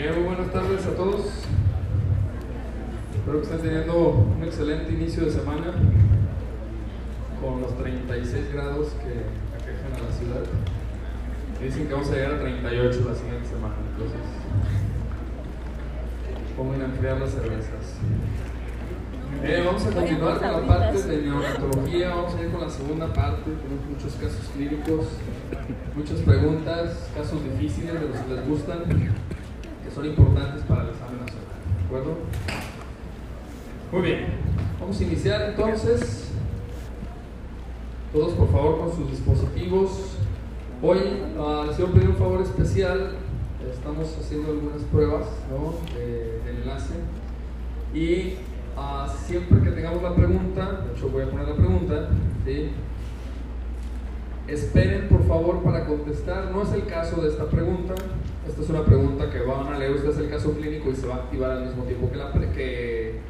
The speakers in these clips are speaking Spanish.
Bien, muy buenas tardes a todos. Espero que estén teniendo un excelente inicio de semana con los 36 grados que aquejan a la ciudad. Dicen que vamos a llegar a 38 la siguiente semana, entonces pongan a enfriar las cervezas. Eh, vamos a continuar con la parte de neonatología, vamos a ir con la segunda parte, tenemos muchos casos clínicos, muchas preguntas, casos difíciles de los que les gustan, son importantes para el examen nacional, ¿de acuerdo? Muy bien, vamos a iniciar entonces. Todos por favor con sus dispositivos. Hoy uh, les quiero pedir un favor especial, estamos haciendo algunas pruebas de, enlace y Uh, siempre que tengamos la pregunta, de hecho voy a poner la pregunta, ¿sí? Esperen por favor para contestar. No es el caso de esta pregunta, esta es una pregunta que van a leer ustedes el caso clínico y se va a activar al mismo tiempo que, que,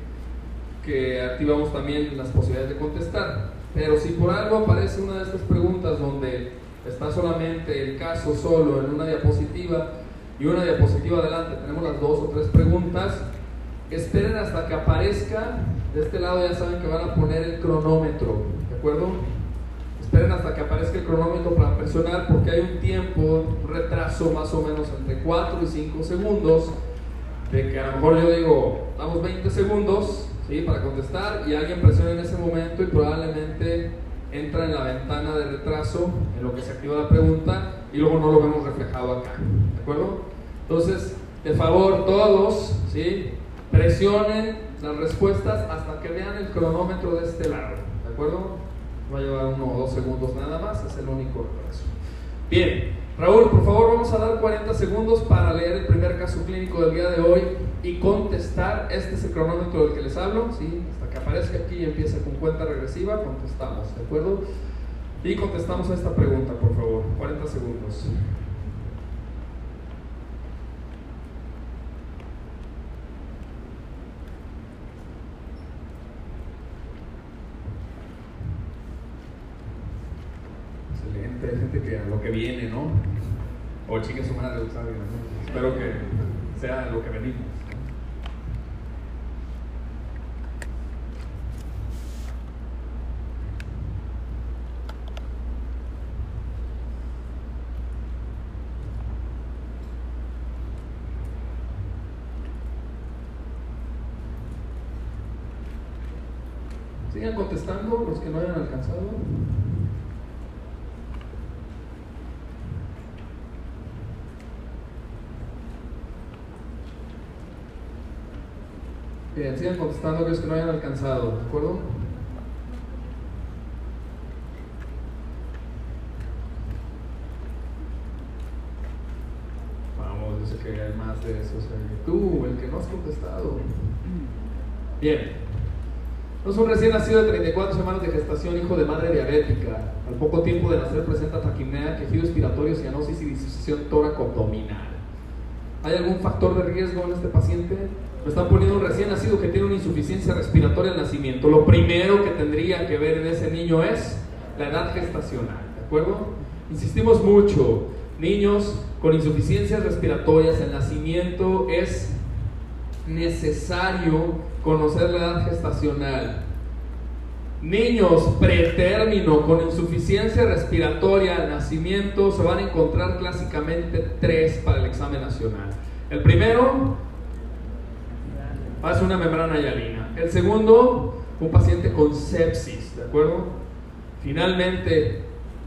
que activamos también las posibilidades de contestar. Pero si por algo aparece una de estas preguntas donde está solamente el caso solo en una diapositiva y una diapositiva adelante, tenemos las dos o tres preguntas, esperen hasta que aparezca, de este lado ya saben que van a poner el cronómetro, ¿de acuerdo? Esperen hasta que aparezca el cronómetro para presionar porque hay un tiempo, un retraso más o menos entre 4 y 5 segundos, de que a lo mejor yo digo, damos 20 segundos ¿sí? para contestar y alguien presiona en ese momento y probablemente entra en la ventana de retraso en lo que se activa la pregunta y luego no lo vemos reflejado acá, ¿de acuerdo? Entonces, de favor, todos, ¿sí? presionen las respuestas hasta que vean el cronómetro de este lado, ¿de acuerdo? Va a llevar uno o dos segundos nada más, es el único retraso. Bien, Raúl, por favor, vamos a dar 40 segundos para leer el primer caso clínico del día de hoy y contestar. Este es el cronómetro del que les hablo, ¿sí? Hasta que aparezca aquí y empiece con cuenta regresiva, contestamos, ¿de acuerdo? Y contestamos a esta pregunta, por favor, 40 segundos. Gente que a lo que viene, ¿no? O chica su madre, ¿sabes? ¿no? Espero que sea lo que venimos. Sigan contestando los que no hayan alcanzado. Bien, sigan contestando aquellos que no hayan alcanzado, ¿de acuerdo? Vamos, yo sé que hay más de eso. Sea, tú, el que no has contestado. Bien. No es un recién nacido de 34 semanas de gestación, hijo de madre diabética. Al poco tiempo de nacer presenta taquimnea, quejido respiratorio, cianosis y disociación tóraco-abdominal. ¿Hay algún factor de riesgo en este paciente? Me están poniendo un recién nacido que tiene una insuficiencia respiratoria al nacimiento. Lo primero que tendría que ver en ese niño es la edad gestacional, ¿de acuerdo? Insistimos mucho, niños con insuficiencias respiratorias al nacimiento es necesario conocer la edad gestacional. Niños pretérmino con insuficiencia respiratoria al nacimiento se van a encontrar clásicamente tres para el examen nacional. El primero, hace una membrana hialina. El segundo, un paciente con sepsis, ¿de acuerdo? Finalmente,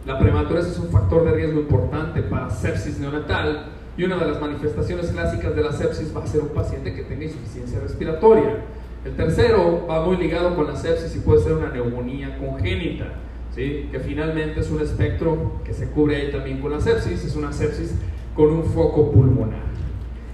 la prematurez es un factor de riesgo importante para sepsis neonatal y una de las manifestaciones clásicas de la sepsis va a ser un paciente que tenga insuficiencia respiratoria. El tercero va muy ligado con la sepsis y puede ser una neumonía congénita, ¿sí? que finalmente es un espectro que se cubre ahí también con la sepsis, es una sepsis con un foco pulmonar.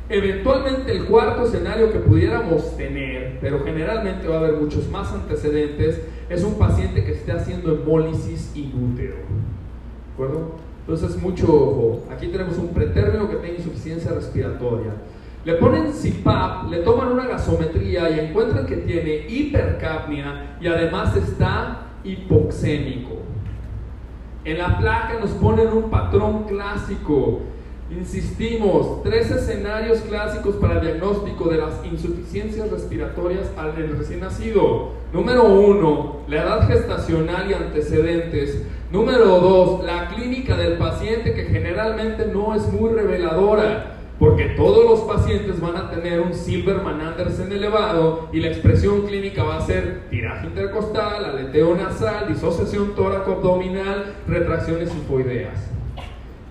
Eventualmente el cuarto escenario que pudiéramos tener, pero generalmente va a haber muchos más antecedentes, es un paciente que esté haciendo hemólisis in útero. ¿De acuerdo? Entonces mucho ojo. Aquí tenemos un pretérmino que tiene insuficiencia respiratoria. Le ponen CPAP, le toman una gasometría y encuentran que tiene hipercapnia y además está hipoxémico. En la placa nos ponen un patrón clásico Insistimos, tres escenarios clásicos para el diagnóstico de las insuficiencias respiratorias al recién nacido. Número uno, la edad gestacional y antecedentes. Número dos, la clínica del paciente que generalmente no es muy reveladora, porque todos los pacientes van a tener un Silverman Andersen elevado y la expresión clínica va a ser tiraje intercostal, aleteo nasal, disociación tóraco-abdominal, retracciones hipoideas.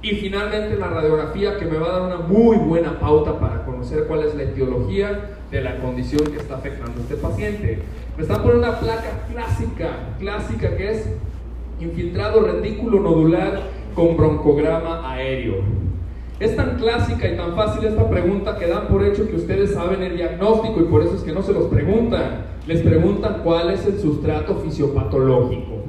Y finalmente la radiografía que me va a dar una muy buena pauta para conocer cuál es la etiología de la condición que está afectando a este paciente. Me están poniendo una placa clásica, clásica que es infiltrado retículo nodular con broncograma aéreo. Es tan clásica y tan fácil esta pregunta que dan por hecho que ustedes saben el diagnóstico y por eso es que no se los preguntan. Les preguntan cuál es el sustrato fisiopatológico.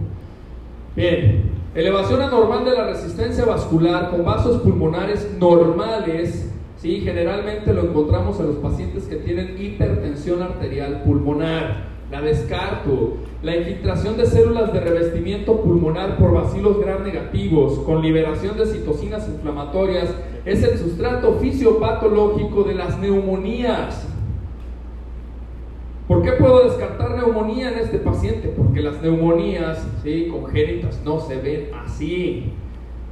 Bien, Elevación anormal de la resistencia vascular con vasos pulmonares normales, ¿sí? generalmente lo encontramos en los pacientes que tienen hipertensión arterial pulmonar. La descarto. La infiltración de células de revestimiento pulmonar por bacilos gram negativos con liberación de citocinas inflamatorias es el sustrato fisiopatológico de las neumonías. ¿Por qué puedo descartar neumonía en este paciente? Porque las neumonías ¿sí? congénitas no se ven así.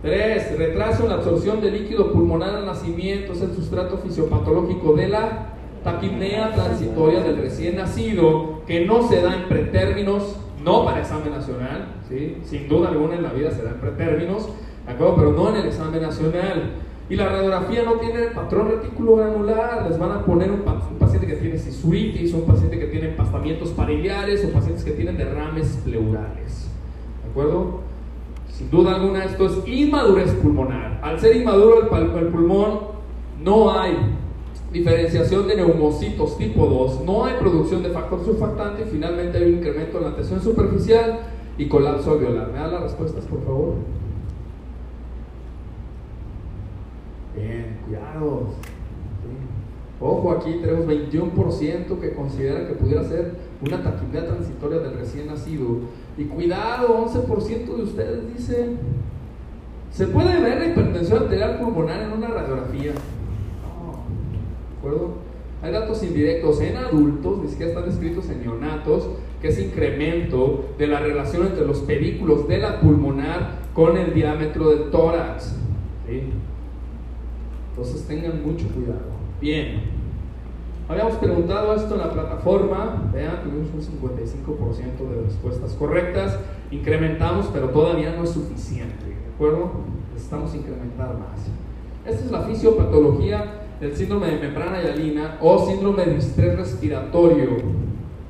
3. Retraso en la absorción de líquido pulmonar al nacimiento es el sustrato fisiopatológico de la taquipnea transitoria del recién nacido que no se da en pretérminos, no para examen nacional, ¿sí? sin duda alguna en la vida se da en pretérminos, pero no en el examen nacional. Y la radiografía no tiene patrón retículo granular, les van a poner un, paciente que tiene sisuritis, un paciente que tiene empastamientos pariliares o pacientes que tienen derrames pleurales. ¿De acuerdo? Sin duda alguna esto es inmadurez pulmonar. Al ser inmaduro el, pulmón no hay diferenciación de neumocitos tipo 2, no hay producción de factor surfactante y finalmente hay un incremento en la tensión superficial y colapso alveolar. ¿Me dan las respuestas, por favor? Bien, cuidado. Ojo, aquí tenemos 21% que considera que pudiera ser una taquipnea transitoria del recién nacido. Y cuidado, 11% de ustedes dicen, ¿se puede ver la hipertensión arterial pulmonar en una radiografía? No, ¿de acuerdo? Hay datos indirectos en adultos, ni siquiera están escritos en neonatos, que es incremento de la relación entre los pedículos de la pulmonar con el diámetro del tórax. ¿sí? Entonces tengan mucho cuidado. Bien. Habíamos preguntado esto en la plataforma, vean, tuvimos un 55% de respuestas correctas, incrementamos, pero todavía no es suficiente, ¿de acuerdo? Necesitamos incrementar más. Esta es la fisiopatología del síndrome de membrana hialina o síndrome de distrés respiratorio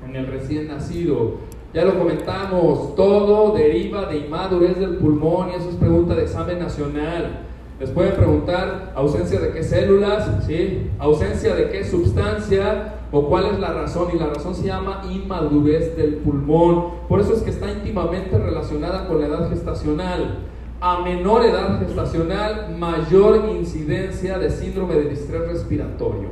en el recién nacido. Ya lo comentamos, todo deriva de inmadurez del pulmón y eso es pregunta de examen nacional. Les pueden preguntar ausencia de qué células, ¿sí? ausencia de qué sustancia o cuál es la razón. Y la razón se llama inmadurez del pulmón. Por eso es que está íntimamente relacionada con la edad gestacional. A menor edad gestacional, mayor incidencia de síndrome de distrés respiratorio.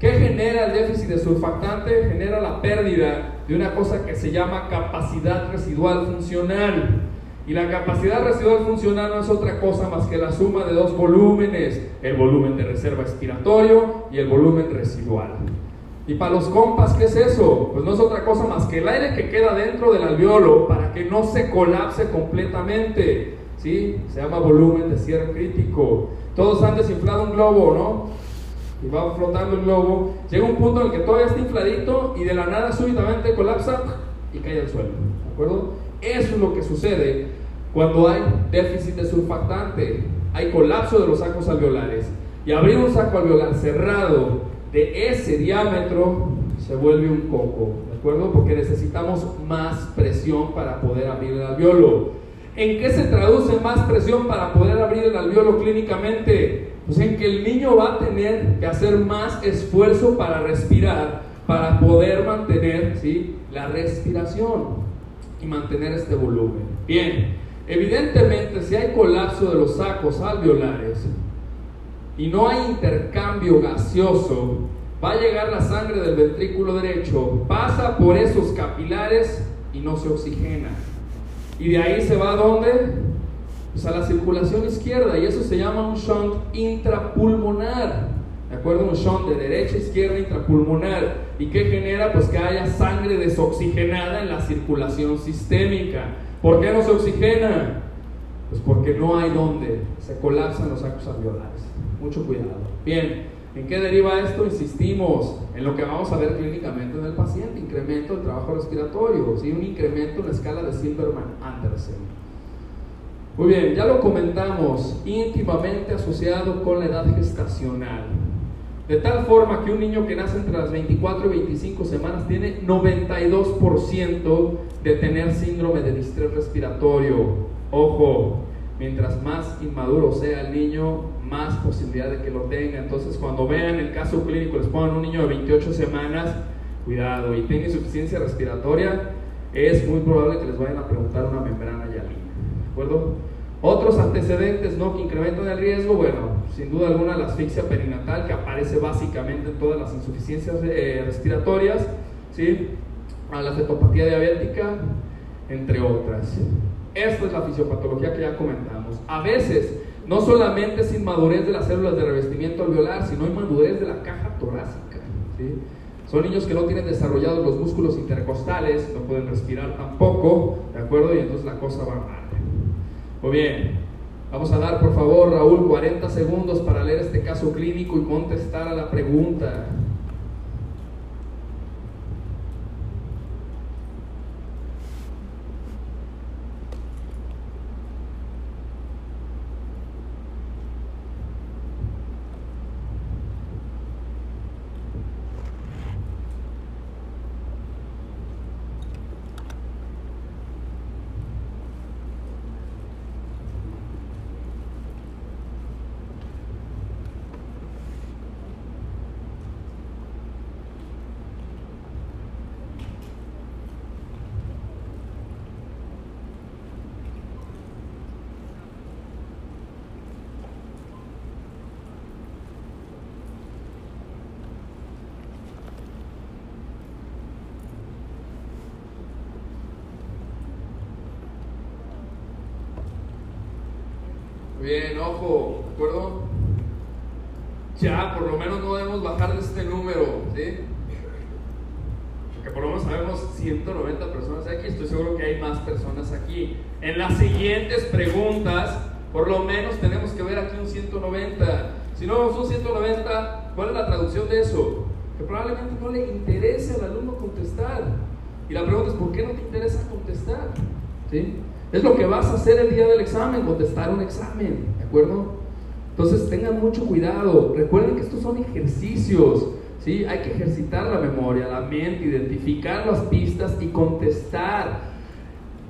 ¿Qué genera el déficit de surfactante? Genera la pérdida de una cosa que se llama capacidad residual funcional. Y la capacidad residual funcional no es otra cosa más que la suma de dos volúmenes, el volumen de reserva expiratorio y el volumen residual. Y para los compas, ¿qué es eso? Pues no es otra cosa más que el aire que queda dentro del alveolo para que no se colapse completamente. ¿Sí? Se llama volumen de cierre crítico. Todos han desinflado un globo, ¿no? Y va flotando el globo. Llega un punto en el que todavía está infladito y de la nada súbitamente colapsa y cae al suelo. ¿De acuerdo? Eso es lo que sucede cuando hay déficit de surfactante, hay colapso de los sacos alveolares. Y abrir un saco alveolar cerrado de ese diámetro se vuelve un coco, ¿de acuerdo? Porque necesitamos más presión para poder abrir el alveolo. ¿En qué se traduce más presión para poder abrir el alveolo clínicamente? Pues en que el niño va a tener que hacer más esfuerzo para respirar, para poder mantener ¿sí? la respiración y mantener este volumen. Bien, Evidentemente, si hay colapso de los sacos alveolares y no hay intercambio gaseoso, va a llegar la sangre del ventrículo derecho, pasa por esos capilares y no se oxigena. Y de ahí se va a dónde? pues a la circulación izquierda y eso se llama un shunt intrapulmonar. ¿De acuerdo? Un shunt de derecha a izquierda intrapulmonar. ¿Y qué genera? Pues que haya sangre desoxigenada en la circulación sistémica. ¿Por qué no se oxigena? Pues porque no hay donde. Se colapsan los sacos alveolares. Mucho cuidado. Bien, ¿en qué deriva esto? Insistimos en lo que vamos a ver clínicamente en el paciente. Incremento del trabajo respiratorio. ¿sí? Un incremento en la escala de Silverman-Andersen. Muy bien, ya lo comentamos, íntimamente asociado con la edad gestacional. De tal forma que un niño que nace entre las 24 y 25 semanas tiene 92% de tener síndrome de distrés respiratorio. Ojo, mientras más inmaduro sea el niño, más posibilidad de que lo tenga. Entonces, cuando vean el caso clínico, les pongan un niño de 28 semanas, cuidado, y tiene insuficiencia respiratoria, es muy probable que les vayan a preguntar una membrana yalina. ¿De acuerdo? Otros antecedentes ¿no? que incrementan el riesgo, bueno, sin duda alguna la asfixia perinatal, que aparece básicamente en todas las insuficiencias eh, respiratorias, ¿sí? a la cetopatía diabética, entre otras. Esta es la fisiopatología que ya comentamos. A veces, no solamente es inmadurez de las células de revestimiento alveolar, sino inmadurez de la caja torácica. Son niños que no tienen desarrollados los músculos intercostales, no pueden respirar tampoco, ¿de acuerdo? Y entonces la cosa va mal. Muy bien, vamos a dar por favor, Raúl, 40 segundos para leer este caso clínico y contestar a la pregunta. Bien, ojo, ¿de acuerdo? Ya, por lo menos no debemos bajar de este número, ¿sí? Porque por lo menos sabemos 190 personas aquí, estoy seguro que hay más personas aquí. En las siguientes preguntas, por lo menos tenemos que ver aquí un 190. Si no vemos un 190, ¿cuál es la traducción de eso? Que probablemente no le interese al alumno contestar. Y la pregunta es, ¿por qué no te interesa contestar? ¿Sí? Es lo que vas a hacer el día del examen, contestar un examen, ¿de acuerdo? Entonces tengan mucho cuidado. Recuerden que estos son ejercicios, ¿sí? Hay que ejercitar la memoria, la mente, identificar las pistas y contestar.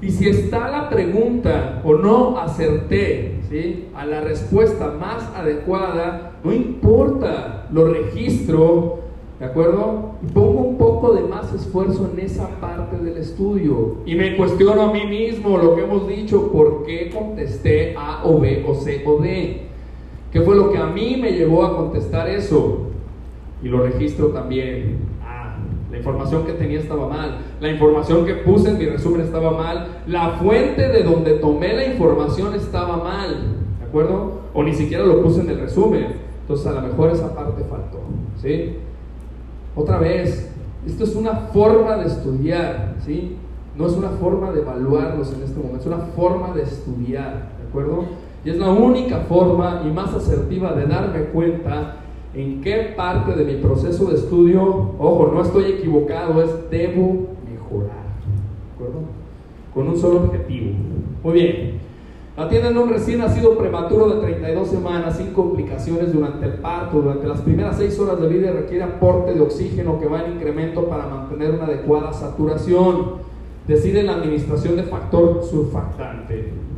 Y si está la pregunta o no acerté ¿sí? a la respuesta más adecuada, no importa, lo registro, ¿De acuerdo? Y pongo un poco de más esfuerzo en esa parte del estudio. Y me cuestiono a mí mismo lo que hemos dicho, ¿por qué contesté A o B o C o D? ¿Qué fue lo que a mí me llevó a contestar eso? Y lo registro también. Ah, la información que tenía estaba mal. La información que puse en mi resumen estaba mal. La fuente de donde tomé la información estaba mal. ¿De acuerdo? O ni siquiera lo puse en el resumen. Entonces a lo mejor esa parte faltó. ¿Sí? Otra vez, esto es una forma de estudiar, ¿sí? No es una forma de evaluarlos en este momento, es una forma de estudiar, ¿de acuerdo? Y es la única forma y más asertiva de darme cuenta en qué parte de mi proceso de estudio, ojo, no estoy equivocado, es debo mejorar, ¿de acuerdo? Con un solo objetivo. Muy bien. Atienden a un recién nacido prematuro de 32 semanas sin complicaciones durante el parto. Durante las primeras 6 horas de vida requiere aporte de oxígeno que va en incremento para mantener una adecuada saturación. Decide la administración de factor surfactante.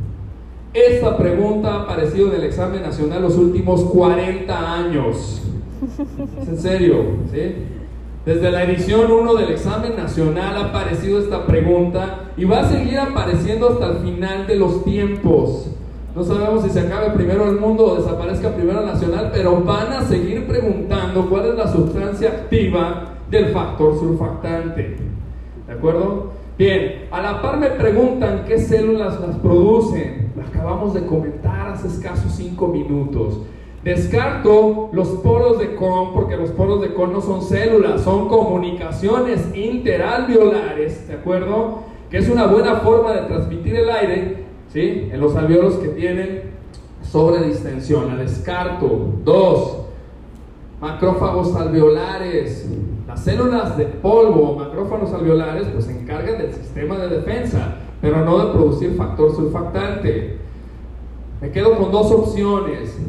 Esta pregunta ha aparecido en el examen nacional los últimos 40 años. ¿Es en serio? ¿Sí? Desde la edición 1 del examen nacional ha aparecido esta pregunta y va a seguir apareciendo hasta el final de los tiempos. No sabemos si se acabe primero el mundo o desaparezca primero el nacional, pero van a seguir preguntando cuál es la sustancia activa del factor surfactante. ¿De acuerdo? Bien, a la par me preguntan qué células las producen. Acabamos de comentar hace escasos cinco minutos. Descarto los poros de CON porque los poros de CON no son células, son comunicaciones interalveolares, ¿de acuerdo? Que es una buena forma de transmitir el aire, ¿sí? En los alveolos que tienen sobredistensión. La descarto. Dos, macrófagos alveolares. Las células de polvo, macrófagos alveolares, pues se encargan del sistema de defensa, pero no de producir factor surfactante. Me quedo con dos opciones.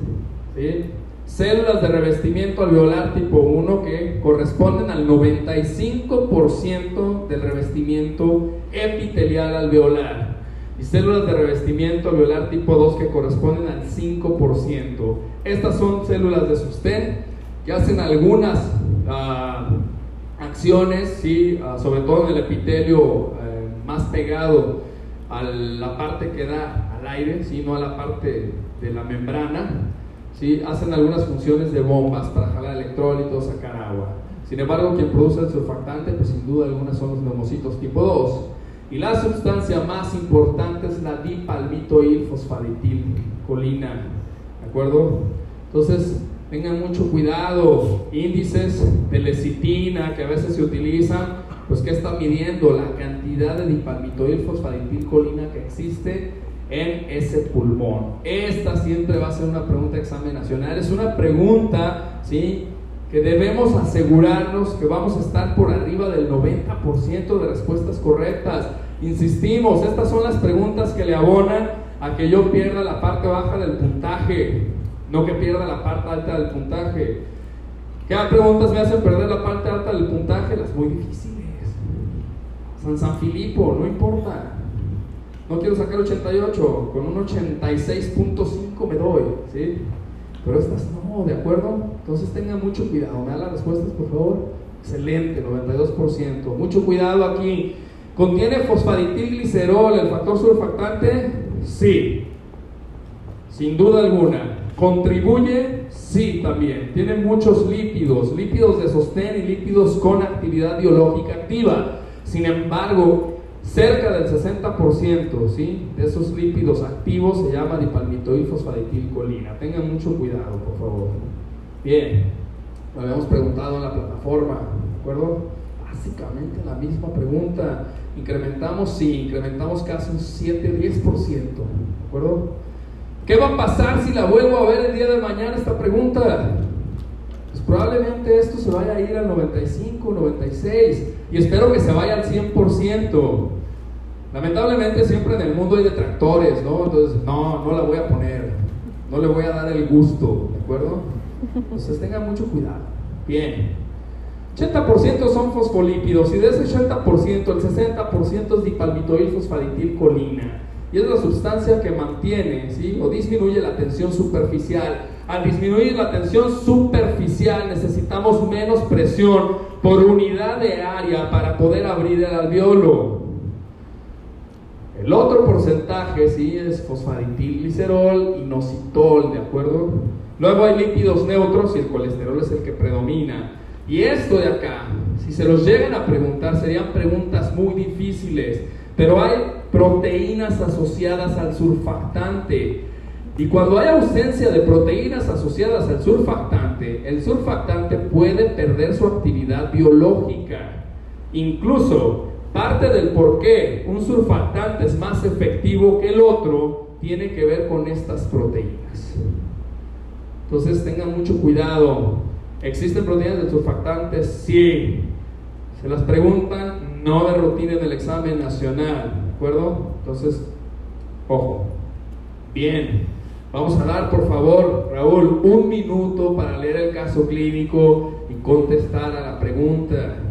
Células de revestimiento alveolar tipo 1 que corresponden al 95% del revestimiento epitelial alveolar. Y células de revestimiento alveolar tipo 2 que corresponden al 5%. Estas son células de sostén que hacen algunas ah, acciones, ¿sí? Ah, sobre todo en el epitelio eh, más pegado a la parte que da al aire, ¿sí? no a la parte de la membrana ¿sí? hacen algunas funciones de bombas para jalar electrólitos, sacar agua. Sin embargo, quien produce el surfactante, pues sin duda algunas son los neumocitos tipo 2. Y la sustancia más importante es la dipalmitoil fosfaditilcolina. ¿De acuerdo? Entonces, tengan mucho cuidado. Índices de lecitina que a veces se utilizan, pues que está midiendo la cantidad de dipalmitoil fosfaditilcolina que existe en ese pulmón? Esta siempre va a ser una pregunta de examen nacional. Es una pregunta, ¿sí? Que debemos asegurarnos que vamos a estar por arriba del 90% de respuestas correctas. Insistimos, estas son las preguntas que le abonan a que yo pierda la parte baja del puntaje, no que pierda la parte alta del puntaje. ¿Qué preguntas me hacen perder la parte alta del puntaje? Las muy difíciles. San San Filipo, no importa. No quiero sacar 88, con un 86.5 me doy, ¿sí? Pero estas no, ¿de acuerdo? Entonces tengan mucho cuidado. ¿Me da las respuestas, por favor? Excelente, 92%. Mucho cuidado aquí. ¿Contiene fosfaditilglicerol, el factor surfactante? Sí, sin duda alguna. ¿Contribuye? Sí, también. Tiene muchos lípidos, lípidos de sostén y lípidos con actividad biológica activa. Sin embargo, Cerca del 60% ¿sí? de esos lípidos activos se llama dipalmitoilfosfaditilcolina. Tengan mucho cuidado, por favor. Bien, lo habíamos preguntado en la plataforma, ¿de acuerdo? Básicamente la misma pregunta. ¿Incrementamos? Sí, incrementamos casi un 7-10%, ¿de acuerdo? ¿Qué va a pasar si la vuelvo a ver el día de mañana esta pregunta? Pues probablemente esto se vaya a ir al 95, 96 y espero que se vaya al 100%. Lamentablemente siempre en el mundo hay detractores, ¿no? Entonces, no, no la voy a poner, no le voy a dar el gusto, ¿de acuerdo? Entonces tengan mucho cuidado. Bien. 80% son fosfolípidos y de ese 80% el 60% es dipalmitoilfosfaditilcolina y es la sustancia que mantiene ¿sí? o disminuye la tensión superficial. Al disminuir la tensión superficial necesitamos menos presión por unidad de área para poder abrir el alveolo. El otro porcentaje sí es fosfaditilglicerol y nocitol, ¿de acuerdo? Luego hay lípidos neutros y el colesterol es el que predomina. Y esto de acá, si se los llegan a preguntar, serían preguntas muy difíciles, pero hay proteínas asociadas al surfactante. Y cuando hay ausencia de proteínas asociadas al surfactante, el surfactante puede perder su actividad biológica. Incluso Parte del por qué un surfactante es más efectivo que el otro tiene que ver con estas proteínas. Entonces tengan mucho cuidado. ¿Existen proteínas de surfactantes? Sí. Se las preguntan, no de rutina en el examen nacional. ¿De acuerdo? Entonces, ojo. Bien. Vamos a dar, por favor, Raúl, un minuto para leer el caso clínico y contestar a la pregunta.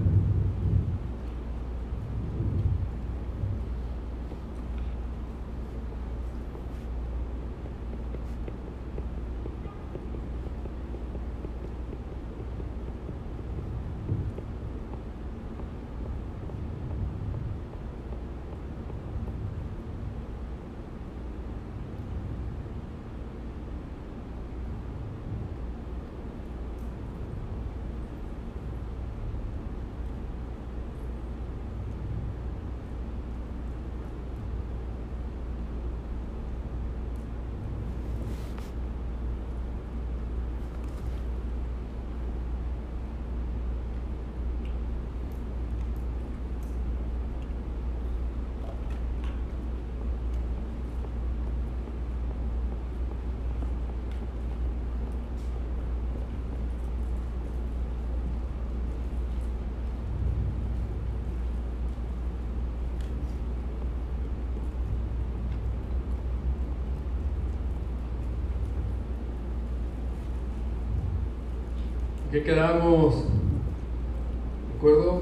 ¿Qué quedamos? ¿De acuerdo?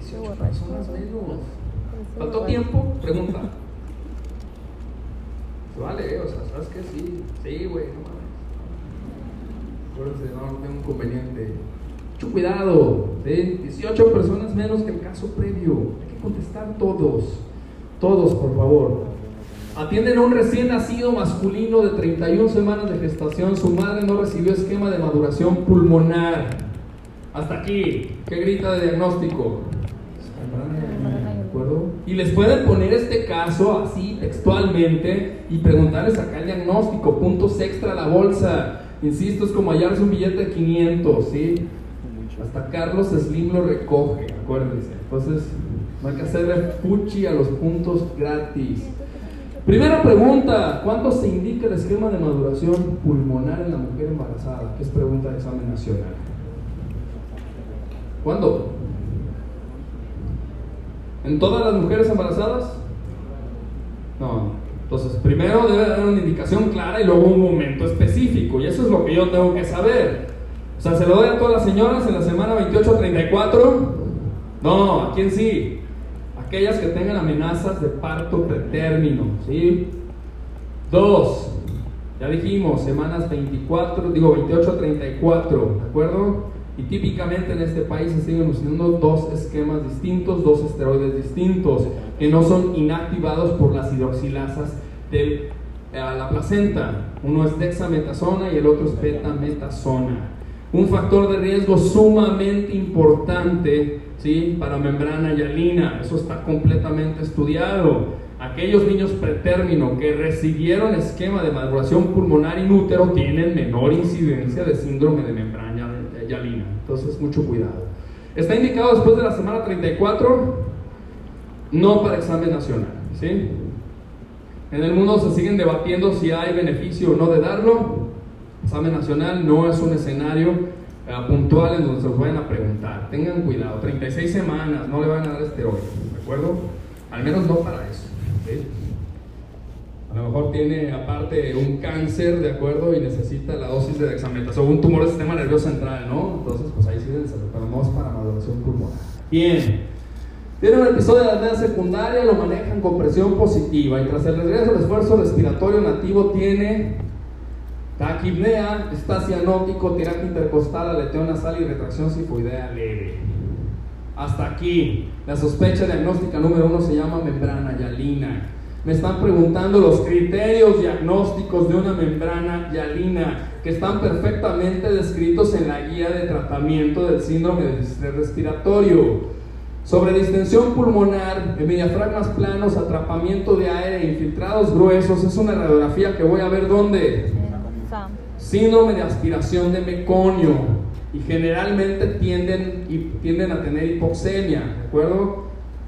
18 personas menos. ¿Faltó tiempo? Pregunta. Vale, o sea, ¿sabes qué? Sí, sí, güey, no mames. Acuérdense, no, tengo un inconveniente. Mucho cuidado, ¿sí? 18 personas menos que el caso previo. Hay que contestar todos. Todos, por favor. Atienden a un recién nacido masculino de 31 semanas de gestación. Su madre no recibió esquema de maduración pulmonar. Hasta aquí. ¿Qué grita de diagnóstico? Y les pueden poner este caso así textualmente y preguntarles acá el diagnóstico. Puntos extra a la bolsa. Insisto, es como hallarse un billete de 500, ¿sí? Hasta Carlos Slim lo recoge, acuérdense. Entonces, no hay que hacerle fuchi a los puntos gratis. Primera pregunta, ¿cuándo se indica el esquema de maduración pulmonar en la mujer embarazada? Que es pregunta de examen nacional. ¿Cuándo? ¿En todas las mujeres embarazadas? No. Entonces, primero debe haber una indicación clara y luego un momento específico. Y eso es lo que yo tengo que saber. O sea, ¿se lo doy a todas las señoras en la semana 28-34? No, ¿a quién sí? Aquellas que tengan amenazas de parto pretérmino, ¿sí? Dos, ya dijimos, semanas 24, digo 28 a 34, ¿de acuerdo? Y típicamente en este país se siguen usando dos esquemas distintos, dos esteroides distintos, que no son inactivados por las hidroxilasas de la placenta. Uno es dexametasona y el otro es betametasona. Un factor de riesgo sumamente importante ¿sí? para membrana hialina. Eso está completamente estudiado. Aquellos niños pretérmino que recibieron esquema de maduración pulmonar inútero tienen menor incidencia de síndrome de membrana hialina. Entonces, mucho cuidado. Está indicado después de la semana 34, no para examen nacional. ¿sí? En el mundo se siguen debatiendo si hay beneficio o no de darlo. Examen nacional no es un escenario eh, puntual en donde se los vayan a preguntar. Tengan cuidado, 36 semanas, no le van a dar esteroides, ¿de acuerdo? Al menos no para eso. A lo mejor tiene aparte un cáncer, ¿de acuerdo? Y necesita la dosis de dexametasona, o un tumor del sistema nervioso central, ¿no? Entonces, pues ahí sí es para maduración pulmonar. Bien. Tiene un episodio de apnea secundaria, lo manejan con presión positiva y tras el regreso del esfuerzo respiratorio nativo tiene Taquipnea, estasia nótico, tiraje intercostal, aleteo nasal y retracción sifoidea leve. Hasta aquí, la sospecha diagnóstica número uno se llama membrana yalina. Me están preguntando los criterios diagnósticos de una membrana yalina que están perfectamente descritos en la guía de tratamiento del síndrome de respiratorio. Sobre distensión pulmonar, diafragmas planos, atrapamiento de aire, infiltrados gruesos, es una radiografía que voy a ver dónde síndrome de aspiración de meconio y generalmente tienden, y tienden a tener hipoxemia, ¿de acuerdo?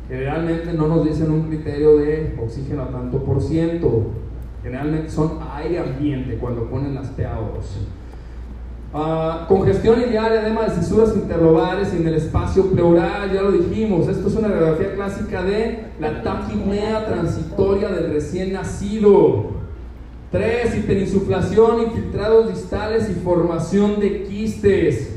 Generalmente no nos dicen un criterio de oxígeno a tanto por ciento, generalmente son aire ambiente cuando ponen las PaO2. Ah, congestión ideal, edema de cisuras interlobales en el espacio pleural, ya lo dijimos, esto es una radiografía clásica de la taquimea transitoria del recién nacido. 3. Hiperinsuflación, infiltrados distales y formación de quistes.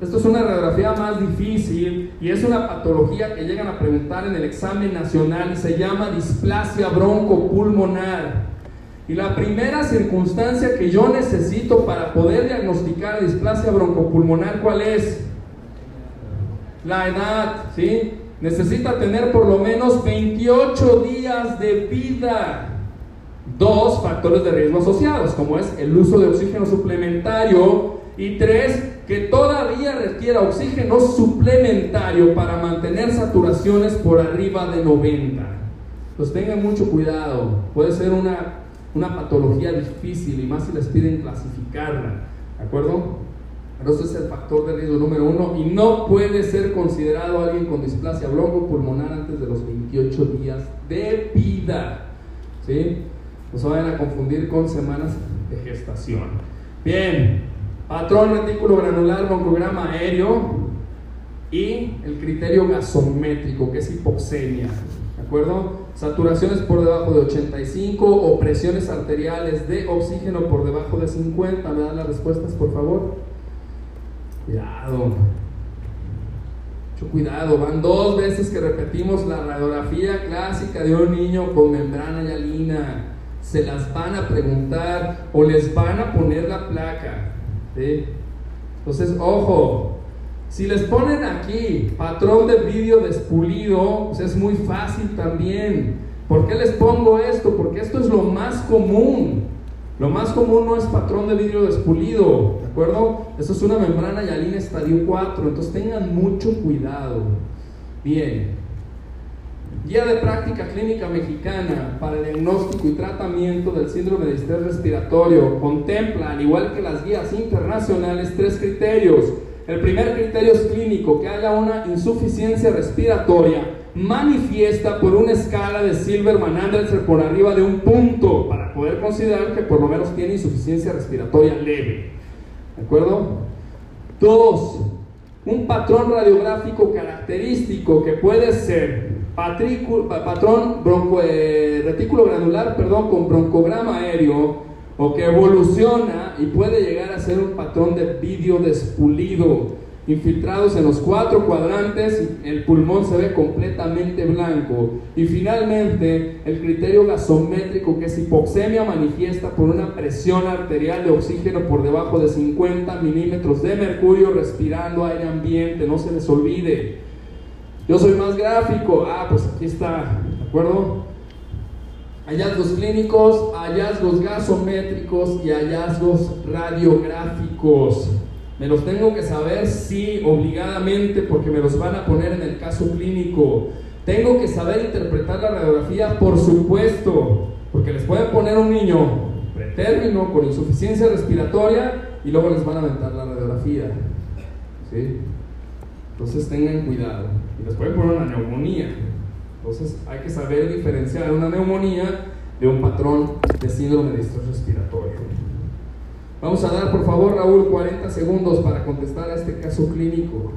Esto es una radiografía más difícil y es una patología que llegan a preguntar en el examen nacional y se llama displasia broncopulmonar. Y la primera circunstancia que yo necesito para poder diagnosticar displasia broncopulmonar, ¿cuál es? La edad, ¿sí? Necesita tener por lo menos 28 días de vida dos factores de riesgo asociados, como es el uso de oxígeno suplementario y tres, que todavía requiera oxígeno suplementario para mantener saturaciones por arriba de 90. Pues tengan mucho cuidado, puede ser una, una patología difícil y más si les piden clasificarla, ¿de acuerdo? Pero ese es el factor de riesgo número uno y no puede ser considerado alguien con displasia bronco-pulmonar antes de los 28 días de vida. ¿Sí? No se vayan a confundir con semanas de gestación. Bien, patrón retículo granular, broncograma aéreo y el criterio gasométrico, que es hipoxemia. ¿De acuerdo? Saturaciones por debajo de 85 o presiones arteriales de oxígeno por debajo de 50. ¿Me dan las respuestas, por favor? Cuidado. Mucho cuidado. Van dos veces que repetimos la radiografía clásica de un niño con membrana hialina. Se las van a preguntar o les van a poner la placa. Entonces, ojo, si les ponen aquí patrón de vídeo despulido, pues es muy fácil también. ¿Por qué les pongo esto? Porque esto es lo más común. Lo más común no es patrón de vidrio despulido, ¿de acuerdo? Esto es una membrana Yalina estadio 4, entonces tengan mucho cuidado. Bien. Guía de práctica clínica mexicana para el diagnóstico y tratamiento del síndrome de estrés respiratorio contempla, al igual que las guías internacionales, tres criterios. El primer criterio es clínico, que haya una insuficiencia respiratoria manifiesta por una escala de Silverman-Andersen por arriba de un punto para poder considerar que por lo menos tiene insuficiencia respiratoria leve. ¿De acuerdo? Dos, un patrón radiográfico característico que puede ser patrón bronco, eh, retículo granular perdón, con broncograma aéreo o que evoluciona y puede llegar a ser un patrón de vídeo despulido infiltrados en los cuatro cuadrantes, el pulmón se ve completamente blanco. Y finalmente, el criterio gasométrico, que es hipoxemia manifiesta por una presión arterial de oxígeno por debajo de 50 milímetros de mercurio, respirando aire ambiente, no se les olvide. Yo soy más gráfico, ah, pues aquí está, ¿de acuerdo? Hallazgos clínicos, hallazgos gasométricos y hallazgos radiográficos. Me los tengo que saber, sí, obligadamente, porque me los van a poner en el caso clínico. Tengo que saber interpretar la radiografía, por supuesto, porque les pueden poner un niño pretérmino con insuficiencia respiratoria y luego les van a aventar la radiografía. ¿Sí? Entonces tengan cuidado. Y les pueden poner una neumonía. Entonces hay que saber diferenciar una neumonía de un patrón de síndrome de estrés respiratorio. Vamos a dar, por favor, Raúl, 40 segundos para contestar a este caso clínico.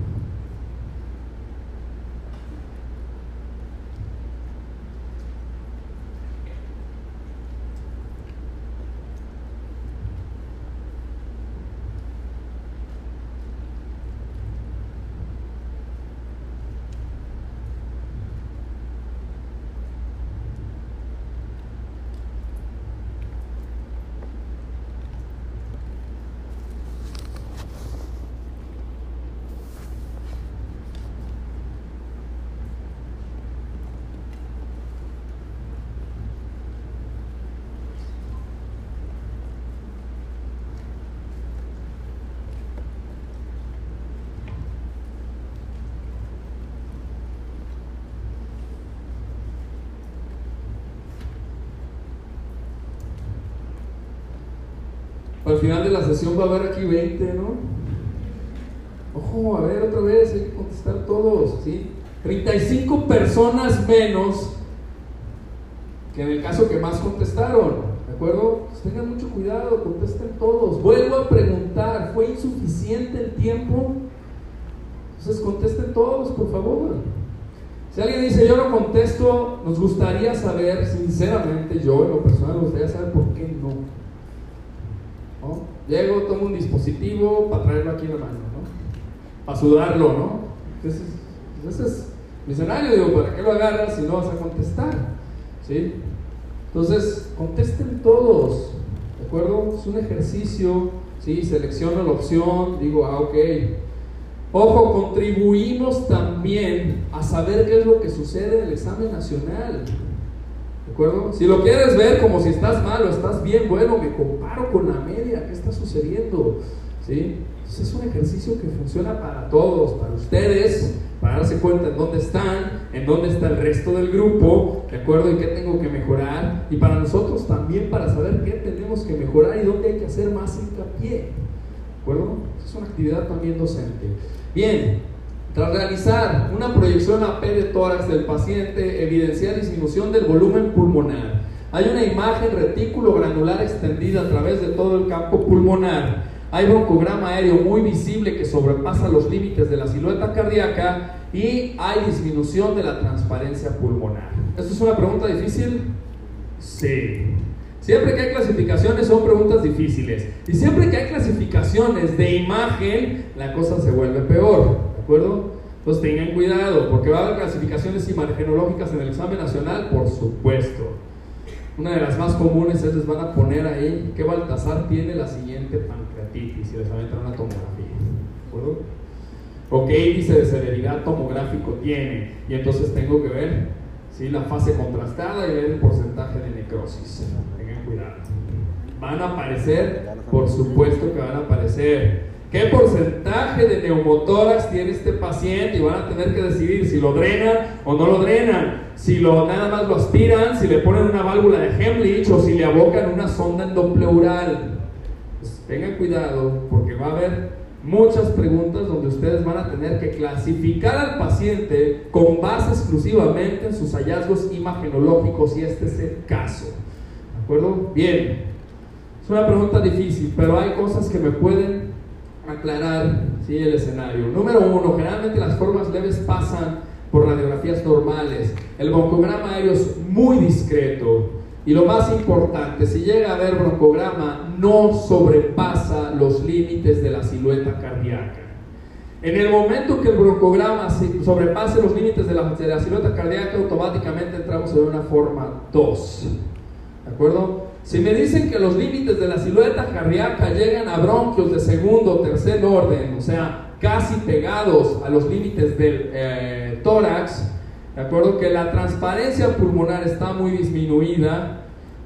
Al final de la sesión va a haber aquí 20, ¿no? Ojo, a ver otra vez, hay que contestar todos, ¿sí? 35 personas menos que en el caso que más contestaron, ¿de acuerdo? Pues tengan mucho cuidado, contesten todos. Vuelvo a preguntar, ¿fue insuficiente el tiempo? Entonces contesten todos, por favor. Si alguien dice yo no contesto, nos gustaría saber, sinceramente, yo en lo personal, nos gustaría saber por qué no. Llego, tomo un dispositivo para traerlo aquí en la mano, ¿no? Para sudarlo, ¿no? Entonces, ese es mi escenario, digo, ¿para qué lo agarras si no vas a contestar? ¿Sí? Entonces, contesten todos, ¿de acuerdo? Es un ejercicio, ¿sí? Selecciono la opción, digo, ah, ok. Ojo, contribuimos también a saber qué es lo que sucede en el examen nacional. Si lo quieres ver como si estás mal o estás bien, bueno, me comparo con la media, ¿qué está sucediendo? ¿Sí? es un ejercicio que funciona para todos, para ustedes, para darse cuenta en dónde están, en dónde está el resto del grupo, ¿de acuerdo? Y qué tengo que mejorar. Y para nosotros también para saber qué tenemos que mejorar y dónde hay que hacer más hincapié, ¿de acuerdo? Es una actividad también docente. Bien, tras realizar una proyección AP de tórax del paciente, evidencia disminución del volumen pulmonar. Hay una imagen retículo granular extendida a través de todo el campo pulmonar. Hay broncograma aéreo muy visible que sobrepasa los límites de la silueta cardíaca y hay disminución de la transparencia pulmonar. ¿Esto es una pregunta difícil? Sí. Siempre que hay clasificaciones son preguntas difíciles. Y siempre que hay clasificaciones de imagen, la cosa se vuelve peor. ¿De acuerdo? Entonces tengan cuidado, porque va a haber clasificaciones imagenológicas en el examen nacional, por supuesto. Una de las más comunes es les van a poner ahí que Baltasar tiene la siguiente pancreatitis y les aventan una tomografía. ¿De acuerdo? O qué índice de celeridad tomográfico tiene. Y entonces tengo que ver si la fase contrastada y ver el porcentaje de necrosis. Tengan cuidado. Van a aparecer, por supuesto que van a aparecer. ¿Qué porcentaje de neumotórax tiene este paciente? Y van a tener que decidir si lo drenan o no lo drenan, si lo, nada más lo aspiran, si le ponen una válvula de Hemlich o si le abocan una sonda endopleural. Pues tengan cuidado porque va a haber muchas preguntas donde ustedes van a tener que clasificar al paciente con base exclusivamente en sus hallazgos imagenológicos si este es el caso. ¿De acuerdo? Bien. Es una pregunta difícil, pero hay cosas que me pueden aclarar ¿sí? el escenario. Número uno, generalmente las formas leves pasan por radiografías normales. El broncograma aéreo es muy discreto. Y lo más importante, si llega a haber broncograma, no sobrepasa los límites de la silueta cardíaca. En el momento que el broncograma sobrepase los límites de la, de la silueta cardíaca, automáticamente entramos en una forma 2. ¿De acuerdo? Si me dicen que los límites de la silueta cardíaca llegan a bronquios de segundo o tercer orden, o sea, casi pegados a los límites del eh, tórax, de acuerdo que la transparencia pulmonar está muy disminuida,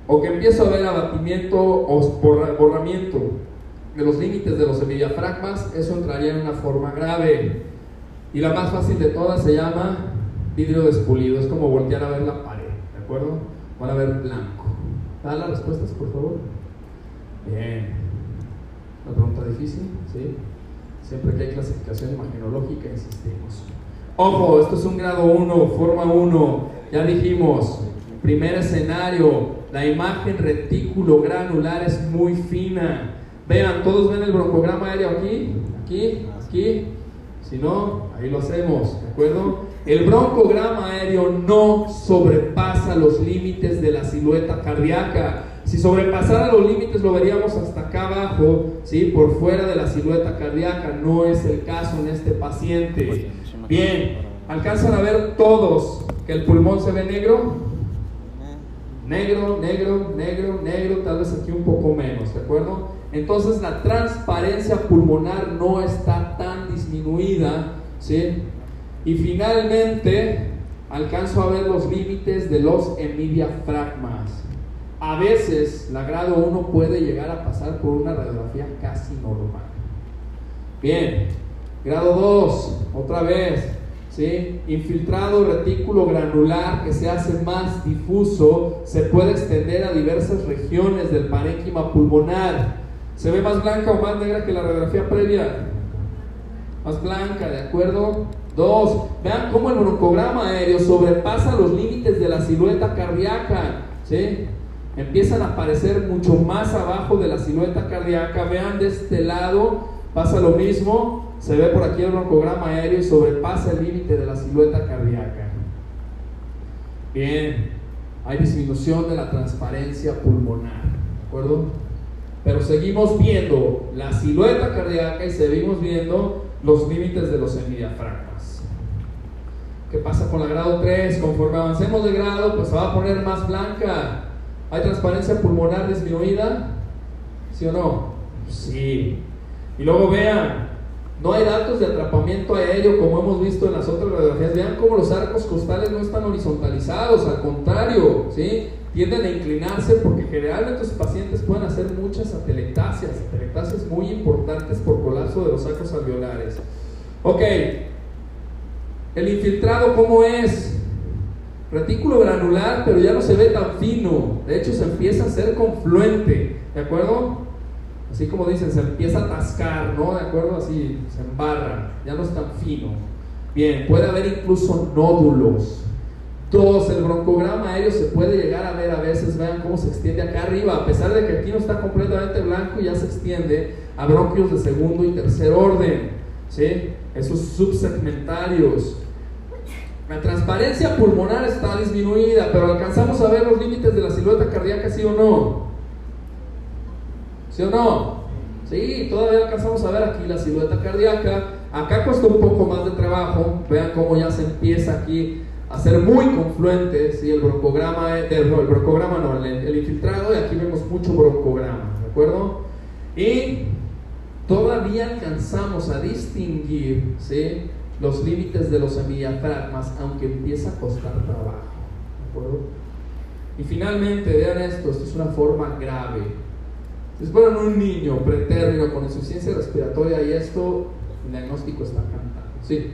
o que empiezo a ver abatimiento o borramiento de los límites de los semidiafragmas, eso entraría en una forma grave. Y la más fácil de todas se llama vidrio despulido, es como voltear a ver la pared, ¿de acuerdo? Van a ver blanco. ¿Da las respuestas, por favor? Bien. ¿Una pregunta difícil? ¿Sí? Siempre que hay clasificación imagenológica insistimos. Ojo, esto es un grado 1, forma 1. Ya dijimos, primer escenario, la imagen retículo granular es muy fina. Vean, todos ven el broncograma aéreo aquí, aquí, aquí. Si no, ahí lo hacemos, ¿de acuerdo? El broncograma aéreo no sobrepasa los límites de la silueta cardíaca. Si sobrepasara los límites lo veríamos hasta acá abajo, ¿sí? por fuera de la silueta cardíaca. No es el caso en este paciente. Bien, ¿alcanzan a ver todos que el pulmón se ve negro? Negro, negro, negro, negro, tal vez aquí un poco menos, ¿de acuerdo? Entonces la transparencia pulmonar no está tan disminuida, ¿sí? Y finalmente, alcanzo a ver los límites de los hemidiafragmas. A veces, la grado 1 puede llegar a pasar por una radiografía casi normal. Bien, grado 2, otra vez, ¿sí? Infiltrado retículo granular que se hace más difuso, se puede extender a diversas regiones del parénquima pulmonar. ¿Se ve más blanca o más negra que la radiografía previa? Más blanca, ¿de acuerdo? Dos, vean cómo el broncograma aéreo sobrepasa los límites de la silueta cardíaca. ¿sí? Empiezan a aparecer mucho más abajo de la silueta cardíaca. Vean de este lado, pasa lo mismo. Se ve por aquí el broncograma aéreo y sobrepasa el límite de la silueta cardíaca. Bien, hay disminución de la transparencia pulmonar. ¿De acuerdo? Pero seguimos viendo la silueta cardíaca y seguimos viendo los límites de los hemidiafragmas. ¿Qué pasa con la grado 3? Conforme avancemos de grado, pues se va a poner más blanca. ¿Hay transparencia pulmonar disminuida? ¿Sí o no? Sí. Y luego vean, no hay datos de atrapamiento aéreo como hemos visto en las otras radiografías. Vean cómo los arcos costales no están horizontalizados, al contrario, ¿sí? tienden a inclinarse porque generalmente los pacientes pueden hacer muchas atelectasias, atelectasias muy importantes por colapso de los arcos alveolares. Ok, el infiltrado, ¿cómo es? Retículo granular, pero ya no se ve tan fino. De hecho, se empieza a hacer confluente. ¿De acuerdo? Así como dicen, se empieza a atascar, ¿no? ¿De acuerdo? Así, se embarra. Ya no es tan fino. Bien, puede haber incluso nódulos. Dos, el broncograma aéreo se puede llegar a ver a veces, vean cómo se extiende acá arriba, a pesar de que aquí no está completamente blanco, ya se extiende a bronquios de segundo y tercer orden. ¿Sí? Esos subsegmentarios. La transparencia pulmonar está disminuida, pero alcanzamos a ver los límites de la silueta cardíaca, sí o no. ¿Sí o no? Sí, todavía alcanzamos a ver aquí la silueta cardíaca. Acá cuesta un poco más de trabajo. Vean cómo ya se empieza aquí a ser muy confluente. ¿sí? El broncograma, el, el broncograma no, el, el infiltrado, y aquí vemos mucho broncograma. ¿De acuerdo? Y todavía alcanzamos a distinguir ¿sí? los límites de los semidiafragmas, aunque empieza a costar trabajo. ¿De acuerdo? Y finalmente, vean esto, esto es una forma grave. Si fueran un niño pretérmino con insuficiencia respiratoria y esto, el diagnóstico está cantando. Sí.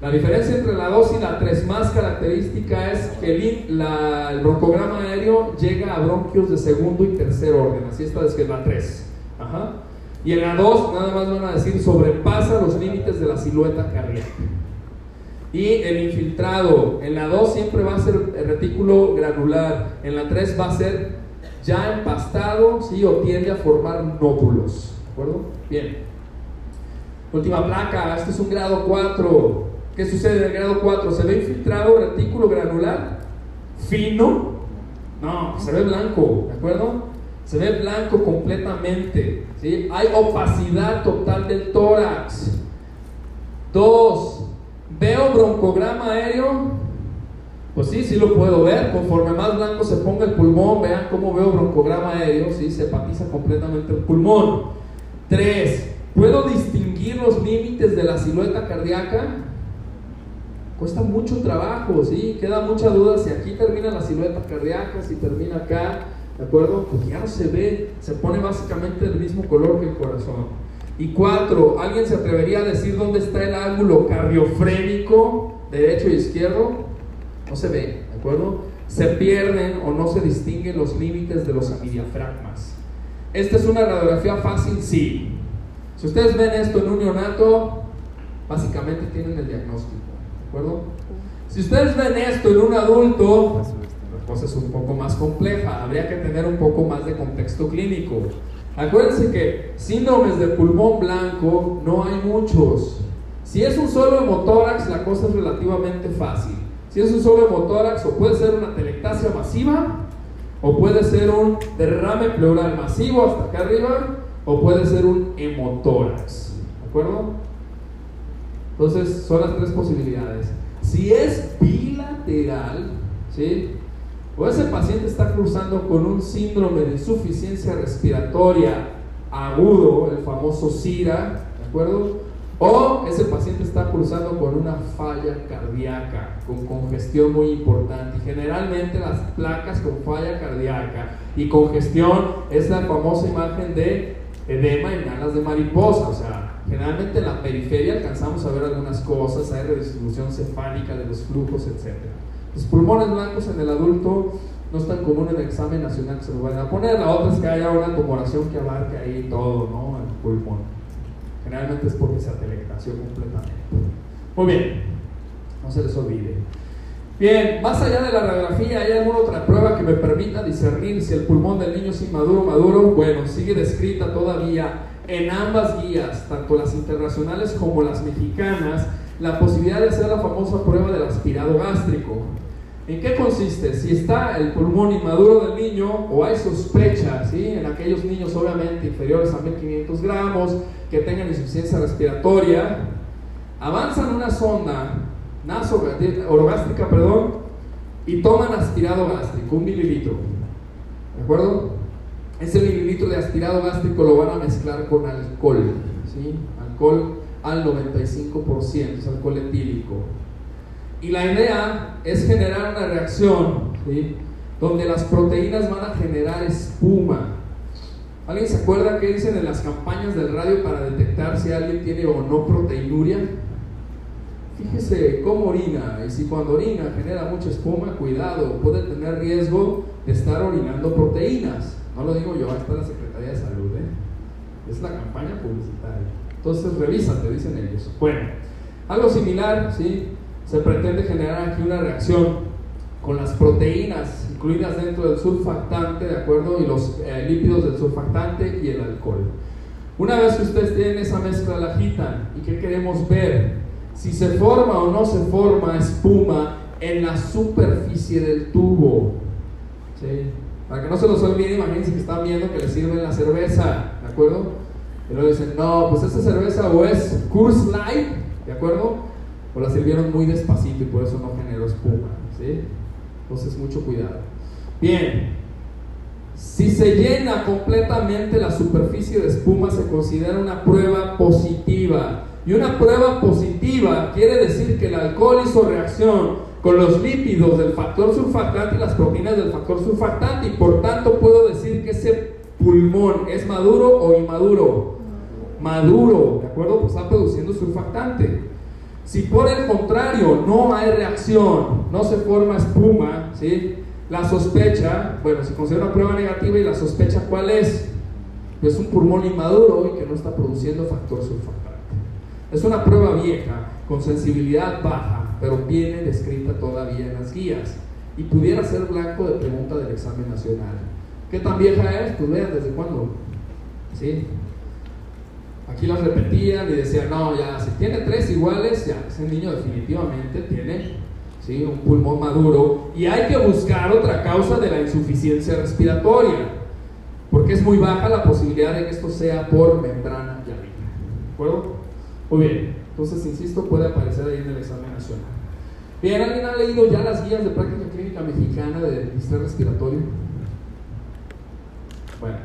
La diferencia entre la 2 y la 3 más característica es que el, el broncograma aéreo llega a bronquios de segundo y tercer orden, así está es que es la 3. Ajá. Y en la 2 nada más van a decir sobrepasa los límites de la silueta cardíaca. Y el infiltrado, en la 2 siempre va a ser retículo granular, en la 3 va a ser ya empastado, ¿sí? o tiende a formar nódulos. ¿De acuerdo? Bien. Última placa, este es un grado 4. ¿Qué sucede en el grado 4? ¿Se ve infiltrado retículo granular? ¿Fino? No, se ve blanco, ¿de acuerdo? Se ve blanco completamente. ¿sí? Hay opacidad total del tórax. Dos, ¿veo broncograma aéreo? Pues sí, sí lo puedo ver. Conforme más blanco se ponga el pulmón, vean cómo veo broncograma aéreo, ¿sí? se hepatiza completamente el pulmón. Tres, ¿puedo distinguir los límites de la silueta cardíaca? Cuesta mucho trabajo, ¿sí? Queda mucha duda si aquí termina la silueta cardíaca, si termina acá, ¿de acuerdo? Porque ya no se ve, se pone básicamente el mismo color que el corazón. Y cuatro, ¿alguien se atrevería a decir dónde está el ángulo cardiofrénico, derecho y izquierdo? No se ve, ¿de acuerdo? Se pierden o no se distinguen los límites de los diafragmas. ¿Esta es una radiografía fácil? Sí. Si ustedes ven esto en un neonato, básicamente tienen el diagnóstico Si ustedes ven esto en un adulto, la cosa es un poco más compleja, habría que tener un poco más de contexto clínico. Acuérdense que síndromes de pulmón blanco no hay muchos. Si es un solo hemotórax, la cosa es relativamente fácil. Si es un solo hemotórax, o puede ser una telectasia masiva, o puede ser un derrame pleural masivo hasta acá arriba, o puede ser un hemotórax. ¿De acuerdo? Entonces, son las tres posibilidades. Si es bilateral, ¿sí? o ese paciente está cruzando con un síndrome de insuficiencia respiratoria agudo, el famoso SIRA, ¿de acuerdo? O ese paciente está cruzando con una falla cardíaca, con congestión muy importante. Generalmente las placas con falla cardíaca y congestión es la famosa imagen de edema en alas de mariposa, o sea, Generalmente en la periferia alcanzamos a ver algunas cosas, hay redistribución cefálica de los flujos, etc. Los pulmones blancos en el adulto no es tan común en el examen nacional que se lo vayan a poner. La otra es que haya una tumoración que abarque ahí todo, ¿no? El pulmón. Generalmente es porque se atelectació completamente. Muy bien, no se les olvide. Bien, más allá de la radiografía, ¿hay alguna otra prueba que me permita discernir si el pulmón del niño es inmaduro o maduro? Bueno, sigue descrita todavía en ambas guías, tanto las internacionales como las mexicanas, la posibilidad de hacer la famosa prueba del aspirado gástrico. ¿En qué consiste? Si está el pulmón inmaduro del niño o hay sospecha, ¿sí? en aquellos niños obviamente inferiores a 1500 gramos, que tengan insuficiencia respiratoria, avanzan una sonda orogástrica, perdón, y toman aspirado gástrico, un mililitro. ¿De acuerdo? Ese mililitro de aspirado gástrico lo van a mezclar con alcohol, ¿sí? alcohol al 95%, es alcohol etílico. Y la idea es generar una reacción, ¿sí? donde las proteínas van a generar espuma. ¿Alguien se acuerda qué dicen en las campañas del radio para detectar si alguien tiene o no proteinuria? Fíjese cómo orina, y si cuando orina genera mucha espuma, cuidado, puede tener riesgo de estar orinando proteínas. No lo digo yo, está la Secretaría de Salud, ¿eh? es la campaña publicitaria. Entonces revísate, dicen ellos. Bueno, algo similar, ¿sí? Se pretende generar aquí una reacción con las proteínas incluidas dentro del surfactante, ¿de acuerdo? Y los eh, lípidos del surfactante y el alcohol. Una vez que ustedes tienen esa mezcla, la agitan. ¿Y qué queremos ver? Si se forma o no se forma espuma en la superficie del tubo. ¿sí? Para que no se los olvide, imagínense que están viendo que le sirven la cerveza, ¿de acuerdo? Y luego dicen, no, pues esta cerveza o es Curse Light, ¿de acuerdo? O la sirvieron muy despacito y por eso no generó espuma, ¿sí? Entonces, mucho cuidado. Bien, si se llena completamente la superficie de espuma, se considera una prueba positiva. Y una prueba positiva quiere decir que el alcohol hizo reacción con los lípidos del factor surfactante y las proteínas del factor surfactante y por tanto puedo decir que ese pulmón es maduro o inmaduro. Maduro, ¿de acuerdo? Pues está produciendo surfactante. Si por el contrario no hay reacción, no se forma espuma, ¿sí? La sospecha, bueno, se considera una prueba negativa y la sospecha ¿cuál es? Pues un pulmón inmaduro y que no está produciendo factor surfactante. Es una prueba vieja, con sensibilidad baja, pero viene descrita todavía en las guías y pudiera ser blanco de pregunta del examen nacional. ¿Qué tan vieja es? Pues vean desde cuándo. ¿Sí? Aquí las repetían y decían, no, ya, si tiene tres iguales, ya, ese niño definitivamente tiene ¿sí? un pulmón maduro y hay que buscar otra causa de la insuficiencia respiratoria, porque es muy baja la posibilidad de que esto sea por membrana ya ¿De acuerdo? Muy bien. Entonces, insisto, puede aparecer ahí en el examen nacional. Bien, ¿alguien ha leído ya las guías de práctica clínica mexicana de estrés respiratorio? Bueno,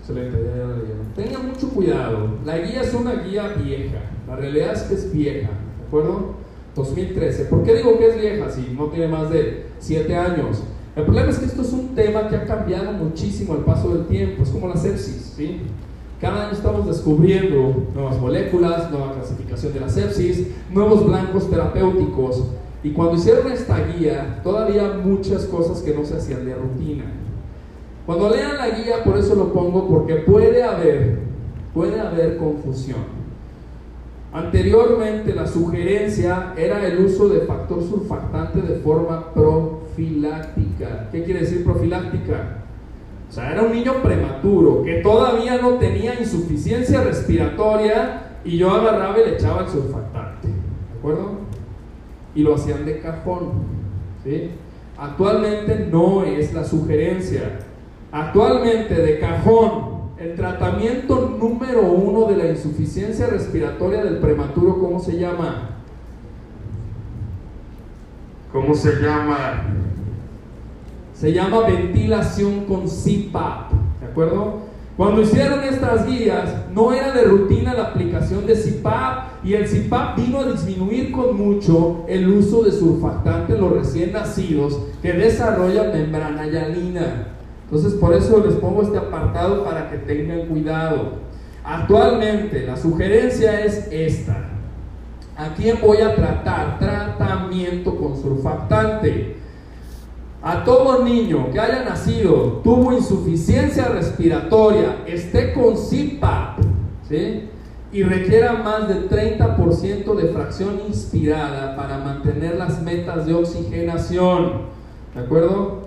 excelente, ya, la leyeron. Tengan mucho cuidado, la guía es una guía vieja, la realidad es que es vieja, ¿de acuerdo? 2013. ¿Por qué digo que es vieja si no tiene más de 7 años? El problema es que esto es un tema que ha cambiado muchísimo al paso del tiempo, es como la sepsis, ¿sí? Cada año estamos descubriendo nuevas moléculas, nueva clasificación de la sepsis, nuevos blancos terapéuticos. Y cuando hicieron esta guía, todavía muchas cosas que no se hacían de rutina. Cuando lean la guía, por eso lo pongo, porque puede haber, puede haber confusión. Anteriormente la sugerencia era el uso de factor surfactante de forma profiláctica. ¿Qué quiere decir profiláctica? Sea, era un niño prematuro que todavía no tenía insuficiencia respiratoria y yo agarraba y le echaba el surfactante. ¿De acuerdo? Y lo hacían de cajón. ¿sí? Actualmente no es la sugerencia. Actualmente de cajón, el tratamiento número uno de la insuficiencia respiratoria del prematuro, ¿cómo se llama? ¿Cómo se llama? Se llama ventilación con CPAP, ¿de acuerdo? Cuando hicieron estas guías, no era de rutina la aplicación de CPAP y el CPAP vino a disminuir con mucho el uso de surfactante en los recién nacidos que desarrollan membrana hialina. Entonces, por eso les pongo este apartado para que tengan cuidado. Actualmente, la sugerencia es esta. ¿A quién voy a tratar? Tratamiento con surfactante. A todo niño que haya nacido, tuvo insuficiencia respiratoria, esté con CPAP, y requiera más del 30% de fracción inspirada para mantener las metas de oxigenación. ¿De acuerdo?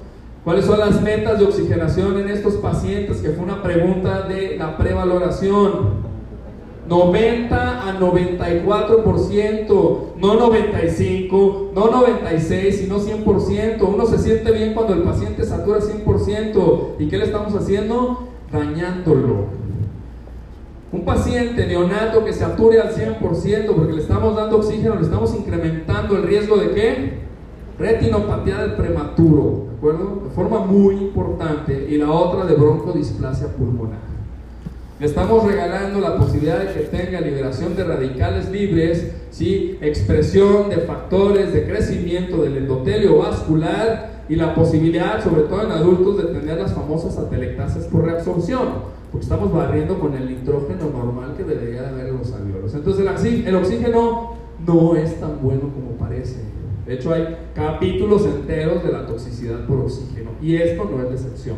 ¿Cuáles son las metas de oxigenación en estos pacientes? Que fue una pregunta de la prevaloración. 90 a 94%, no 95, no 96, sino 100%. Uno se siente bien cuando el paciente satura 100%. ¿Y qué le estamos haciendo? Dañándolo. Un paciente neonato que sature al 100% porque le estamos dando oxígeno, le estamos incrementando el riesgo de qué? Retinopatía del prematuro, ¿de acuerdo? De forma muy importante. Y la otra de broncodisplasia pulmonar. Le estamos regalando la posibilidad de que tenga liberación de radicales libres, ¿sí? expresión de factores de crecimiento del endotelio vascular y la posibilidad, sobre todo en adultos, de tener las famosas atelectasias por reabsorción, porque estamos barriendo con el nitrógeno normal que debería de haber en los alveolos. Entonces el oxígeno no es tan bueno como parece. De hecho hay capítulos enteros de la toxicidad por oxígeno y esto no es la excepción.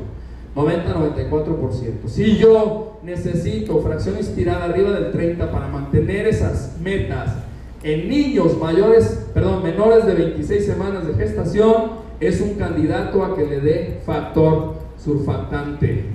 90-94%. Si yo necesito fracción inspirada arriba del 30 para mantener esas metas en niños mayores, perdón, menores de 26 semanas de gestación, es un candidato a que le dé factor surfactante.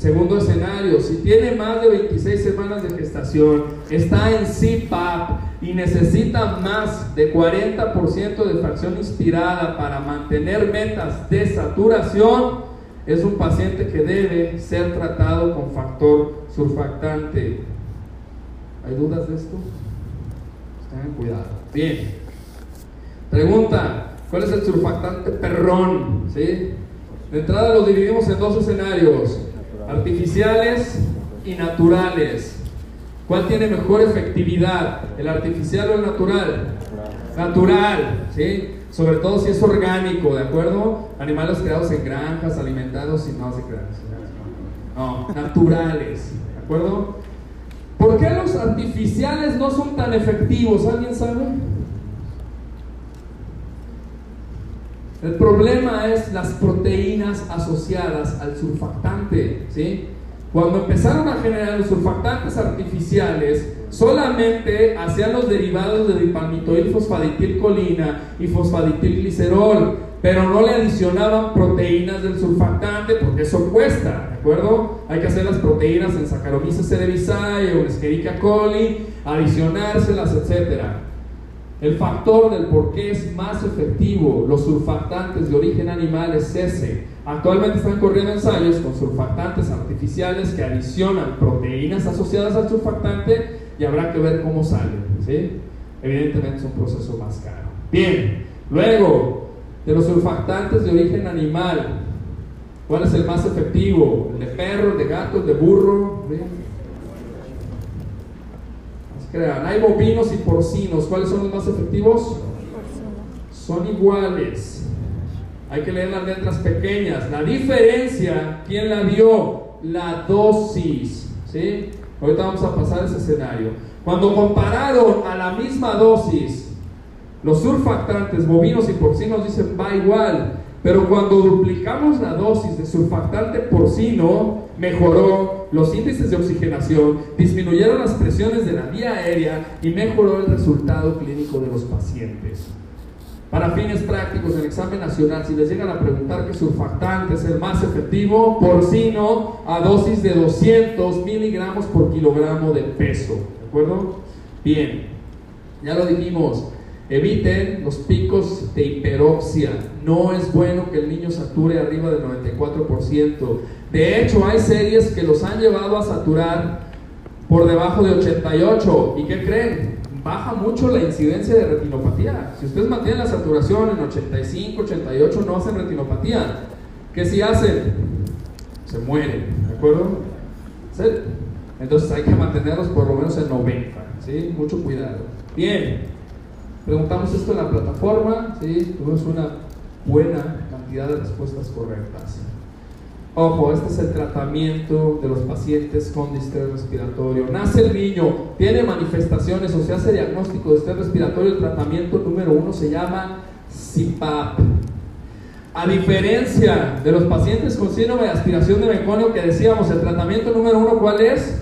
Segundo escenario, si tiene más de 26 semanas de gestación, está en CPAP y necesita más de 40% de fracción inspirada para mantener metas de saturación, es un paciente que debe ser tratado con factor surfactante. ¿Hay dudas de esto? Tengan cuidado. Bien. Pregunta, ¿cuál es el surfactante perrón? ¿Sí? De entrada los dividimos en dos escenarios artificiales y naturales. ¿Cuál tiene mejor efectividad? ¿El artificial o el natural? Natural, ¿sí? Sobre todo si es orgánico, ¿de acuerdo? Animales creados en granjas, alimentados y no se crean. No, naturales, ¿de acuerdo? ¿Por qué los artificiales no son tan efectivos? ¿Alguien sabe? El problema es las proteínas asociadas al surfactante, ¿sí? Cuando empezaron a generar los surfactantes artificiales, solamente hacían los derivados de dipalmitoil fosfaditilcolina y fosfaditilglicerol, pero no le adicionaban proteínas del surfactante porque eso cuesta, ¿de acuerdo? Hay que hacer las proteínas en Saccharomyces cerevisiae o Escherichia coli, adicionárselas, etcétera. El factor del por qué es más efectivo los surfactantes de origen animal es ese. Actualmente están corriendo ensayos con surfactantes artificiales que adicionan proteínas asociadas al surfactante y habrá que ver cómo salen. ¿sí? Evidentemente es un proceso más caro. Bien, luego de los surfactantes de origen animal, ¿cuál es el más efectivo? ¿El de perro, el de gato, el de burro? Crean. Hay bovinos y porcinos. ¿Cuáles son los más efectivos? Son iguales. Hay que leer las letras pequeñas. La diferencia, ¿quién la dio? La dosis. ¿Sí? Ahorita vamos a pasar ese escenario. Cuando compararon a la misma dosis, los surfactantes bovinos y porcinos dicen va igual. Pero cuando duplicamos la dosis de surfactante porcino, mejoró los índices de oxigenación, disminuyeron las presiones de la vía aérea y mejoró el resultado clínico de los pacientes. Para fines prácticos, el examen nacional, si les llegan a preguntar qué surfactante es el más efectivo, porcino a dosis de 200 miligramos por kilogramo de peso. ¿De acuerdo? Bien, ya lo dijimos. Eviten los picos de hiperoxia. No es bueno que el niño sature arriba del 94%. De hecho, hay series que los han llevado a saturar por debajo de 88. ¿Y qué creen? Baja mucho la incidencia de retinopatía. Si ustedes mantienen la saturación en 85, 88, no hacen retinopatía. ¿Qué si hacen? Se mueren, ¿de acuerdo? Entonces hay que mantenerlos por lo menos en 90, ¿sí? Mucho cuidado. Bien. Preguntamos esto en la plataforma, ¿sí? tuvimos una buena cantidad de respuestas correctas. Ojo, este es el tratamiento de los pacientes con distrés respiratorio. Nace el niño, tiene manifestaciones o se hace diagnóstico de estrés respiratorio. El tratamiento número uno se llama CPAP. A diferencia de los pacientes con síndrome de aspiración de meconio que decíamos, el tratamiento número uno, ¿cuál es?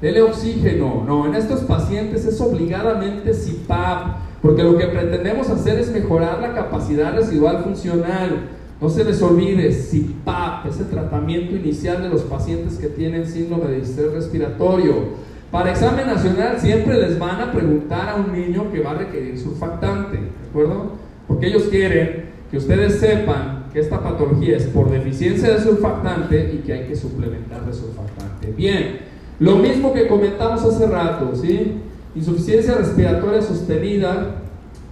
Dele oxígeno. No, en estos pacientes es obligadamente CPAP porque lo que pretendemos hacer es mejorar la capacidad residual funcional. No se les olvide, CPAP es el tratamiento inicial de los pacientes que tienen síndrome de distrés respiratorio. Para examen nacional siempre les van a preguntar a un niño que va a requerir surfactante, ¿de acuerdo? Porque ellos quieren que ustedes sepan que esta patología es por deficiencia de surfactante y que hay que suplementar de surfactante. Bien, lo mismo que comentamos hace rato, ¿sí? Insuficiencia respiratoria sostenida,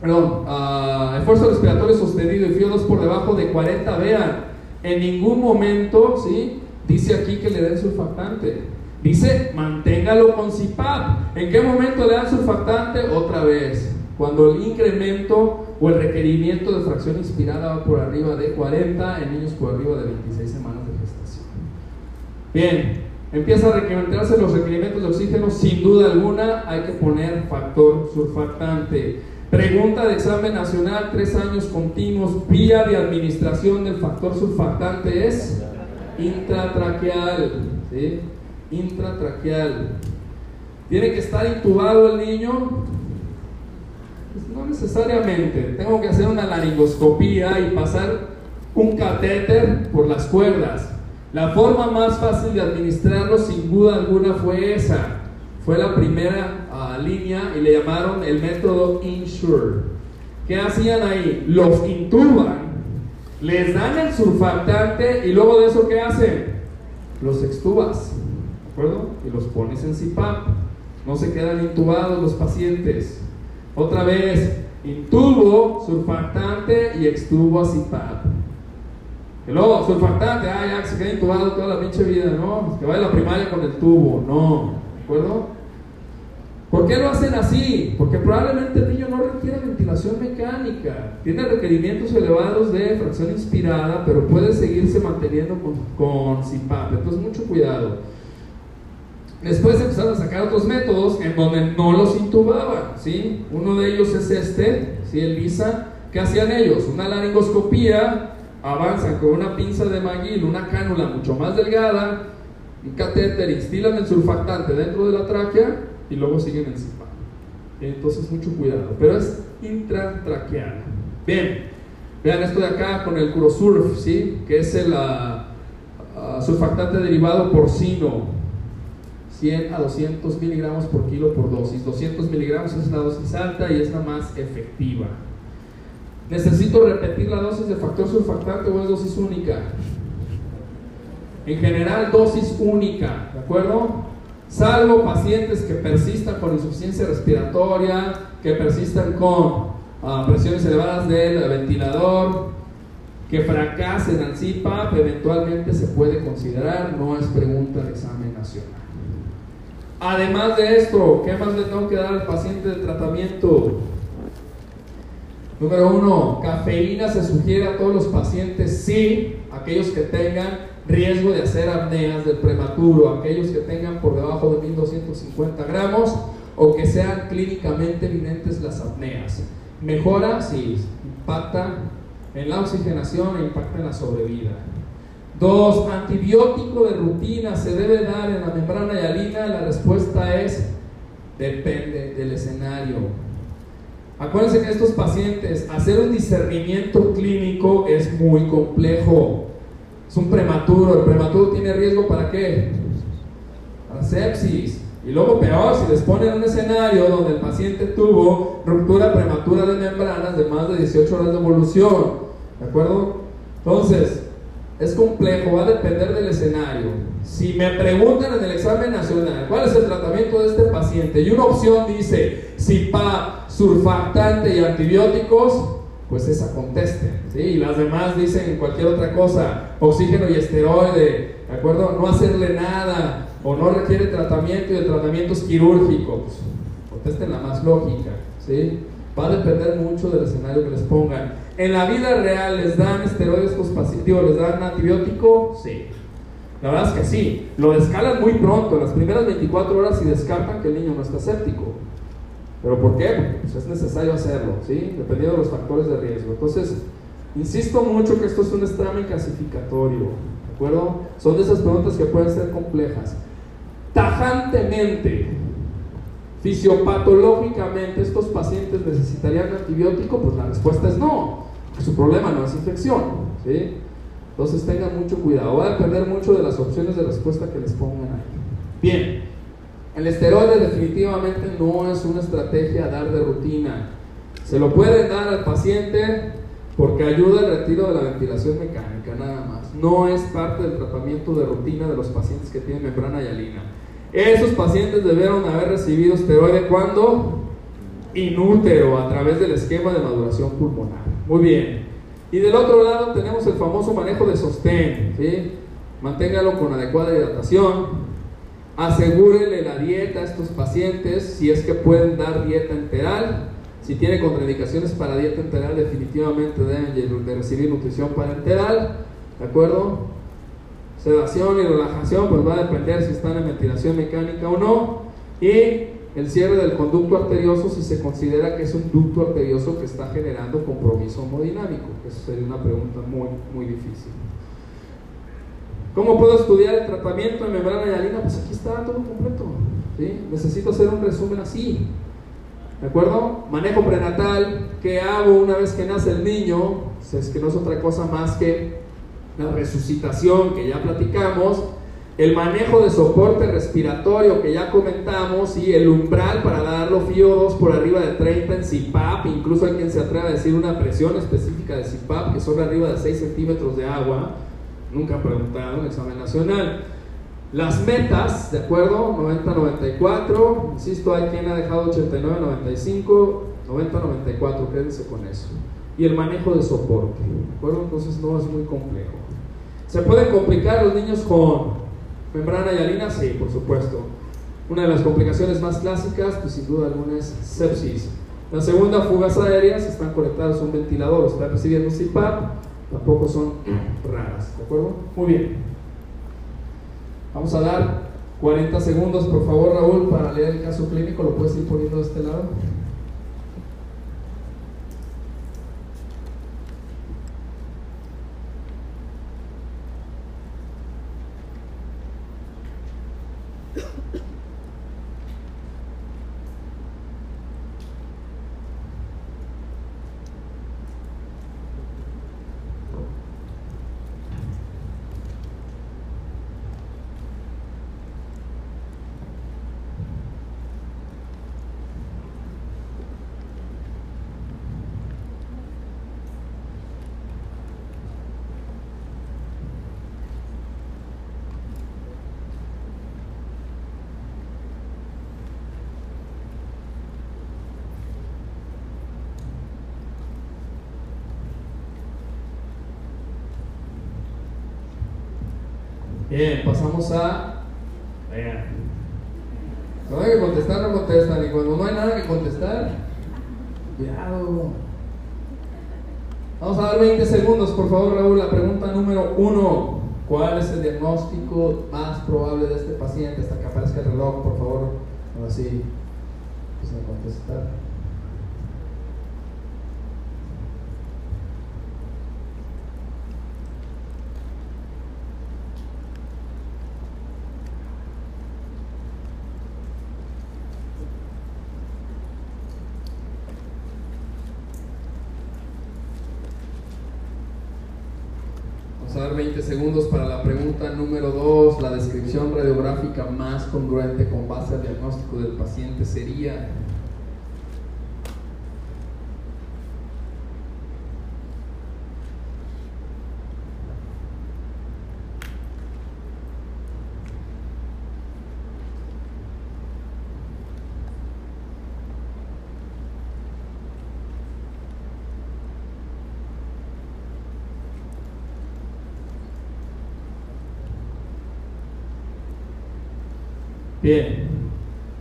perdón, uh, esfuerzo respiratorio sostenido y 2 por debajo de 40, vean, en ningún momento, ¿sí? Dice aquí que le den surfactante. Dice, manténgalo con CIPAP. ¿En qué momento le dan surfactante? Otra vez. Cuando el incremento o el requerimiento de fracción inspirada va por arriba de 40 en niños por arriba de 26 semanas de gestación. Bien, empieza a requerirse los requerimientos de oxígeno, sin duda alguna hay que poner factor surfactante. Pregunta de examen nacional, tres años continuos, vía de administración del factor surfactante es intratraqueal. ¿sí? Intratraqueal. ¿Tiene que estar intubado el niño? Pues no necesariamente. Tengo que hacer una laringoscopía y pasar un catéter por las cuerdas. La forma más fácil de administrarlo sin duda alguna fue esa. Fue la primera ah, línea y le llamaron el método Insure. ¿Qué hacían ahí? Los intuban, les dan el surfactante y luego de eso ¿qué hacen? Los extubas, ¿de acuerdo? Y los pones en CPAP. No se quedan intubados los pacientes. Otra vez, intubo, surfactante y extubo a CPAP. Y luego, surfactante, ah, ya se queda intubado toda la pinche vida, ¿no? Que vaya a la primaria con el tubo, no, ¿de acuerdo? ¿Por qué lo hacen así? Porque probablemente el niño no requiere ventilación mecánica, tiene requerimientos elevados de fracción inspirada, pero puede seguirse manteniendo con, con CPAP, entonces mucho cuidado. Después empezaron a sacar otros métodos en donde no los intubaban, ¿sí? Uno de ellos es este, ¿sí? El VISA. ¿Qué hacían ellos? Una laringoscopía, avanzan con una pinza de McGill, una cánula mucho más delgada, un catéter, instilan el surfactante dentro de la tráquea y luego siguen CPAP. Entonces, mucho cuidado. Pero es intratraqueal. Bien, vean esto de acá con el Curosurf, ¿sí? Que es el uh, surfactante derivado porcino. 100 a 200 miligramos por kilo por dosis. 200 miligramos es la dosis alta y es la más efectiva. ¿Necesito repetir la dosis de factor surfactante o es dosis única? En general, dosis única, ¿de acuerdo? Salvo pacientes que persistan con insuficiencia respiratoria, que persistan con uh, presiones elevadas del ventilador, que fracasen al CPAP, eventualmente se puede considerar, no es pregunta de examen nacional. Además de esto, ¿qué más le tengo que dar al paciente de tratamiento? Número uno, cafeína se sugiere a todos los pacientes, sí, aquellos que tengan riesgo de hacer apneas del prematuro, aquellos que tengan por debajo de 1250 gramos o que sean clínicamente evidentes las apneas. Mejora si impacta en la oxigenación e impacta en la sobrevida. Dos, antibiótico de rutina se debe dar en la membrana hialina. La respuesta es depende del escenario. Acuérdense que estos pacientes, hacer un discernimiento clínico es muy complejo. Es un prematuro. El prematuro tiene riesgo para qué? Para sepsis. Y luego peor, si les ponen un escenario donde el paciente tuvo ruptura prematura de membranas de más de 18 horas de evolución. ¿De acuerdo? Entonces, es complejo, va a depender del escenario. Si me preguntan en el examen nacional cuál es el tratamiento de este paciente y una opción dice SIPA, surfactante y antibióticos, pues esa conteste. ¿sí? Y las demás dicen cualquier otra cosa, oxígeno y esteroide, ¿de acuerdo? No hacerle nada o no requiere tratamiento y el tratamiento es quirúrgico. Pues, contesten la más lógica. ¿sí? Va a depender mucho del escenario que les pongan. ¿En la vida real les dan esteroides digo, les dan antibiótico? Sí. La verdad es que sí. Lo descalan muy pronto, en las primeras 24 horas y descartan que el niño no está séptico. ¿Pero por qué? Pues es necesario hacerlo, ¿sí? Dependiendo de los factores de riesgo. Entonces, insisto mucho que esto es un examen clasificatorio, ¿de acuerdo? Son de esas preguntas que pueden ser complejas. Tajantemente, fisiopatológicamente, ¿estos pacientes necesitarían antibiótico? Pues la respuesta es no su problema no es infección. ¿sí? Entonces tengan mucho cuidado. Va a depender mucho de las opciones de respuesta que les pongan ahí. Bien, el esteroide definitivamente no es una estrategia a dar de rutina. Se lo pueden dar al paciente porque ayuda al retiro de la ventilación mecánica, nada más. No es parte del tratamiento de rutina de los pacientes que tienen membrana hialina. Esos pacientes debieron haber recibido esteroide cuando inútero a través del esquema de maduración pulmonar. Muy bien. Y del otro lado tenemos el famoso manejo de sostén. Manténgalo con adecuada hidratación. Asegúrele la dieta a estos pacientes si es que pueden dar dieta enteral. Si tiene contraindicaciones para dieta enteral, definitivamente deben de recibir nutrición parenteral. ¿De acuerdo? Sedación y relajación, pues va a depender si están en ventilación mecánica o no. Y el cierre del conducto arterioso si se considera que es un ducto arterioso que está generando compromiso hemodinámico. Eso sería una pregunta muy, muy difícil. ¿Cómo puedo estudiar el tratamiento de membrana hialina? Pues aquí está todo completo. Necesito hacer un resumen así. ¿De acuerdo? Manejo prenatal. ¿Qué hago una vez que nace el niño? Es que no es otra cosa más que la resucitación que ya platicamos, el manejo de soporte respiratorio que ya comentamos y el umbral para darlo FIO2 por arriba de 30 en CPAP, incluso hay quien se atreve a decir una presión específica de CPAP que son arriba de 6 centímetros de agua, nunca preguntado en examen nacional. Las metas, ¿de acuerdo? 90-94, insisto, hay quien ha dejado 89-95, 90-94, quédense con eso. Y el manejo de soporte, ¿de acuerdo? Entonces no es muy complejo. ¿Se pueden complicar los niños con membrana hialina? Sí, por supuesto. Una de las complicaciones más clásicas, pues sin duda alguna es sepsis. La segunda, fugas aéreas, están conectadas a un ventilador, están recibiendo CPAP, tampoco son raras, ¿de acuerdo? Muy bien. Vamos a dar 40 segundos, por favor, Raúl, para leer el caso clínico. ¿Lo puedes ir poniendo de este lado? Bien, pasamos a. Vean. No hay que contestar, no contestan. Y cuando no hay nada que contestar, cuidado. Vamos a dar 20 segundos, por favor, Raúl. La pregunta número uno: ¿Cuál es el diagnóstico más probable de este paciente? Hasta que aparezca el reloj, por favor. Ahora sí, empiecen a contestar. dar 20 segundos para la pregunta número 2. La descripción radiográfica más congruente con base al diagnóstico del paciente sería Bien,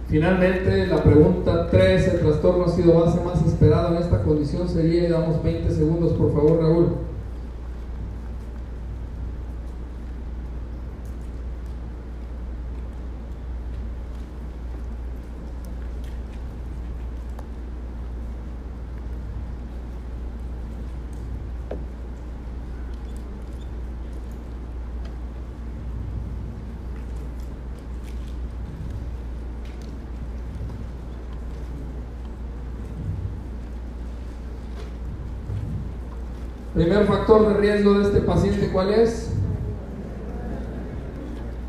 finalmente la pregunta 3, el trastorno ha sido base más esperado en esta condición sería, y damos 20 segundos por favor Raúl. Primer factor de riesgo de este paciente, ¿cuál es?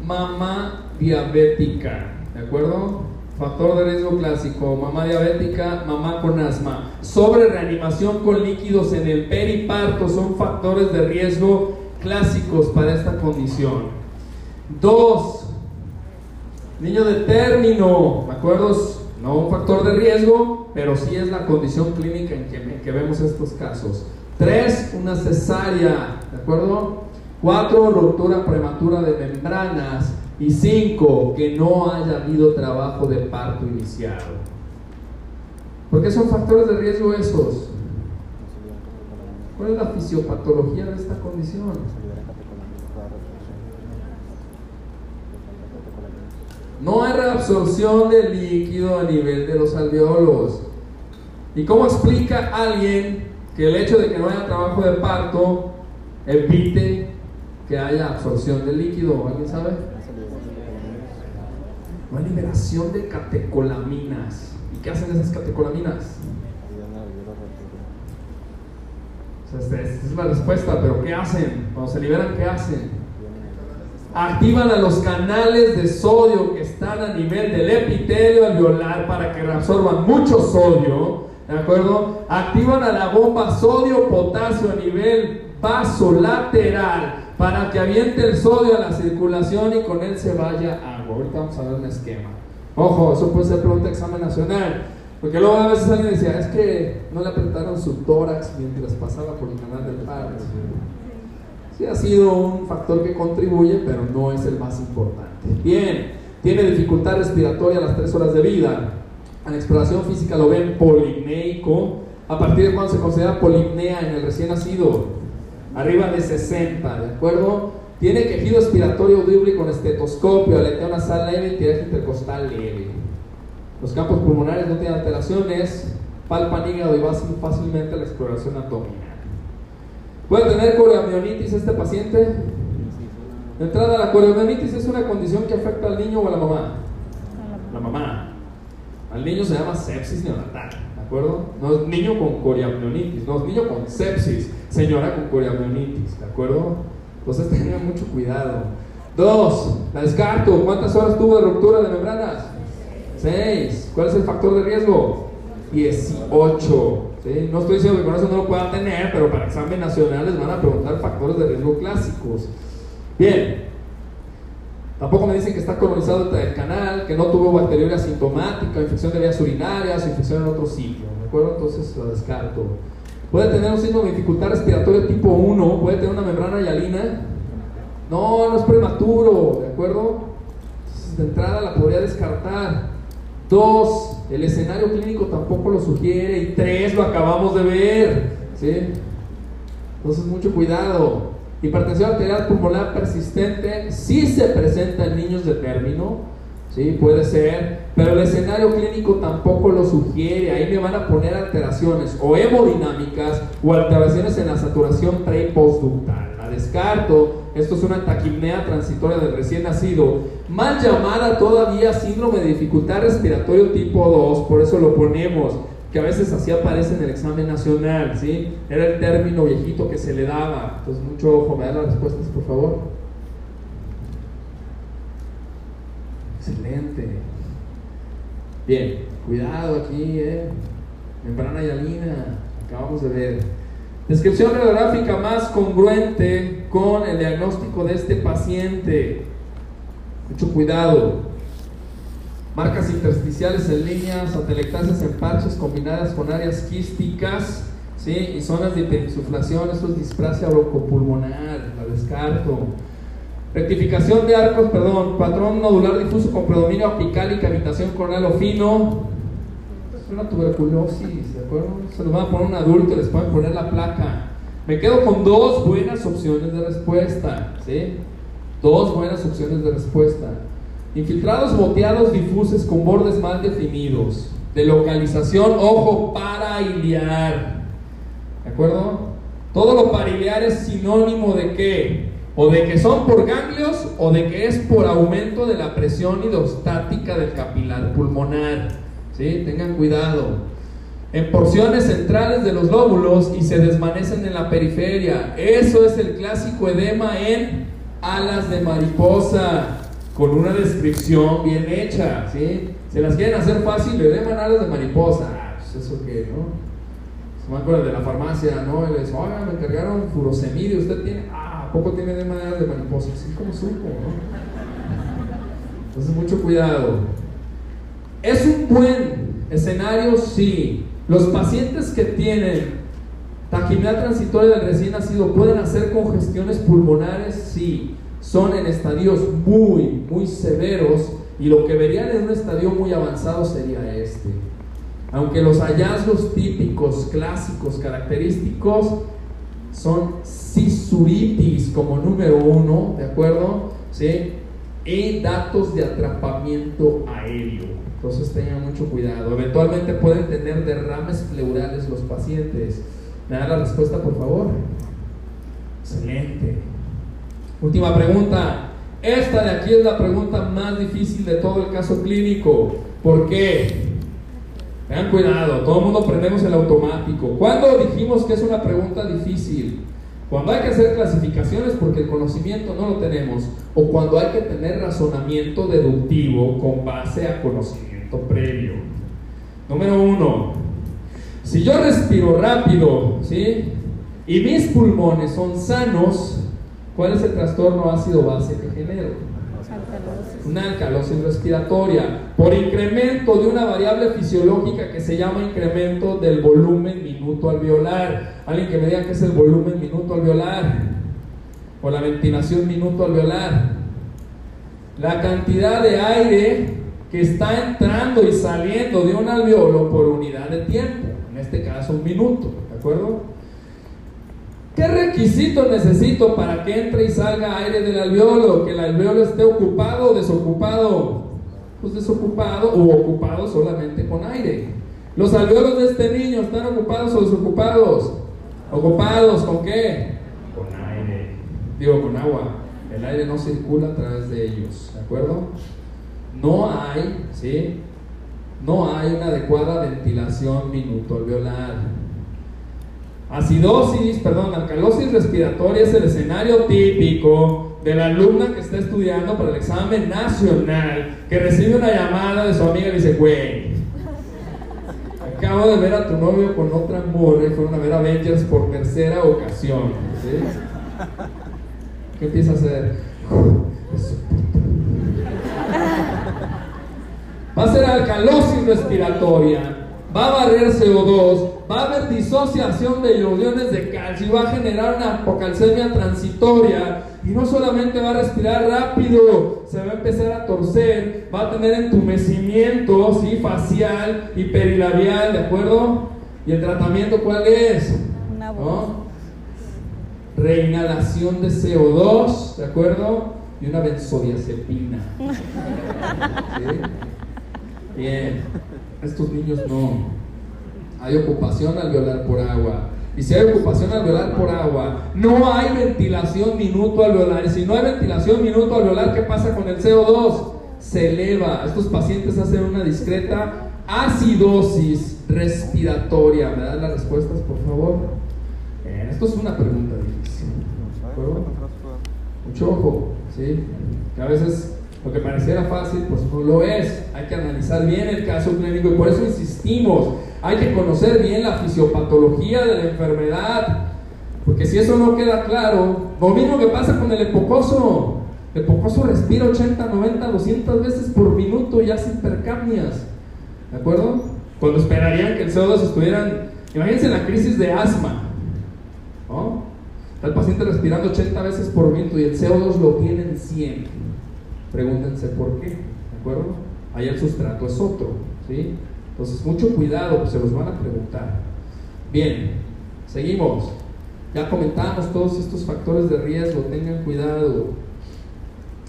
Mamá diabética, ¿de acuerdo? Factor de riesgo clásico, mamá diabética, mamá con asma. Sobre reanimación con líquidos en el periparto son factores de riesgo clásicos para esta condición. Dos, niño de término, ¿de acuerdo? No un factor de riesgo, pero sí es la condición clínica en que, que vemos estos casos. Tres, una cesárea, ¿de acuerdo? Cuatro, ruptura prematura de membranas. Y cinco, que no haya habido trabajo de parto iniciado. ¿Por qué son factores de riesgo esos? ¿Cuál es la fisiopatología de esta condición? No hay reabsorción de líquido a nivel de los alveolos. ¿Y cómo explica alguien que el hecho de que no haya trabajo de parto evite que haya absorción de líquido. ¿Alguien sabe? No hay liberación de catecolaminas. ¿Y qué hacen esas catecolaminas? Esta es la respuesta, pero ¿qué hacen? Cuando se liberan, ¿qué hacen? Activan a los canales de sodio que están a nivel del epitelio alveolar para que absorban mucho sodio, ¿de acuerdo? Activan a la bomba sodio-potasio a nivel vasolateral para que aviente el sodio a la circulación y con él se vaya agua. Ahorita vamos a ver un esquema. Ojo, eso puede ser de examen nacional. Porque luego a veces alguien decía, es que no le apretaron su tórax mientras pasaba por el canal del par. Sí ha sido un factor que contribuye, pero no es el más importante. Bien, tiene dificultad respiratoria a las 3 horas de vida. En la exploración física lo ven polineico. ¿A partir de cuándo se considera polipnea en el recién nacido? Arriba de 60, ¿de acuerdo? Tiene quejido respiratorio audible con estetoscopio, aleteo nasal leve y tiraje intercostal leve. Los campos pulmonares no tienen alteraciones, palpan hígado y va fácilmente a la exploración abdominal. ¿Puede tener coreomionitis este paciente? De entrada, la coreomionitis es una condición que afecta al niño o a la mamá. La mamá. Al niño se llama sepsis neonatal, ¿de acuerdo? No es niño con coreomionitis, no es niño con sepsis, señora con coreomionitis, ¿de acuerdo? Entonces tengan mucho cuidado. Dos, la descarto. ¿Cuántas horas tuvo de ruptura de membranas? 6. ¿Cuál es el factor de riesgo? 18. No estoy diciendo que con eso no lo puedan tener, pero para examen nacional les van a preguntar factores de riesgo clásicos. Bien. Tampoco me dicen que está colonizado el canal, que no tuvo bacteriuria asintomática, infección de vías urinarias, infección en otro sitio. ¿De acuerdo? Entonces lo descarto. Puede tener un signo de dificultad respiratoria tipo 1, puede tener una membrana hialina. No, no es prematuro, ¿de acuerdo? Entonces, de entrada la podría descartar. Dos, el escenario clínico tampoco lo sugiere. Y tres, lo acabamos de ver. ¿sí? Entonces, mucho cuidado. Hipertensión arterial pulmonar persistente sí se presenta en niños de término. Sí, puede ser, pero el escenario clínico tampoco lo sugiere. Ahí me van a poner alteraciones o hemodinámicas o alteraciones en la saturación pre y postductal. La descarto. Esto es una taquipnea transitoria del recién nacido, mal llamada todavía síndrome de dificultad respiratorio tipo 2, por eso lo ponemos, que a veces así aparece en el examen nacional, ¿sí? Era el término viejito que se le daba. Entonces, mucho ojo, me dan las respuestas, por favor. Excelente. Bien, cuidado aquí, ¿eh? Membrana hialina, acabamos de ver. Descripción radiográfica más congruente con el diagnóstico de este paciente. Mucho cuidado. Marcas intersticiales en líneas, atelectasias en parches combinadas con áreas quísticas ¿sí? y zonas de hiperinsuflación. Esto es displasia broncopulmonar, la descarto. Rectificación de arcos, perdón, patrón nodular difuso con predominio apical y cavitación coronal o fino. Es una tuberculosis, ¿de acuerdo? Se lo van a poner un adulto, les pueden poner la placa. Me quedo con dos buenas opciones de respuesta, ¿sí? Dos buenas opciones de respuesta. Infiltrados boteados difusos con bordes mal definidos. De localización, ojo, parahiliar. ¿De acuerdo? Todo lo pariliar es sinónimo de qué? o de que son por ganglios o de que es por aumento de la presión hidrostática del capilar pulmonar. ¿Sí? Tengan cuidado. En porciones centrales de los lóbulos y se desvanecen en la periferia. Eso es el clásico edema en alas de mariposa, con una descripción bien hecha. ¿sí? Se las quieren hacer fácil, edema en alas de mariposa. Ah, pues eso que, ¿no? Se me acuerdo de la farmacia, ¿no? Y le dice, oiga, me encargaron furosemide, usted tiene. Ah, poco tiene de de mariposa, así como supo, Entonces, mucho cuidado. ¿Es un buen escenario? Sí. Los pacientes que tienen taquimia transitoria del recién nacido pueden hacer congestiones pulmonares, sí. Son en estadios muy, muy severos y lo que verían en un estadio muy avanzado sería este. Aunque los hallazgos típicos, clásicos, característicos son sisuritis como número uno, ¿de acuerdo? ¿Sí? Y datos de atrapamiento aéreo. Entonces tengan mucho cuidado. Eventualmente pueden tener derrames pleurales los pacientes. ¿Me da la respuesta, por favor? Excelente. Última pregunta. Esta de aquí es la pregunta más difícil de todo el caso clínico. ¿Por qué? Tengan cuidado, todo el mundo aprendemos el automático. ¿Cuándo dijimos que es una pregunta difícil? Cuando hay que hacer clasificaciones porque el conocimiento no lo tenemos, o cuando hay que tener razonamiento deductivo con base a conocimiento previo. Número uno, si yo respiro rápido, ¿sí? Y mis pulmones son sanos, ¿cuál es el trastorno ácido base que genero? Una alcalosis respiratoria por incremento de una variable fisiológica que se llama incremento del volumen minuto alveolar. Alguien que me diga qué es el volumen minuto alveolar o la ventilación minuto alveolar. La cantidad de aire que está entrando y saliendo de un alveolo por unidad de tiempo, en este caso un minuto, ¿de acuerdo? ¿Qué requisitos necesito para que entre y salga aire del alveolo? Que el alveolo esté ocupado o desocupado. Pues desocupado o ocupado solamente con aire. Los alveolos de este niño están ocupados o desocupados. Ocupados con qué? Con aire. Digo, con agua. El aire no circula a través de ellos. ¿De acuerdo? No hay, ¿sí? No hay una adecuada ventilación minuto alveolar. Acidosis, perdón, alcalosis respiratoria es el escenario típico de la alumna que está estudiando para el examen nacional, que recibe una llamada de su amiga y dice, güey, acabo de ver a tu novio con otra morra y fueron a ver Avengers por tercera ocasión. ¿Qué empieza a hacer? Va a ser alcalosis respiratoria va a barrer CO2, va a haber disociación de iones de calcio y va a generar una apocalcemia transitoria. Y no solamente va a respirar rápido, se va a empezar a torcer, va a tener entumecimiento ¿sí? facial y perilabial, ¿de acuerdo? ¿Y el tratamiento cuál es? ¿No? Reinhalación de CO2, ¿de acuerdo? Y una benzodiazepina. ¿Sí? Bien estos niños no. Hay ocupación al violar por agua. Y si hay ocupación al violar por agua, no hay ventilación minuto al violar. Y si no hay ventilación minuto al violar, ¿qué pasa con el CO2? Se eleva. Estos pacientes hacen una discreta acidosis respiratoria. ¿Me dan las respuestas, por favor? esto es una pregunta difícil. Mucho ojo, ¿sí? Que a veces lo que pareciera fácil, pues no lo es. Hay que analizar bien el caso clínico y por eso insistimos. Hay que conocer bien la fisiopatología de la enfermedad. Porque si eso no queda claro, lo mismo que pasa con el epocoso. El epocoso respira 80, 90, 200 veces por minuto y hace hipercapnias. ¿De acuerdo? Cuando esperarían que el CO2 estuvieran. Imagínense la crisis de asma. ¿no? Está el paciente respirando 80 veces por minuto y el CO2 lo tiene en 100 pregúntense por qué, ¿de acuerdo? Ahí el sustrato es otro, ¿sí? Entonces, mucho cuidado, pues se los van a preguntar. Bien, seguimos. Ya comentamos todos estos factores de riesgo, tengan cuidado.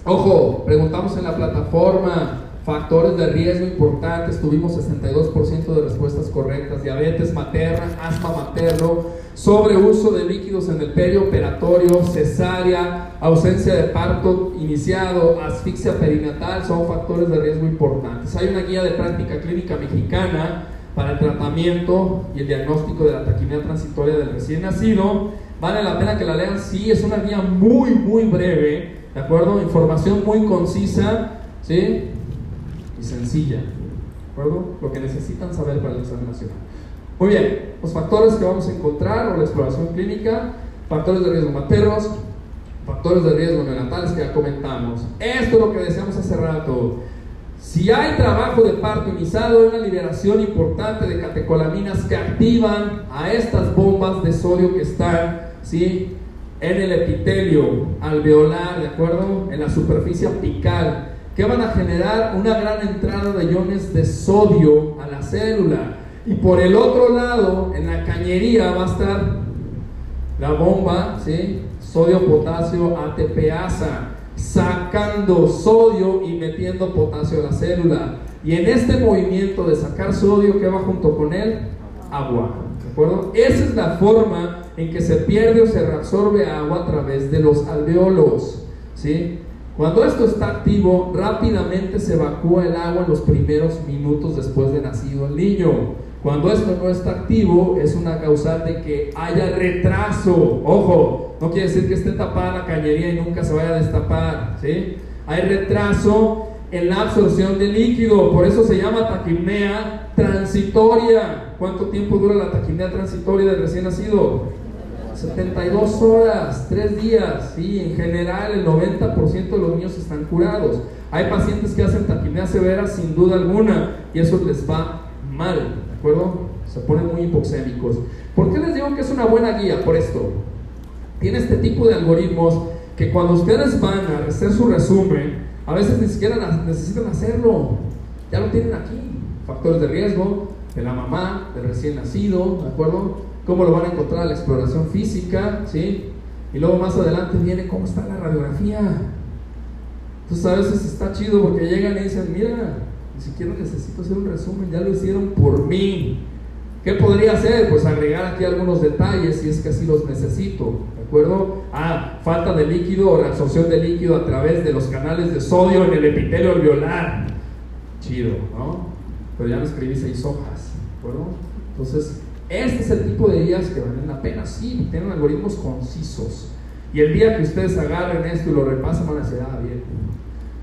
Ojo, preguntamos en la plataforma, factores de riesgo importantes, tuvimos 62% de respuestas correctas, diabetes materna, asma materno, sobreuso de líquidos en el perioperatorio, cesárea, ausencia de parto iniciado, asfixia perinatal, son factores de riesgo importantes. Hay una guía de práctica clínica mexicana para el tratamiento y el diagnóstico de la taquimia transitoria del recién nacido. Vale la pena que la lean, sí, es una guía muy, muy breve, ¿de acuerdo? Información muy concisa, ¿sí? Y sencilla, ¿de acuerdo? Lo que necesitan saber para el examen nacional. Muy bien, los factores que vamos a encontrar o la exploración clínica, factores de riesgo maternos, factores de riesgo neonatales que ya comentamos. Esto es lo que decíamos hace rato. Si hay trabajo de parto iniciado, hay una liberación importante de catecolaminas que activan a estas bombas de sodio que están ¿sí? en el epitelio alveolar, ¿de acuerdo? En la superficie apical, que van a generar una gran entrada de iones de sodio a la célula. Y por el otro lado, en la cañería va a estar la bomba, ¿sí? Sodio, potasio, ATPasa, sacando sodio y metiendo potasio a la célula. Y en este movimiento de sacar sodio, ¿qué va junto con él? Agua. ¿De acuerdo? Esa es la forma en que se pierde o se reabsorbe agua a través de los alveolos. ¿sí? Cuando esto está activo, rápidamente se evacúa el agua en los primeros minutos después de nacido el niño. Cuando esto no está activo, es una causal de que haya retraso. Ojo, no quiere decir que esté tapada la cañería y nunca se vaya a destapar. Hay retraso en la absorción de líquido, por eso se llama taquimnea transitoria. ¿Cuánto tiempo dura la taquimnea transitoria del recién nacido? 72 horas, 3 días, sí, en general el 90% de los niños están curados. Hay pacientes que hacen taquimnea severa sin duda alguna y eso les va mal, ¿de acuerdo? Se ponen muy hipoxémicos. ¿Por qué les digo que es una buena guía? Por esto. Tiene este tipo de algoritmos que cuando ustedes van a hacer su resumen, a veces ni siquiera necesitan hacerlo. Ya lo tienen aquí. Factores de riesgo de la mamá, del recién nacido, ¿de acuerdo? cómo lo van a encontrar la exploración física, ¿sí? Y luego más adelante viene cómo está la radiografía. Entonces a veces está chido porque llegan y dicen, mira, ni siquiera necesito hacer un resumen, ya lo hicieron por mí. ¿Qué podría hacer? Pues agregar aquí algunos detalles si es que así los necesito, ¿de acuerdo? Ah, falta de líquido o reabsorción de líquido a través de los canales de sodio en el epitelio alveolar. Chido, ¿no? Pero ya me escribí seis hojas, ¿de acuerdo? Entonces, este es el tipo de días que valen la pena, sí, tienen algoritmos concisos. Y el día que ustedes agarren esto y lo repasen, van a decir, ah, bien.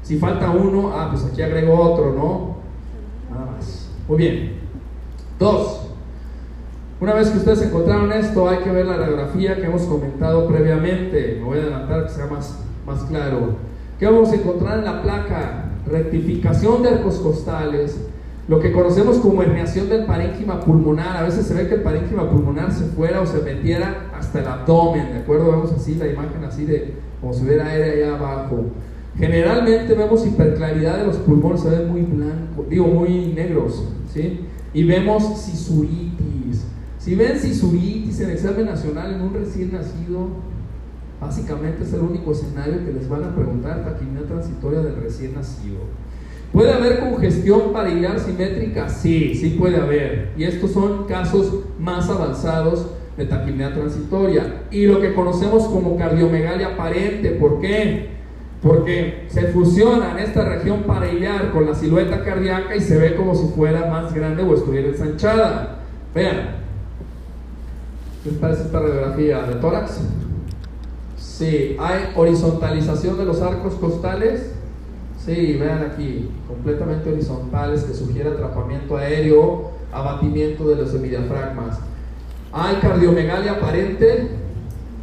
Si falta uno, ah, pues aquí agrego otro, ¿no? Nada más. Muy bien. Dos. Una vez que ustedes encontraron esto, hay que ver la radiografía que hemos comentado previamente. Me voy a adelantar que sea más, más claro. ¿Qué vamos a encontrar en la placa? Rectificación de arcos costales, lo que conocemos como herniación del parénquima pulmonar. A veces se ve que el parénquima pulmonar se fuera o se metiera hasta el abdomen, ¿de acuerdo? Vemos así la imagen así de como si hubiera aire allá abajo. Generalmente vemos hiperclaridad de los pulmones, se ven muy blancos, digo muy negros, ¿sí? Y vemos sisuritis. Si ven sisuritis en examen nacional en un recién nacido, básicamente es el único escenario que les van a preguntar taquimia transitoria del recién nacido. ¿Puede haber congestión pariliar simétrica? Sí, sí puede haber. Y estos son casos más avanzados de taquimia transitoria. Y lo que conocemos como cardiomegalia aparente, ¿por qué? Porque se fusiona en esta región pariliar con la silueta cardíaca y se ve como si fuera más grande o estuviera ensanchada. Vean. ¿Qué les parece esta radiografía de tórax? Sí, hay horizontalización de los arcos costales Sí, vean aquí, completamente horizontales que sugiere atrapamiento aéreo, abatimiento de los semidiafragmas. Hay cardiomegalia aparente,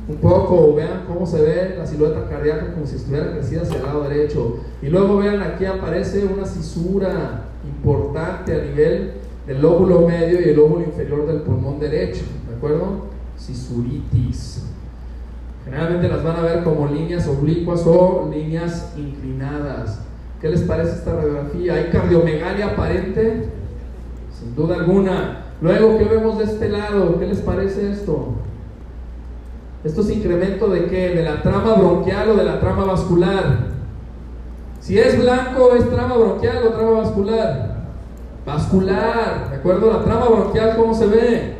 un poco, vean cómo se ve la silueta cardíaca como si estuviera crecida hacia el lado derecho. Y luego vean aquí aparece una cisura importante a nivel del lóbulo medio y el lóbulo inferior del pulmón derecho, ¿de acuerdo? Cisuritis. Generalmente las van a ver como líneas oblicuas o líneas inclinadas. ¿Qué les parece esta radiografía? ¿Hay cardiomegalia aparente? Sin duda alguna. Luego, ¿qué vemos de este lado? ¿Qué les parece esto? ¿Esto es incremento de qué? ¿De la trama bronquial o de la trama vascular? Si es blanco, ¿es trama bronquial o trama vascular? Vascular, ¿de acuerdo? La trama bronquial, ¿cómo se ve?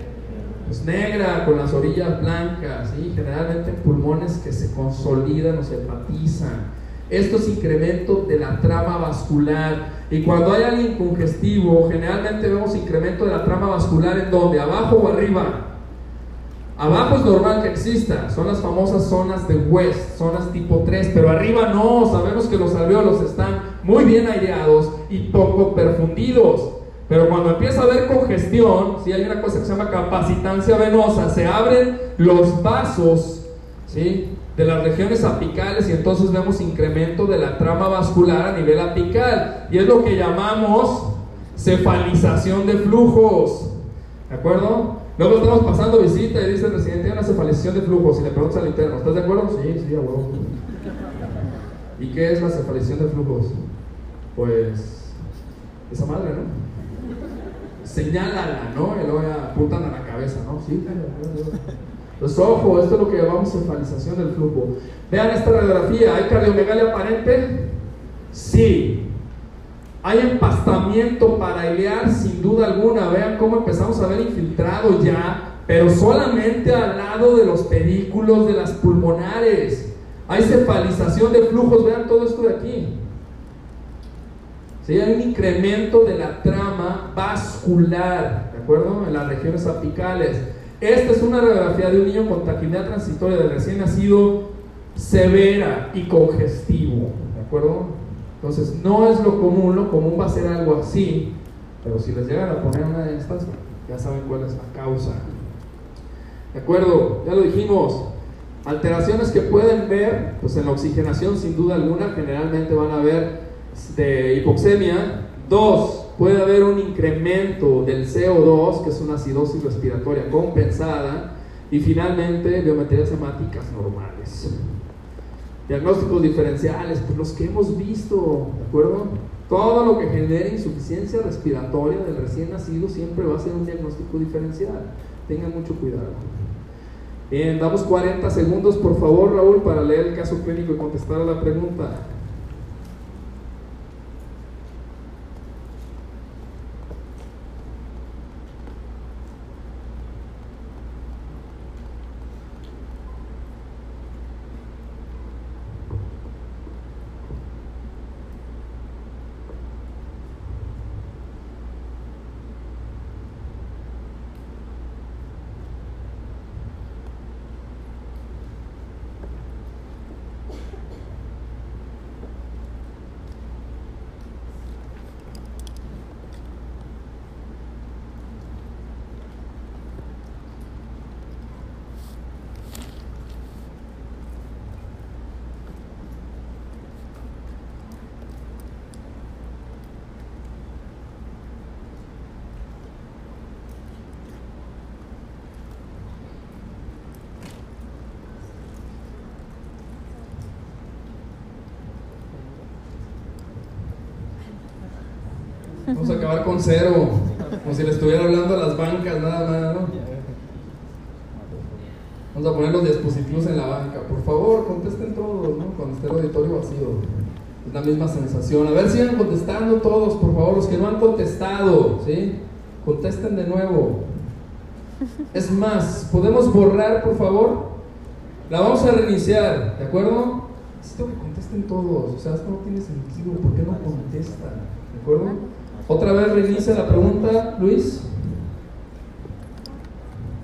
Pues negra, con las orillas blancas, ¿sí? generalmente pulmones que se consolidan o se hepatizan. Esto es incremento de la trama vascular. Y cuando hay alguien congestivo, generalmente vemos incremento de la trama vascular en donde, abajo o arriba. Abajo es normal que exista, son las famosas zonas de West, zonas tipo 3, pero arriba no, sabemos que los alveolos están muy bien aireados y poco perfundidos. Pero cuando empieza a haber congestión, si hay una cosa que se llama capacitancia venosa, se abren los vasos, ¿sí? de las regiones apicales y entonces vemos incremento de la trama vascular a nivel apical y es lo que llamamos cefalización de flujos. ¿De acuerdo? Luego estamos pasando visita y dice el residente hay una cefalización de flujos y le preguntas al interno, ¿estás de acuerdo? Sí, sí, a. ¿Y qué es la cefalización de flujos? Pues esa madre, ¿no? Señálala, ¿no? Y luego apuntan a la cabeza, ¿no? Sí, claro. Entonces, ojo, esto es lo que llamamos cefalización del flujo. Vean esta radiografía, ¿hay cardiomegalia aparente? Sí. ¿Hay empastamiento para ilear? Sin duda alguna. Vean cómo empezamos a ver infiltrado ya, pero solamente al lado de los pedículos de las pulmonares. Hay cefalización de flujos, vean todo esto de aquí. ¿Sí? Hay un incremento de la trama vascular, ¿de acuerdo? En las regiones apicales. Esta es una radiografía de un niño con taquimia transitoria de recién nacido severa y congestivo, ¿de acuerdo? Entonces, no es lo común, lo común va a ser algo así, pero si les llegan a poner una de estas, ya saben cuál es la causa. ¿De acuerdo? Ya lo dijimos. Alteraciones que pueden ver, pues en la oxigenación sin duda alguna, generalmente van a haber de hipoxemia. Dos, puede haber un incremento del CO2, que es una acidosis respiratoria compensada. Y finalmente, biometrías hemáticas normales. Diagnósticos diferenciales, pues los que hemos visto, ¿de acuerdo? Todo lo que genere insuficiencia respiratoria del recién nacido siempre va a ser un diagnóstico diferencial. Tengan mucho cuidado. Bien, damos 40 segundos, por favor, Raúl, para leer el caso clínico y contestar a la pregunta. Vamos a con cero, como si le estuviera hablando a las bancas, nada más, ¿no? Vamos a poner los dispositivos en la banca. Por favor, contesten todos, ¿no? Cuando esté auditorio vacío. Es la misma sensación. A ver, sigan contestando todos, por favor. Los que no han contestado, ¿sí? Contesten de nuevo. Es más, ¿podemos borrar, por favor? La vamos a reiniciar, ¿de acuerdo? Necesito que contesten todos. O sea, esto no tiene sentido. ¿Por qué no contestan? ¿De acuerdo? Otra vez reinicia la pregunta, Luis.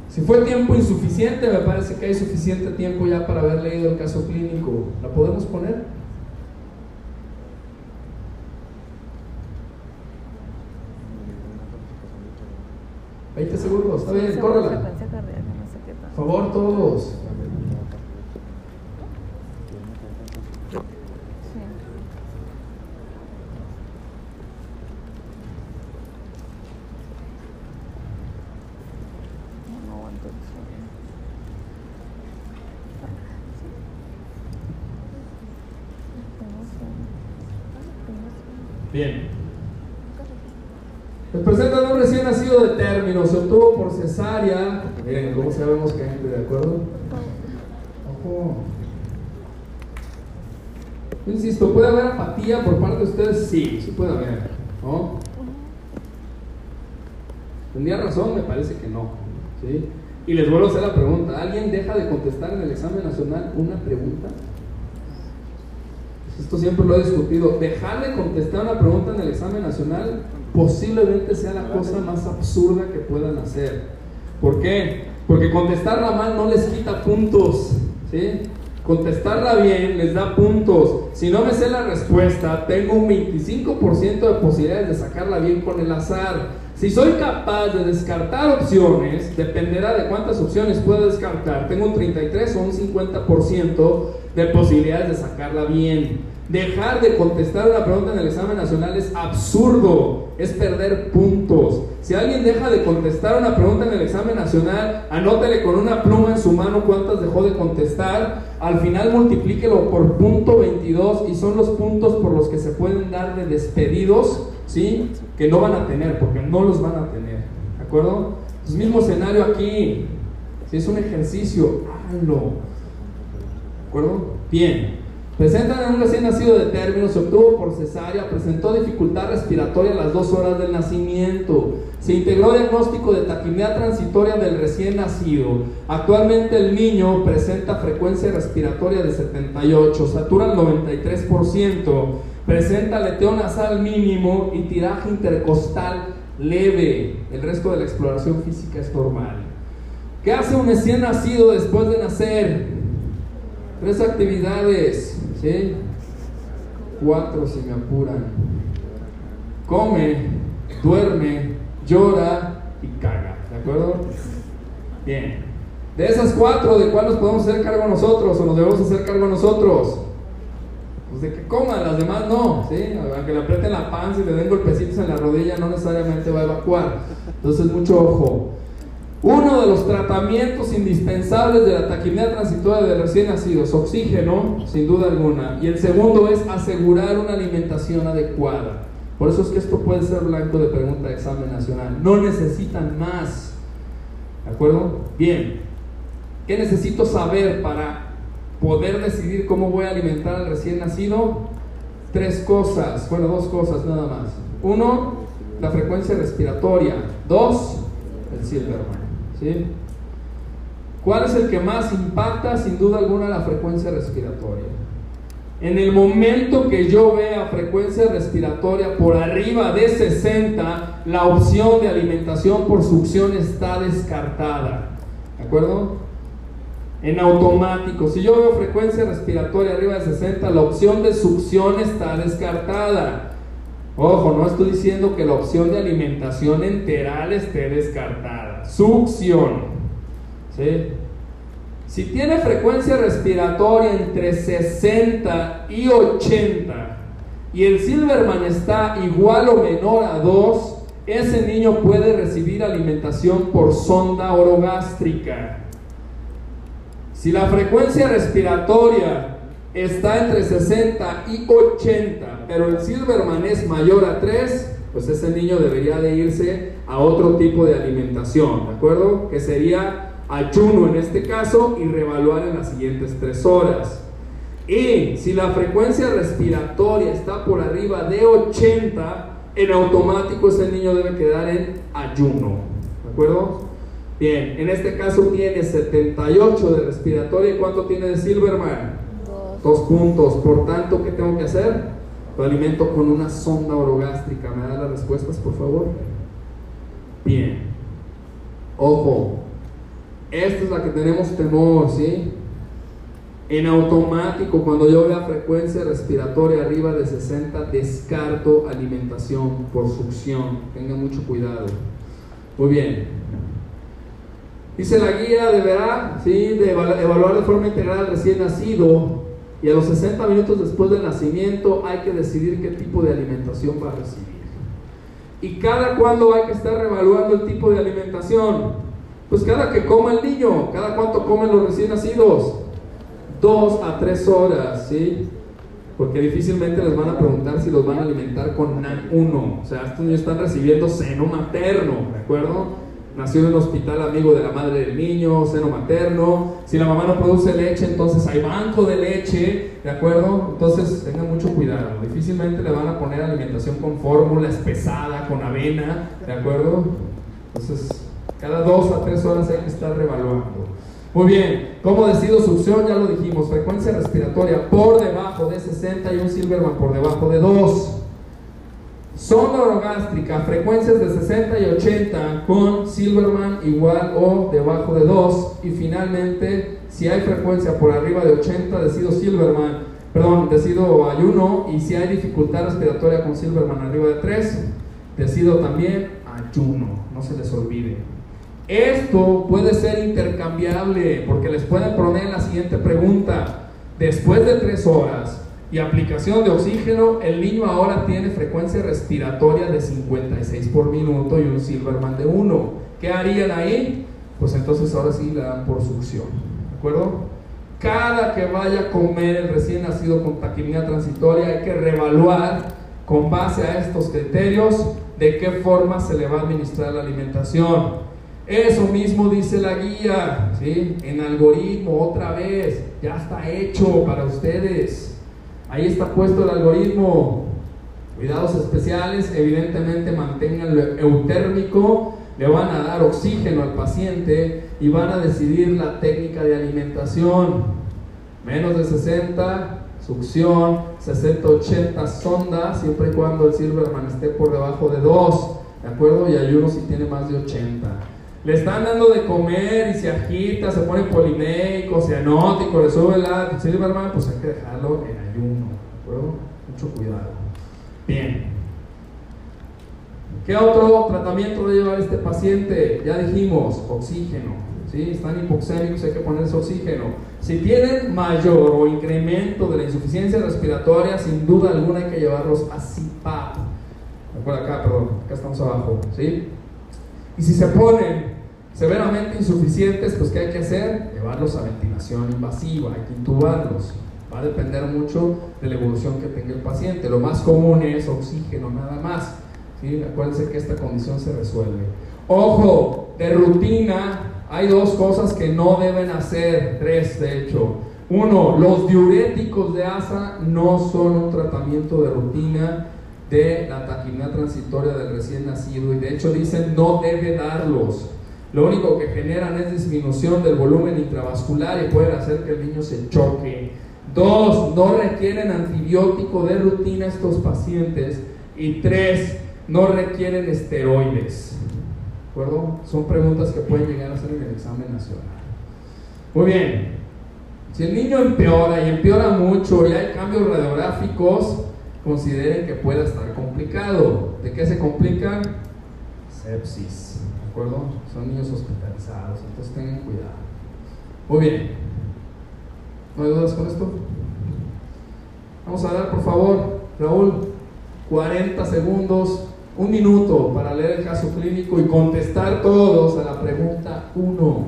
Si fue tiempo insuficiente, me parece que hay suficiente tiempo ya para haber leído el caso clínico. ¿La podemos poner? ¿20 segundos? Está bien, córrela. Por favor, todos. Bien. Les presentan un recién nacido de término, se obtuvo por cesárea. Miren, ¿cómo sabemos que gente de acuerdo? Insisto, ¿puede haber apatía por parte de ustedes? Sí, sí puede haber. ¿no? ¿Tendría razón? Me parece que no. Y les vuelvo a hacer la pregunta. ¿Alguien deja de contestar en el examen nacional una pregunta? Esto siempre lo he discutido. Dejar de contestar una pregunta en el examen nacional posiblemente sea la cosa más absurda que puedan hacer. ¿Por qué? Porque contestarla mal no les quita puntos. ¿sí? Contestarla bien les da puntos. Si no me sé la respuesta, tengo un 25% de posibilidades de sacarla bien con el azar. Si soy capaz de descartar opciones, dependerá de cuántas opciones pueda descartar. Tengo un 33 o un 50% de posibilidades de sacarla bien. Dejar de contestar una pregunta en el examen nacional es absurdo, es perder puntos. Si alguien deja de contestar una pregunta en el examen nacional, anótele con una pluma en su mano cuántas dejó de contestar. Al final multiplíquelo por punto 22 y son los puntos por los que se pueden dar de despedidos, ¿sí? Que no van a tener, porque no los van a tener. ¿De acuerdo? Es el mismo escenario aquí. Si es un ejercicio, háganlo. ¿De acuerdo? Bien. Presentan en un recién nacido de término, se obtuvo por cesárea, presentó dificultad respiratoria a las dos horas del nacimiento. Se integró diagnóstico de taquimia transitoria del recién nacido. Actualmente el niño presenta frecuencia respiratoria de 78, satura al 93%, presenta leteo nasal mínimo y tiraje intercostal leve. El resto de la exploración física es normal. ¿Qué hace un recién nacido después de nacer? Tres actividades ¿sí? Cuatro si me apuran. Come, duerme, llora y caga. ¿De acuerdo? Bien. De esas cuatro, ¿de cuál nos podemos hacer cargo nosotros o nos debemos hacer cargo nosotros? Pues de que coman, las demás no, ¿sí? Aunque le aprieten la panza y le den golpecitos en la rodilla, no necesariamente va a evacuar. Entonces, mucho ojo. Uno de los tratamientos indispensables de la taquimia transitoria de recién nacidos, oxígeno, sin duda alguna. Y el segundo es asegurar una alimentación adecuada. Por eso es que esto puede ser blanco de pregunta de examen nacional. No necesitan más. ¿De acuerdo? Bien. ¿Qué necesito saber para poder decidir cómo voy a alimentar al recién nacido? Tres cosas. Bueno, dos cosas nada más. Uno, la frecuencia respiratoria. Dos, el Silverman. ¿Sí? ¿Cuál es el que más impacta? Sin duda alguna la frecuencia respiratoria. En el momento que yo vea frecuencia respiratoria por arriba de 60, la opción de alimentación por succión está descartada. ¿De acuerdo? En automático, si yo veo frecuencia respiratoria arriba de 60, la opción de succión está descartada. Ojo, no estoy diciendo que la opción de alimentación enteral esté descartada. Succión. Si tiene frecuencia respiratoria entre 60 y 80 y el Silverman está igual o menor a 2, ese niño puede recibir alimentación por sonda orogástrica. Si la frecuencia respiratoria está entre 60 y 80, pero el Silverman es mayor a 3, pues ese niño debería de irse a otro tipo de alimentación, ¿de acuerdo? Que sería ayuno en este caso y reevaluar en las siguientes 3 horas. Y si la frecuencia respiratoria está por arriba de 80, en automático ese niño debe quedar en ayuno, ¿de acuerdo? Bien, en este caso tiene 78 de respiratoria y ¿cuánto tiene de Silverman? Dos puntos. Por tanto, ¿qué tengo que hacer? Lo alimento con una sonda orogástrica. ¿Me da las respuestas, por favor? Bien. Ojo. Esta es la que tenemos temor, ¿sí? En automático, cuando yo vea frecuencia respiratoria arriba de 60, descarto alimentación por succión. Tengan mucho cuidado. Muy bien. Dice la guía, deberá ¿sí? de evaluar de forma integral al recién nacido y a los 60 minutos después del nacimiento hay que decidir qué tipo de alimentación va a recibir. ¿Y cada cuándo hay que estar reevaluando el tipo de alimentación? Pues cada que coma el niño, cada cuánto comen los recién nacidos. Dos a tres horas, ¿sí? Porque difícilmente les van a preguntar si los van a alimentar con NAN 1. O sea, estos niños están recibiendo seno materno, ¿de acuerdo? Nació en un hospital amigo de la madre del niño, seno materno. Si la mamá no produce leche, entonces hay banco de leche, ¿de acuerdo? Entonces tengan mucho cuidado. Difícilmente le van a poner alimentación con fórmula pesada, con avena, ¿de acuerdo? Entonces, cada dos a tres horas hay que estar revaluando. Muy bien, ¿cómo decido succión? Ya lo dijimos, frecuencia respiratoria por debajo de 60 y un Silverman por debajo de 2. Sonda orogástrica, frecuencias de 60 y 80 con Silverman igual o debajo de 2 y finalmente si hay frecuencia por arriba de 80 decido Silverman, perdón, decido ayuno y si hay dificultad respiratoria con Silverman arriba de 3 decido también ayuno, no se les olvide. Esto puede ser intercambiable porque les pueden poner la siguiente pregunta. Después de 3 horas, y aplicación de oxígeno, el niño ahora tiene frecuencia respiratoria de 56 por minuto y un Silverman de 1. ¿Qué harían ahí? Pues entonces ahora sí le dan por succión. ¿De acuerdo? Cada que vaya a comer el recién nacido con taquimia transitoria hay que reevaluar con base a estos criterios de qué forma se le va a administrar la alimentación. Eso mismo dice la guía, ¿sí? En algoritmo, otra vez, ya está hecho para ustedes. Ahí está puesto el algoritmo. Cuidados especiales, evidentemente manténganlo eutérmico, le van a dar oxígeno al paciente y van a decidir la técnica de alimentación. Menos de 60, succión, 60-80 sonda, siempre y cuando el Silverman esté por debajo de 2, ¿de acuerdo? Y ayuno si tiene más de 80. Le están dando de comer y se agita, se pone polinéico, cianótico, le sube la Silverman, pues hay que dejarlo en ayuno, ¿de acuerdo? Mucho cuidado. Bien. ¿Qué otro tratamiento debe llevar este paciente? Ya dijimos, oxígeno. ¿sí? Están hipoxémicos, hay que ponerse oxígeno. Si tienen mayor o incremento de la insuficiencia respiratoria, sin duda alguna hay que llevarlos a CPAP. Acuerda acá, perdón, acá estamos abajo. ¿sí? Y si se ponen severamente insuficientes, pues ¿qué hay que hacer? Llevarlos a ventilación invasiva, hay que intubarlos. Va a depender mucho de la evolución que tenga el paciente. Lo más común es oxígeno, nada más. ¿sí? Acuérdense que esta condición se resuelve. Ojo, de rutina, hay dos cosas que no deben hacer, tres de hecho. Uno, los diuréticos de asa no son un tratamiento de rutina de la taquimia transitoria del recién nacido y de hecho dicen no debe darlos. Lo único que generan es disminución del volumen intravascular y pueden hacer que el niño se choque. Dos, no requieren antibiótico de rutina estos pacientes. Y tres, no requieren esteroides. ¿De acuerdo? Son preguntas que pueden llegar a hacer en el examen nacional. Muy bien. Si el niño empeora y empeora mucho y hay cambios radiográficos, consideren que pueda estar complicado. ¿De qué se complican? Sepsis. ¿De acuerdo? Son niños hospitalizados, entonces tengan cuidado. Muy bien. ¿No hay dudas con esto? Vamos a dar, por favor, Raúl, 40 segundos, un minuto para leer el caso clínico y contestar todos a la pregunta 1.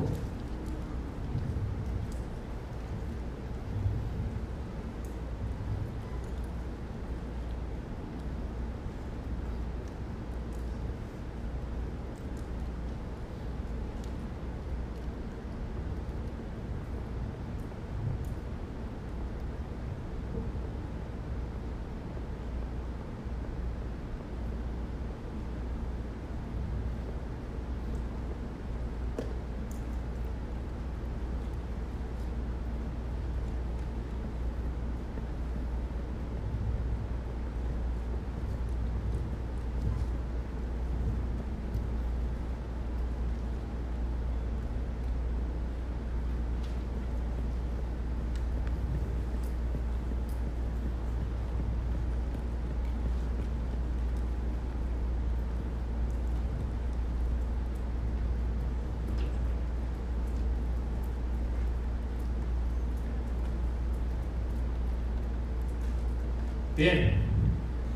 Bien.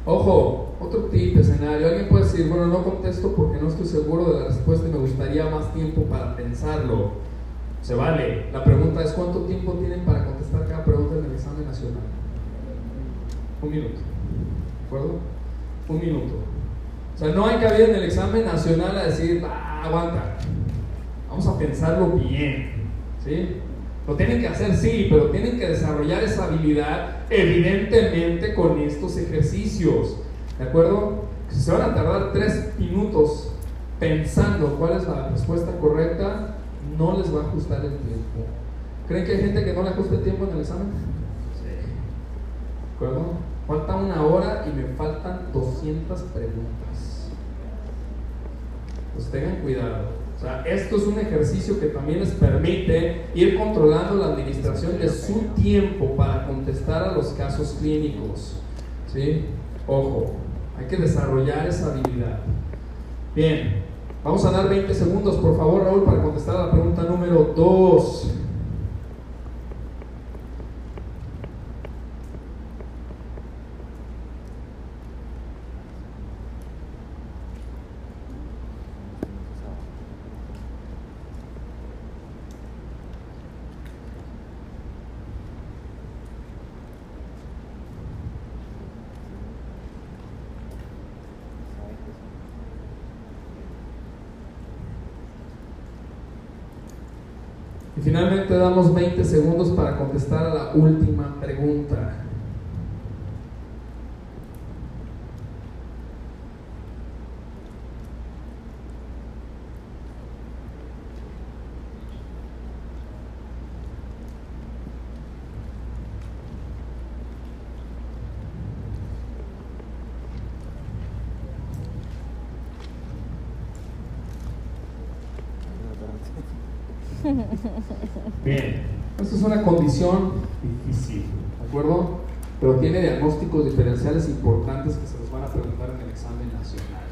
Ojo, otro tip, escenario. Alguien puede decir, bueno, no contesto porque no estoy seguro de la respuesta y me gustaría más tiempo para pensarlo. Se vale. La pregunta es, ¿cuánto tiempo tienen para contestar cada pregunta en el examen nacional? Un minuto. ¿De acuerdo? Un minuto. O sea, no hay ir en el examen nacional a decir, ah, aguanta. Vamos a pensarlo bien. ¿Sí? Lo tienen que hacer, sí, pero tienen que desarrollar esa habilidad evidentemente con estos ejercicios. ¿De acuerdo? Si se van a tardar tres minutos pensando cuál es la respuesta correcta, no les va a ajustar el tiempo. ¿Creen que hay gente que no le ajusta el tiempo en el examen? Sí. ¿De acuerdo? Falta una hora y me faltan 200 preguntas. Pues tengan cuidado esto es un ejercicio que también les permite ir controlando la administración de su tiempo para contestar a los casos clínicos. ¿Sí? Ojo, hay que desarrollar esa habilidad. Bien, vamos a dar 20 segundos, por favor, Raúl, para contestar a la pregunta número 2. Damos 20 segundos para contestar a la última pregunta. Bien, esta es condición difícil, ¿de acuerdo? Pero tiene diagnósticos diferenciales importantes que se los van a preguntar en el examen nacional.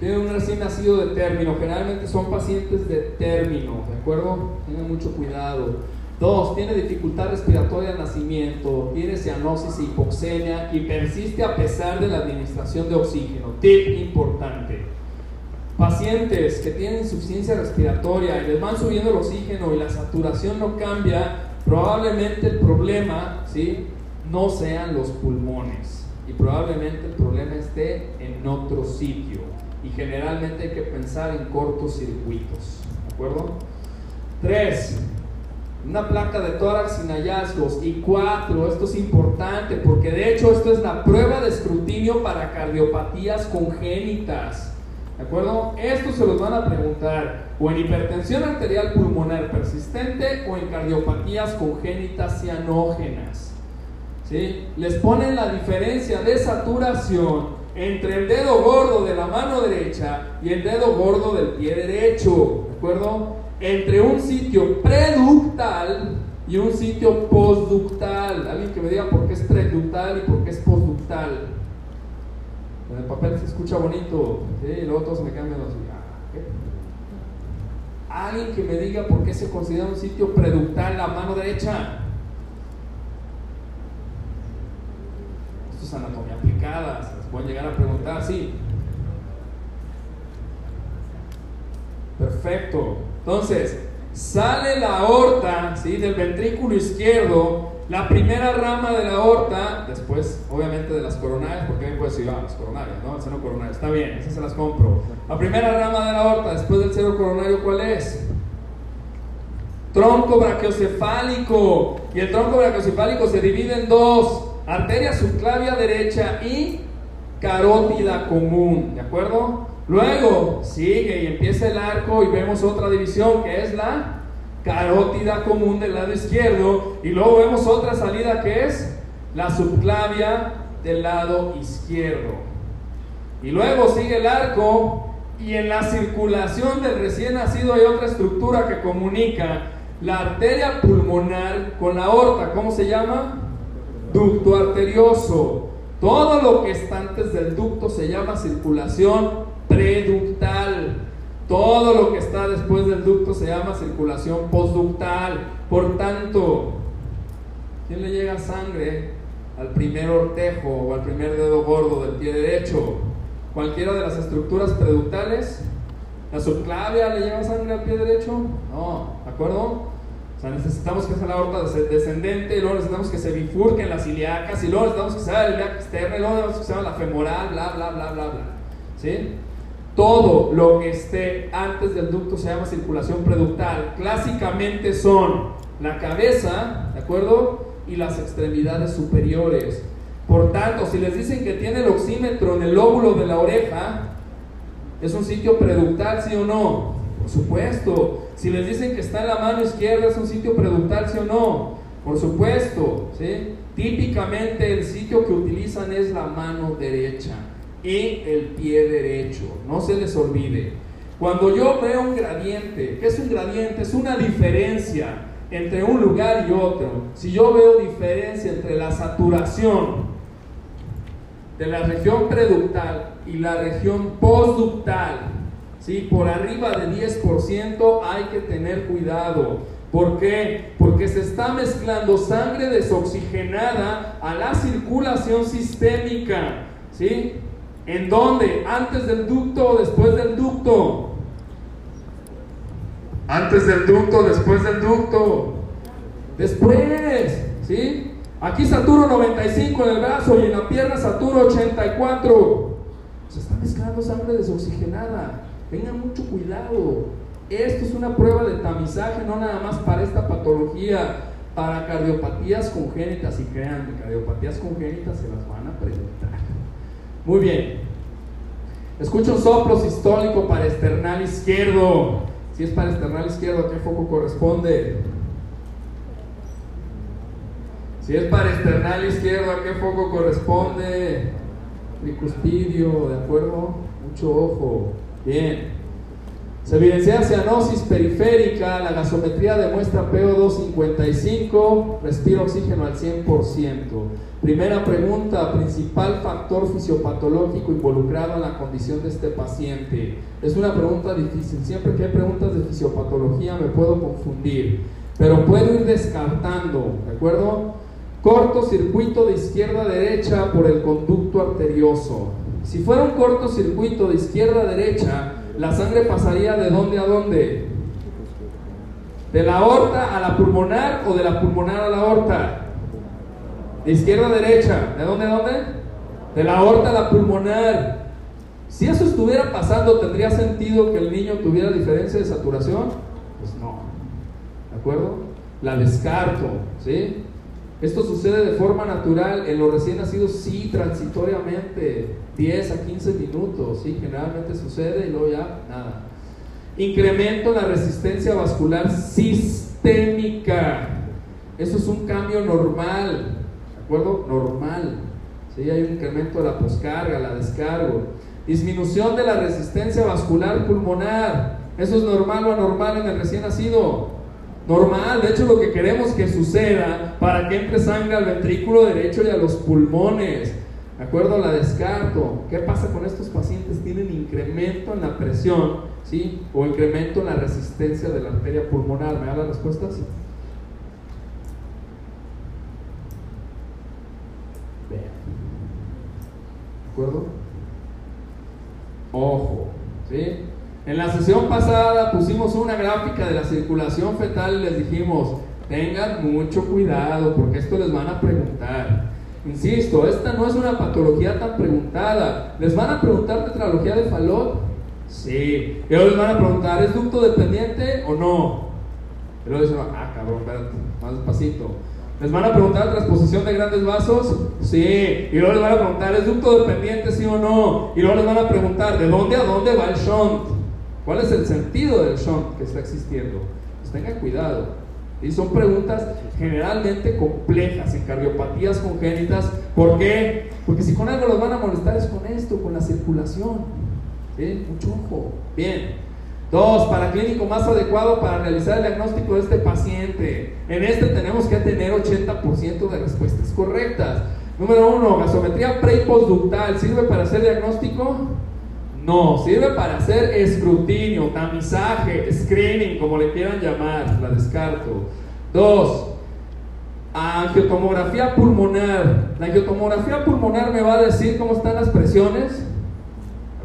Tiene un recién nacido de término, generalmente son pacientes de término, ¿de acuerdo? Tengan mucho cuidado. Dos, tiene dificultad respiratoria al nacimiento, tiene cianosis e hipoxemia y persiste a pesar de la administración de oxígeno. Tip importante. Pacientes que tienen insuficiencia respiratoria y les van subiendo el oxígeno y la saturación no cambia, probablemente el problema ¿sí? no sean los pulmones y probablemente el problema esté en otro sitio. Y generalmente hay que pensar en cortocircuitos. ¿De acuerdo? Tres, una placa de tórax sin hallazgos. Y cuatro, esto es importante porque de hecho esto es la prueba de escrutinio para cardiopatías congénitas. ¿De acuerdo? Esto se los van a preguntar o en hipertensión arterial pulmonar persistente o en cardiopatías congénitas cianógenas. ¿Sí? Les ponen la diferencia de saturación entre el dedo gordo de la mano derecha y el dedo gordo del pie derecho. ¿De acuerdo? entre un sitio preductal y un sitio postductal. Alguien que me diga por qué es preductal y por qué es postductal. En el papel se escucha bonito, y luego todos me cambian así. Ah, Alguien que me diga por qué se considera un sitio preductal la mano derecha. Esto es anatomía aplicada, se pueden llegar a preguntar, sí. Perfecto. Entonces, sale la aorta ¿sí? del ventrículo izquierdo, la primera rama de la aorta, después obviamente de las coronarias, porque me puede decir, ah, las coronarias, ¿no? El seno coronario, está bien, esas se las compro. La primera rama de la aorta, después del seno coronario, ¿cuál es? Tronco brachiocefálico. Y el tronco brachiocefálico se divide en dos, arteria subclavia derecha y carótida común, ¿de acuerdo? Luego sigue y empieza el arco y vemos otra división que es la carótida común del lado izquierdo y luego vemos otra salida que es la subclavia del lado izquierdo. Y luego sigue el arco y en la circulación del recién nacido hay otra estructura que comunica la arteria pulmonar con la aorta. ¿Cómo se llama? Ducto arterioso. Todo lo que está antes del ducto se llama circulación preductal. Todo lo que está después del ducto se llama circulación postductal. Por tanto, ¿quién le llega sangre al primer ortejo o al primer dedo gordo del pie derecho? Cualquiera de las estructuras preductales. ¿La subclavia le lleva sangre al pie derecho? No, ¿de acuerdo? O sea, necesitamos que sea la aorta descendente, y luego necesitamos que se bifurquen las ilíacas, y luego necesitamos que sea la ilíaca externa, y luego necesitamos que sea la femoral, bla, bla, bla, bla, bla. ¿Sí? Todo lo que esté antes del ducto se llama circulación preductal. Clásicamente son la cabeza, ¿de acuerdo? Y las extremidades superiores. Por tanto, si les dicen que tiene el oxímetro en el lóbulo de la oreja, ¿es un sitio preductal, sí o no? Por supuesto. Si les dicen que está en la mano izquierda, ¿es un sitio preductal, sí o no? Por supuesto. ¿sí? Típicamente el sitio que utilizan es la mano derecha y el pie derecho. No se les olvide. Cuando yo veo un gradiente, ¿qué es un gradiente? Es una diferencia entre un lugar y otro. Si yo veo diferencia entre la saturación de la región preductal y la región postductal, ¿sí? por arriba de 10% hay que tener cuidado. ¿Por qué? Porque se está mezclando sangre desoxigenada a la circulación sistémica. ¿sí? ¿En dónde? ¿Antes del ducto o después del ducto? Antes del ducto, después del ducto. Después, ¿sí? Aquí saturo 95 en el brazo y en la pierna saturo 84. Se está mezclando sangre desoxigenada. Tengan mucho cuidado. Esto es una prueba de tamizaje, no nada más para esta patología, para cardiopatías congénitas. Y crean, cardiopatías congénitas se las van a preguntar. Muy bien. Escucha un soplo sistólico para esternal izquierdo. Si es para esternal izquierdo, ¿a qué foco corresponde? Si es para esternal izquierdo, ¿a qué foco corresponde? Tricuspidio, ¿de acuerdo? Mucho ojo. Bien. Se evidencia cianosis periférica, la gasometría demuestra PO255, respiro oxígeno al 100%. Primera pregunta, principal factor fisiopatológico involucrado en la condición de este paciente. Es una pregunta difícil, siempre que hay preguntas de fisiopatología me puedo confundir, pero puedo ir descartando, ¿de acuerdo? Cortocircuito de izquierda a derecha por el conducto arterioso. Si fuera un cortocircuito de izquierda a derecha, la sangre pasaría de dónde a dónde? ¿De la aorta a la pulmonar o de la pulmonar a la aorta? Izquierda a derecha. ¿De dónde dónde? De la aorta a la pulmonar. Si eso estuviera pasando, ¿tendría sentido que el niño tuviera diferencia de saturación? Pues no. ¿De acuerdo? La descarto. ¿Sí? Esto sucede de forma natural en los recién nacidos, sí, transitoriamente, 10 a 15 minutos, sí, generalmente sucede y luego ya nada. Incremento en la resistencia vascular sistémica. Eso es un cambio normal, ¿de acuerdo? Normal. ¿sí? Hay un incremento de la poscarga, la descargo. Disminución de la resistencia vascular pulmonar. ¿Eso es normal o anormal en el recién nacido? normal. De hecho, lo que queremos que suceda para que entre sangre al ventrículo derecho y a los pulmones. ¿De acuerdo? La descarto. ¿Qué pasa con estos pacientes? Tienen incremento en la presión, ¿sí? O incremento en la resistencia de la arteria pulmonar. ¿Me da las respuestas? Acuerdo? Ojo, ¿sí? En la sesión pasada pusimos una gráfica de la circulación fetal y les dijimos, tengan mucho cuidado porque esto les van a preguntar. Insisto, esta no es una patología tan preguntada. ¿Les van a preguntar tetralogía de Fallot? Sí. Y luego les van a preguntar, ¿es ducto dependiente o no? Y luego dicen, ah, cabrón, espérate, más despacito. ¿Les van a preguntar transposición de grandes vasos? Sí. Y luego les van a preguntar, ¿es ducto dependiente, sí o no? Y luego les van a preguntar, ¿de dónde a dónde va el shunt? ¿Cuál es el sentido del shunt que está existiendo? Pues tengan cuidado. Y son preguntas generalmente complejas en cardiopatías congénitas. ¿Por qué? Porque si con algo los van a molestar es con esto, con la circulación. ¿Sí? Mucho ojo. Bien. Dos, para clínico más adecuado para realizar el diagnóstico de este paciente. En este tenemos que tener 80% de respuestas correctas. Número uno, gasometría pre. ¿Sirve para hacer diagnóstico? No, sirve para hacer escrutinio, tamizaje, screening, como le quieran llamar, la descarto. Dos, angiotomografía pulmonar. La angiotomografía pulmonar me va a decir cómo están las presiones.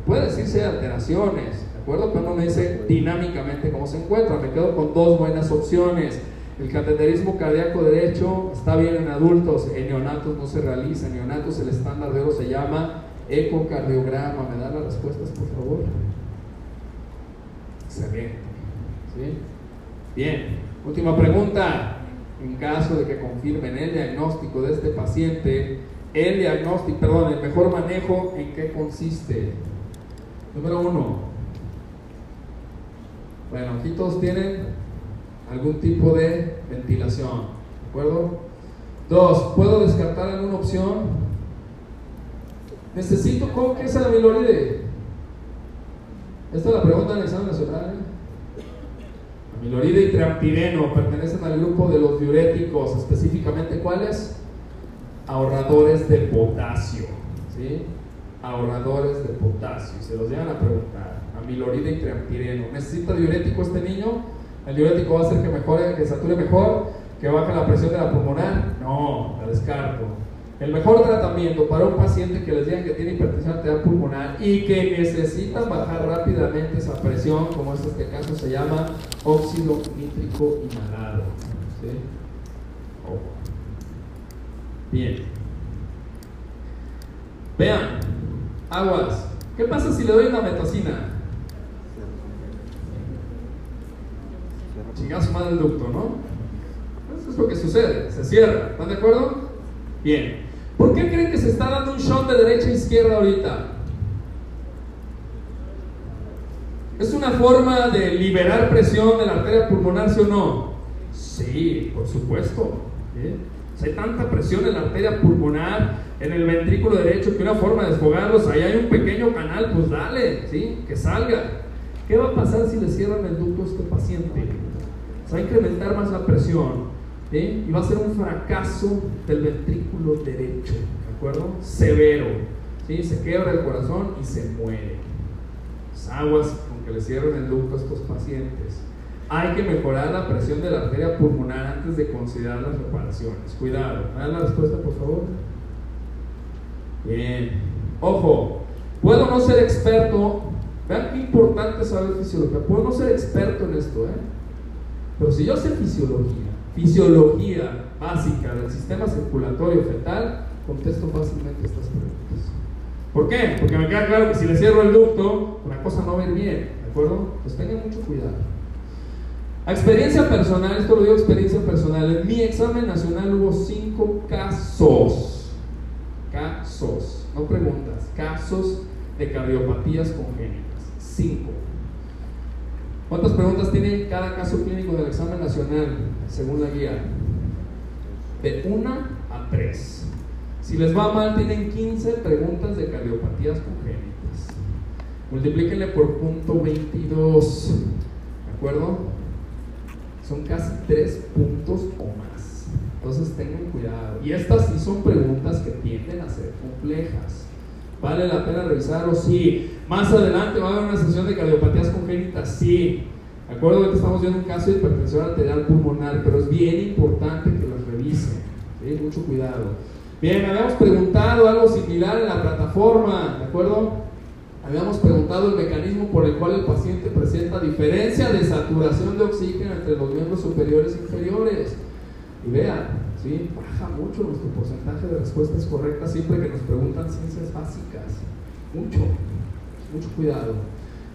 Puede decirse alteraciones, ¿de acuerdo? Pero no me dice dinámicamente cómo se encuentra. Me quedo con dos buenas opciones. El cateterismo cardíaco derecho está bien en adultos, en neonatos no se realiza. En neonatos el estándar de se llama ecocardiograma. ¿Me dan las respuestas, por favor? Excelente. ¿Sí? Bien. Última pregunta. En caso de que confirmen el diagnóstico de este paciente, el diagnóstico, perdón, el mejor manejo, ¿en qué consiste? Número uno. Bueno, aquí todos tienen algún tipo de ventilación. ¿De acuerdo? Dos, ¿puedo descartar alguna opción? Necesito ¿cómo que es la amiloride. Esta es la pregunta del examen nacional. Amiloride y triampireno pertenecen al grupo de los diuréticos, específicamente cuáles? Ahorradores de potasio. ¿sí? Ahorradores de potasio. Se los llegan a preguntar. Amiloride y triampireno. ¿Necesita diurético este niño? ¿El diurético va a hacer que mejore, que sature mejor? ¿Que baje la presión de la pulmonar? No, la descarto. El mejor tratamiento para un paciente que les digan que tiene hipertensión arterial pulmonar y que necesitan bajar rápidamente esa presión, como es este caso, se llama óxido nítrico inhalado. Bien. Vean, aguas. ¿Qué pasa si le doy una metacina? El ducto, ¿no? Eso es lo que sucede, se cierra. ¿Están de acuerdo? Bien. ¿Por qué creen que se está dando un shot de derecha a izquierda ahorita? ¿Es una forma de liberar presión de la arteria pulmonar, sí o no? Sí, por supuesto. hay tanta presión en la arteria pulmonar, en el ventrículo derecho, que una forma de desfogarlos, ahí hay un pequeño canal, pues dale, ¿sí? que salga. ¿Qué va a pasar si le cierran el ducto a este paciente? Va a incrementar más la presión y va a ser un fracaso del ventrículo derecho, ¿de acuerdo? Severo. ¿sí? Se quebra el corazón y se muere. aguas con que le cierren el ducto a estos pacientes. Hay que mejorar la presión de la arteria pulmonar antes de considerar las reparaciones. Cuidado. ¿Me la respuesta, por favor? Bien. Ojo, puedo no ser experto. Vean qué importante saber fisiología. Puedo no ser experto en esto, ¿eh? Pero si yo sé fisiología, fisiología básica del sistema circulatorio fetal, contesto fácilmente estas preguntas. ¿Por qué? Porque me queda claro que si le cierro el ducto, la cosa no va a ir bien, ¿de acuerdo? Pues tengan mucho cuidado. A experiencia personal, esto lo digo experiencia personal, en mi examen nacional hubo cinco casos, casos, no preguntas, casos de cardiopatías congénitas, cinco. ¿Cuántas preguntas tiene cada caso clínico del examen nacional según la guía? De una a tres. Si les va mal, tienen 15 preguntas de cardiopatías congénitas. Multiplíquenle por punto 22. ¿De acuerdo? son casi tres puntos o más. Entonces tengan cuidado. Y estas sí son preguntas que tienden a ser complejas. ¿Vale la pena revisarlo? Sí. Más adelante va a haber una sesión de cardiopatías congénitas, sí. ¿De acuerdo? que estamos viendo un caso de hipertensión arterial pulmonar, pero es bien importante que los revisen. Mucho cuidado. Bien, habíamos preguntado algo similar en la plataforma, ¿de acuerdo? Habíamos preguntado el mecanismo por el cual el paciente presenta diferencia de saturación de oxígeno entre los miembros superiores e inferiores. Y vean, ¿sí? baja mucho nuestro porcentaje de respuestas correctas siempre que nos preguntan ciencias básicas. Mucho, mucho cuidado.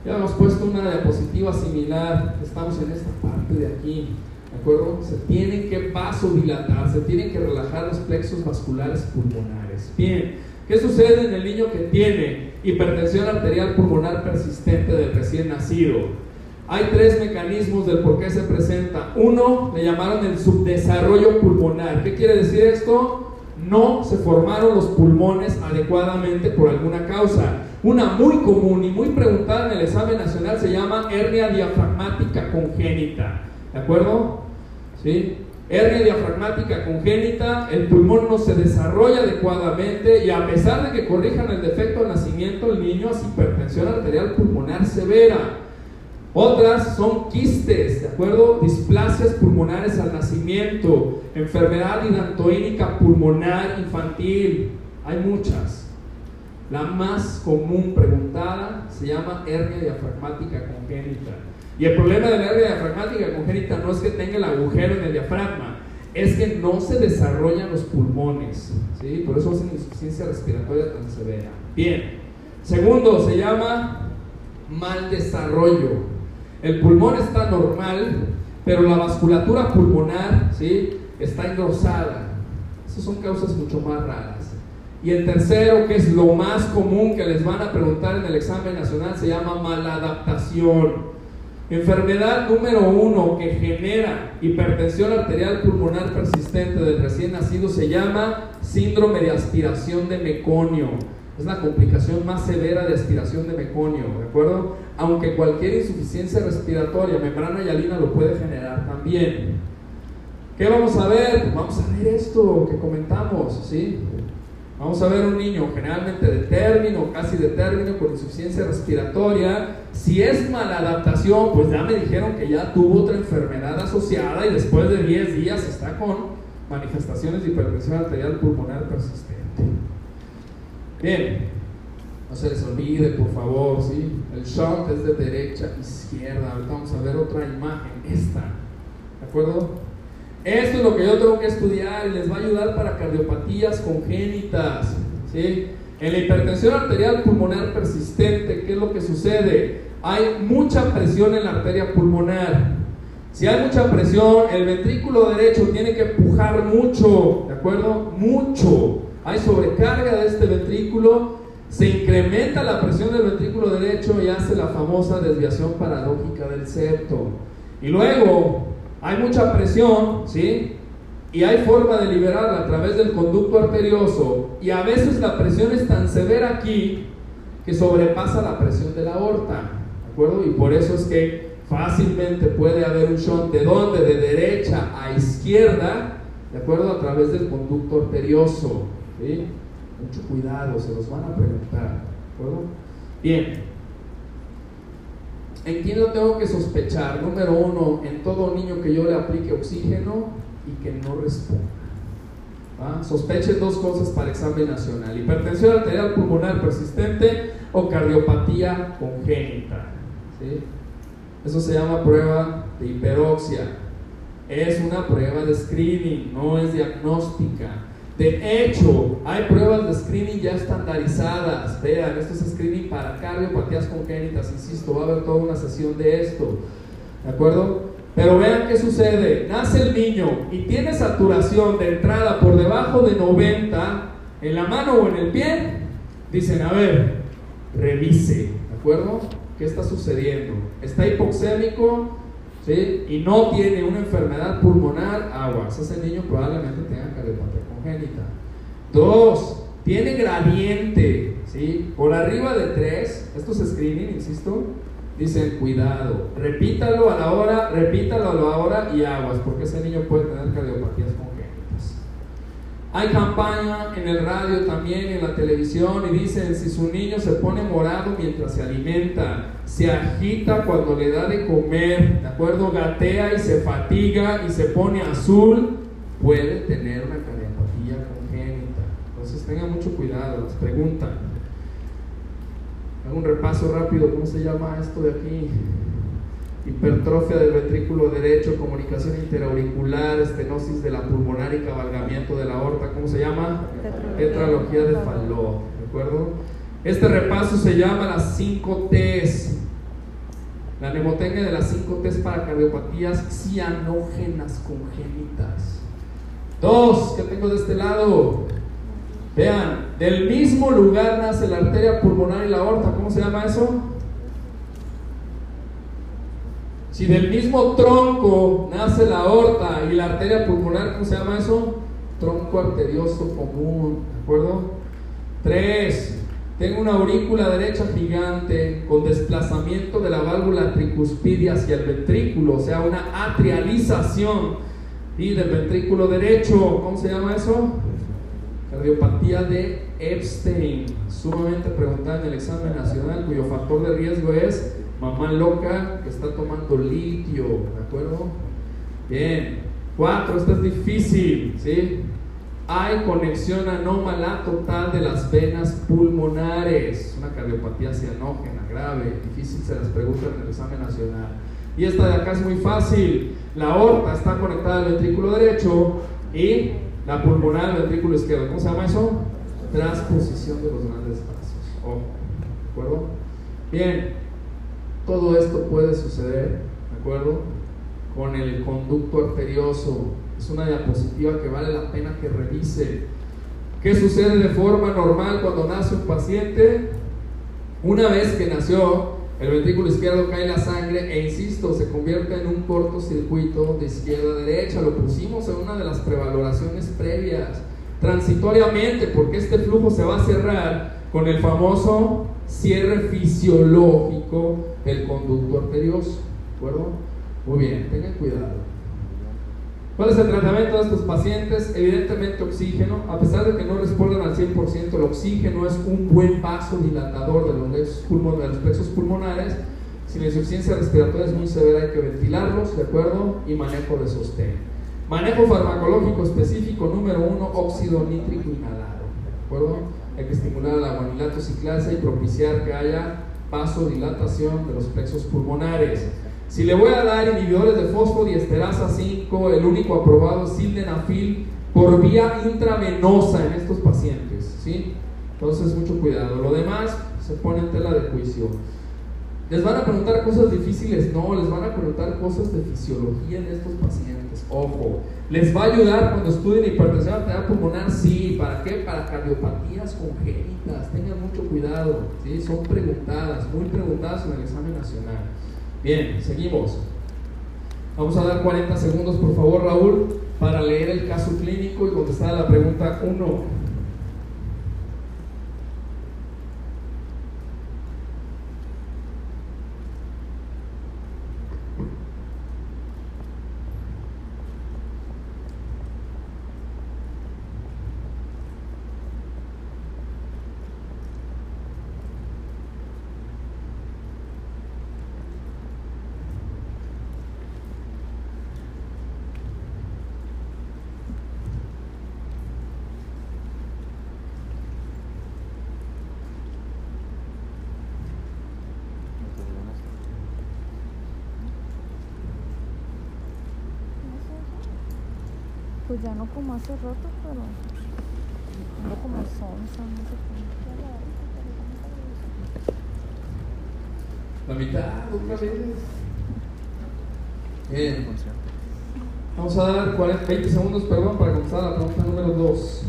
Ya hemos puesto una diapositiva similar, estamos en esta parte de aquí. ¿De acuerdo? Se tienen que vasodilatar, se tienen que relajar los plexos vasculares pulmonares. Bien, ¿qué sucede en el niño que tiene hipertensión arterial pulmonar persistente del recién nacido. Hay tres mecanismos del por qué se presenta. Uno, le llamaron el subdesarrollo pulmonar. ¿Qué quiere decir esto? No se formaron los pulmones adecuadamente por alguna causa. Una muy común y muy preguntada en el examen nacional se llama hernia diafragmática congénita. ¿De acuerdo? ¿Sí? hernia diafragmática congénita, el pulmón no se desarrolla adecuadamente y a pesar de que corrijan el defecto de nacimiento, el niño hace hipertensión arterial pulmonar severa. Otras son quistes, ¿de acuerdo? Displasias pulmonares al nacimiento, enfermedad hidantoínica pulmonar infantil. Hay muchas. La más común preguntada se llama hernia diafragmática congénita. Y el problema de la hernia diafragmática congénita no es que tenga el agujero en el diafragma, es que no se desarrollan los pulmones. ¿sí? Por eso hacen insuficiencia respiratoria tan severa. Bien. Segundo, se llama mal desarrollo. El pulmón está normal, pero la vasculatura pulmonar ¿sí? está engrosada. Esas son causas mucho más raras. Y el tercero, que es lo más común que les van a preguntar en el examen nacional, se llama maladaptación. Enfermedad número uno que genera hipertensión arterial pulmonar persistente del recién nacido se llama síndrome de aspiración de meconio. Es la complicación más severa de aspiración de meconio, ¿de acuerdo? Aunque cualquier insuficiencia respiratoria, membrana hialina lo puede generar también. ¿Qué vamos a ver? Vamos a ver esto que comentamos, ¿sí? Vamos a ver un niño generalmente de término, casi de término, con insuficiencia respiratoria. Si es mala adaptación, pues ya me dijeron que ya tuvo otra enfermedad asociada y después de 10 días está con manifestaciones de hipertensión arterial pulmonar persistente. Bien, no se les olvide, por favor, ¿sí? El shot es de derecha a izquierda. Ahorita vamos a ver otra imagen, esta. ¿De acuerdo? Esto es lo que yo tengo que estudiar y les va a ayudar para cardiopatías congénitas. ¿sí? En la hipertensión arterial pulmonar persistente, ¿qué es lo que sucede? Hay mucha presión en la arteria pulmonar. Si hay mucha presión, el ventrículo derecho tiene que empujar mucho, ¿de acuerdo? Mucho. Hay sobrecarga de este ventrículo, se incrementa la presión del ventrículo derecho y hace la famosa desviación paradójica del septo. Y luego, hay mucha presión, ¿sí? Y hay forma de liberarla a través del conducto arterioso. Y a veces la presión es tan severa aquí que sobrepasa la presión de la aorta. ¿De acuerdo? Y por eso es que fácilmente puede haber un shunt de dónde, de derecha a izquierda, ¿de acuerdo? A través del conducto arterioso, ¿sí? Mucho cuidado, se los van a preguntar, ¿de acuerdo? Bien. ¿En quién lo tengo que sospechar? Número uno, en todo niño que yo le aplique oxígeno y que no responda. Sospechen dos cosas para examen nacional: hipertensión arterial pulmonar persistente o cardiopatía congénita. Eso se llama prueba de hiperoxia. Es una prueba de screening, no es diagnóstica. De hecho, hay pruebas de screening ya estandarizadas. Vean, esto es screening para cardiopatías congénitas. Insisto, va a haber toda una sesión de esto. ¿De acuerdo? Pero vean qué sucede. Nace el niño y tiene saturación de entrada por debajo de 90 en la mano o en el pie. Dicen, a ver, revise. ¿De acuerdo? ¿Qué está sucediendo? Está hipoxémico y no tiene una enfermedad pulmonar, aguas. Ese niño probablemente tenga cardiopatía congénita. Dos, tiene gradiente, ¿sí? Por arriba de tres, esto es screening, insisto, dicen cuidado, repítalo a la hora, repítalo a la hora y aguas, porque ese niño puede tener cardiopatías congénitas. Hay campaña en el radio también, en la televisión, y dicen, si su niño se pone morado mientras se alimenta, se agita cuando le da de comer, ¿de acuerdo? Gatea y se fatiga y se pone azul, puede tener una cardiopatía congénita. Entonces tenga mucho cuidado, las preguntan un repaso rápido, ¿cómo se llama esto de aquí? Hipertrofia del ventrículo derecho, comunicación interauricular, estenosis de la pulmonar y cabalgamiento de la aorta, ¿cómo se llama? Tetralogía de Fallot, ¿de acuerdo? Este repaso se llama las 5 T's. La mnemotecnia de las 5 T's para cardiopatías cianógenas congénitas. Dos, ¿qué tengo de este lado? Vean, del mismo lugar nace la arteria pulmonar y la aorta. ¿Cómo se llama eso? Si del mismo tronco nace la aorta y la arteria pulmonar, ¿cómo se llama eso? Tronco arterioso común, ¿de acuerdo? Tres, tengo una aurícula derecha gigante con desplazamiento de la válvula tricuspidia hacia el ventrículo, o sea, una atrialización y del ventrículo derecho, ¿cómo se llama eso? Cardiopatía de Epstein, sumamente preguntada en el examen nacional, cuyo factor de riesgo es mamá loca que está tomando litio, ¿de acuerdo? Bien. Cuatro, esto es difícil, ¿sí? Hay conexión anómala total de las venas pulmonares, una cardiopatía cianógena grave, difícil se las preguntan en el examen nacional. Y esta de acá es muy fácil, la aorta está conectada al ventrículo derecho y la pulmonar, el ventrículo izquierdo. ¿Cómo se llama eso? Transposición de los grandes vasos. ¿De acuerdo? Bien, todo esto puede suceder, ¿de acuerdo? Con el conducto arterioso. Es una diapositiva que vale la pena que revise. ¿Qué sucede de forma normal cuando nace un paciente? Una vez que nació, el ventrículo izquierdo cae la sangre e insisto, se convierte en un cortocircuito de izquierda a derecha. Lo pusimos en una de las prevaloraciones previas, transitoriamente, porque este flujo se va a cerrar con el famoso cierre fisiológico del conducto arterioso. ¿De acuerdo? Muy bien, tengan cuidado. ¿Cuál es el tratamiento de estos pacientes? Evidentemente oxígeno, a pesar de que no responden al 100%, el oxígeno es un buen vasodilatador de los plexos, pulmonares, de los plexos pulmonares. Si la insuficiencia respiratoria es muy severa hay que ventilarlos, ¿de acuerdo? Y manejo de sostén. Manejo farmacológico específico número uno, óxido nítrico inhalado, ¿de acuerdo? Hay que estimular la guanilato ciclasa y propiciar que haya vasodilatación de los plexos pulmonares. Si le voy a dar inhibidores de fosfodiesterasa 5, el único aprobado es sildenafil por vía intravenosa en estos pacientes, ¿sí? Entonces, mucho cuidado. Lo demás se pone en tela de juicio. ¿Les van a preguntar cosas difíciles? No, les van a preguntar cosas de fisiología en estos pacientes. Ojo, ¿les va a ayudar cuando estudien hipertensión arterial pulmonar? Sí, ¿para qué? Para cardiopatías congénitas. Tengan mucho cuidado, ¿sí? Son preguntadas, muy preguntadas en el examen nacional. Bien, seguimos. Vamos a dar 40 segundos, por favor, Raúl, para leer el caso clínico y contestar a la pregunta 1. Pues ya no como hace rato, pero no como sonsa, no sé La mitad, otra vez. Bien. Vamos a dar 40, 20 segundos, perdón, para comenzar la pregunta número 2.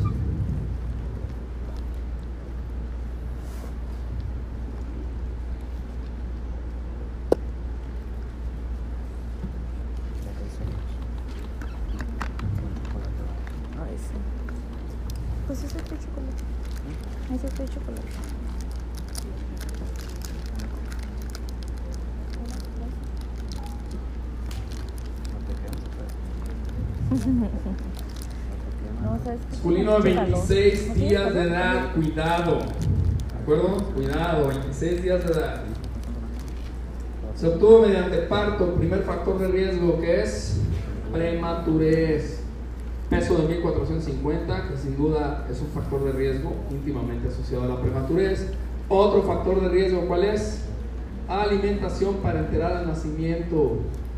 26 días de edad, cuidado. ¿De acuerdo? Cuidado, 26 días de edad. Se obtuvo mediante parto, primer factor de riesgo que es prematurez. Peso de 1450, que sin duda es un factor de riesgo íntimamente asociado a la prematurez. Otro factor de riesgo, ¿cuál es? Alimentación para enterar al nacimiento.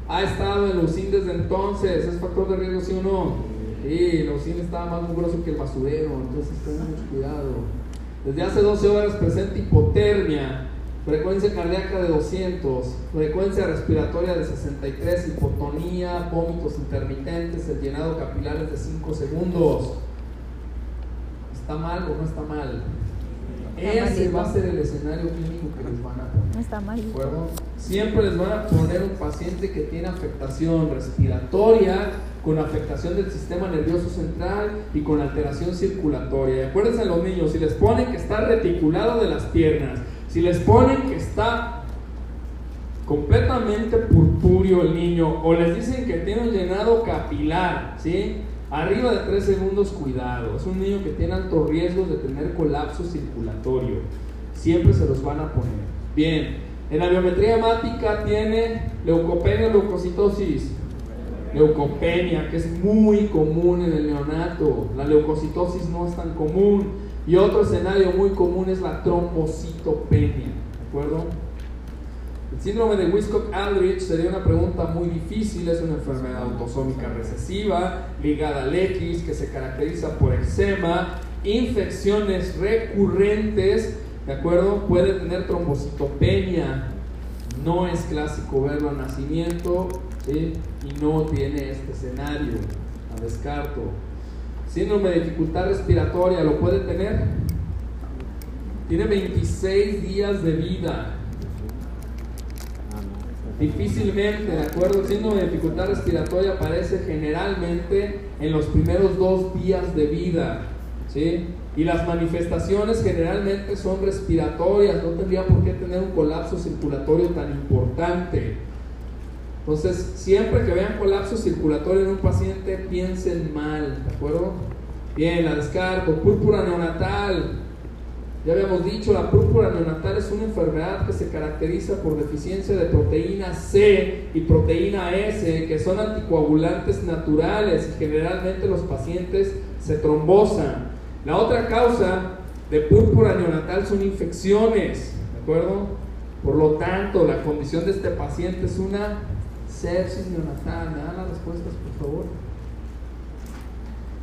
Ha estado en los desde entonces, ¿es factor de riesgo sí o no? Sí, Lucín estaba más mugroso que el basurero, entonces tengan mucho cuidado. Desde hace 12 horas presenta hipotermia, frecuencia cardíaca de 200, frecuencia respiratoria de 63, hipotonía, vómitos intermitentes, el llenado capilar es de 5 segundos. ¿Está mal o no está mal? Está Ese va a ser el escenario clínico que les van a poner. Está ¿De malito. acuerdo? Siempre les van a poner un paciente que tiene afectación respiratoria, con afectación del sistema nervioso central y con alteración circulatoria. Acuérdense los niños, si les ponen que está reticulado de las piernas, si les ponen que está completamente purpúreo el niño, o les dicen que tiene un llenado capilar, ¿sí? Arriba de 3 segundos, cuidado. Es un niño que tiene altos riesgos de tener colapso circulatorio. Siempre se los van a poner. Bien, en la biometría hemática tiene leucopenia leucocitosis. Leucopenia, que es muy común en el neonato. La leucocitosis no es tan común. Y otro escenario muy común es la trombocitopenia. ¿De acuerdo? El síndrome de Wiskott-Aldrich sería una pregunta muy difícil, es una enfermedad autosómica recesiva ligada al X que se caracteriza por eczema, infecciones recurrentes, ¿de acuerdo? Puede tener trombocitopenia, no es clásico verlo al nacimiento ¿sí? Y no tiene este escenario, la descarto. Síndrome de dificultad respiratoria, ¿lo puede tener? Tiene 26 días de vida. Difícilmente, ¿de acuerdo? El síndrome de dificultad respiratoria aparece generalmente en los primeros dos días de vida, ¿sí? Y las manifestaciones generalmente son respiratorias, no tendría por qué tener un colapso circulatorio tan importante. Entonces, siempre que vean colapso circulatorio en un paciente, piensen mal, ¿de acuerdo? Bien, la descarto. Púrpura neonatal. Ya habíamos dicho, la púrpura neonatal es una enfermedad que se caracteriza por deficiencia de proteína C y proteína S, que son anticoagulantes naturales y generalmente los pacientes se trombosan. La otra causa de púrpura neonatal son infecciones, ¿de acuerdo? Por lo tanto, la condición de este paciente es una sepsis neonatal. ¿Me dan las respuestas, por favor?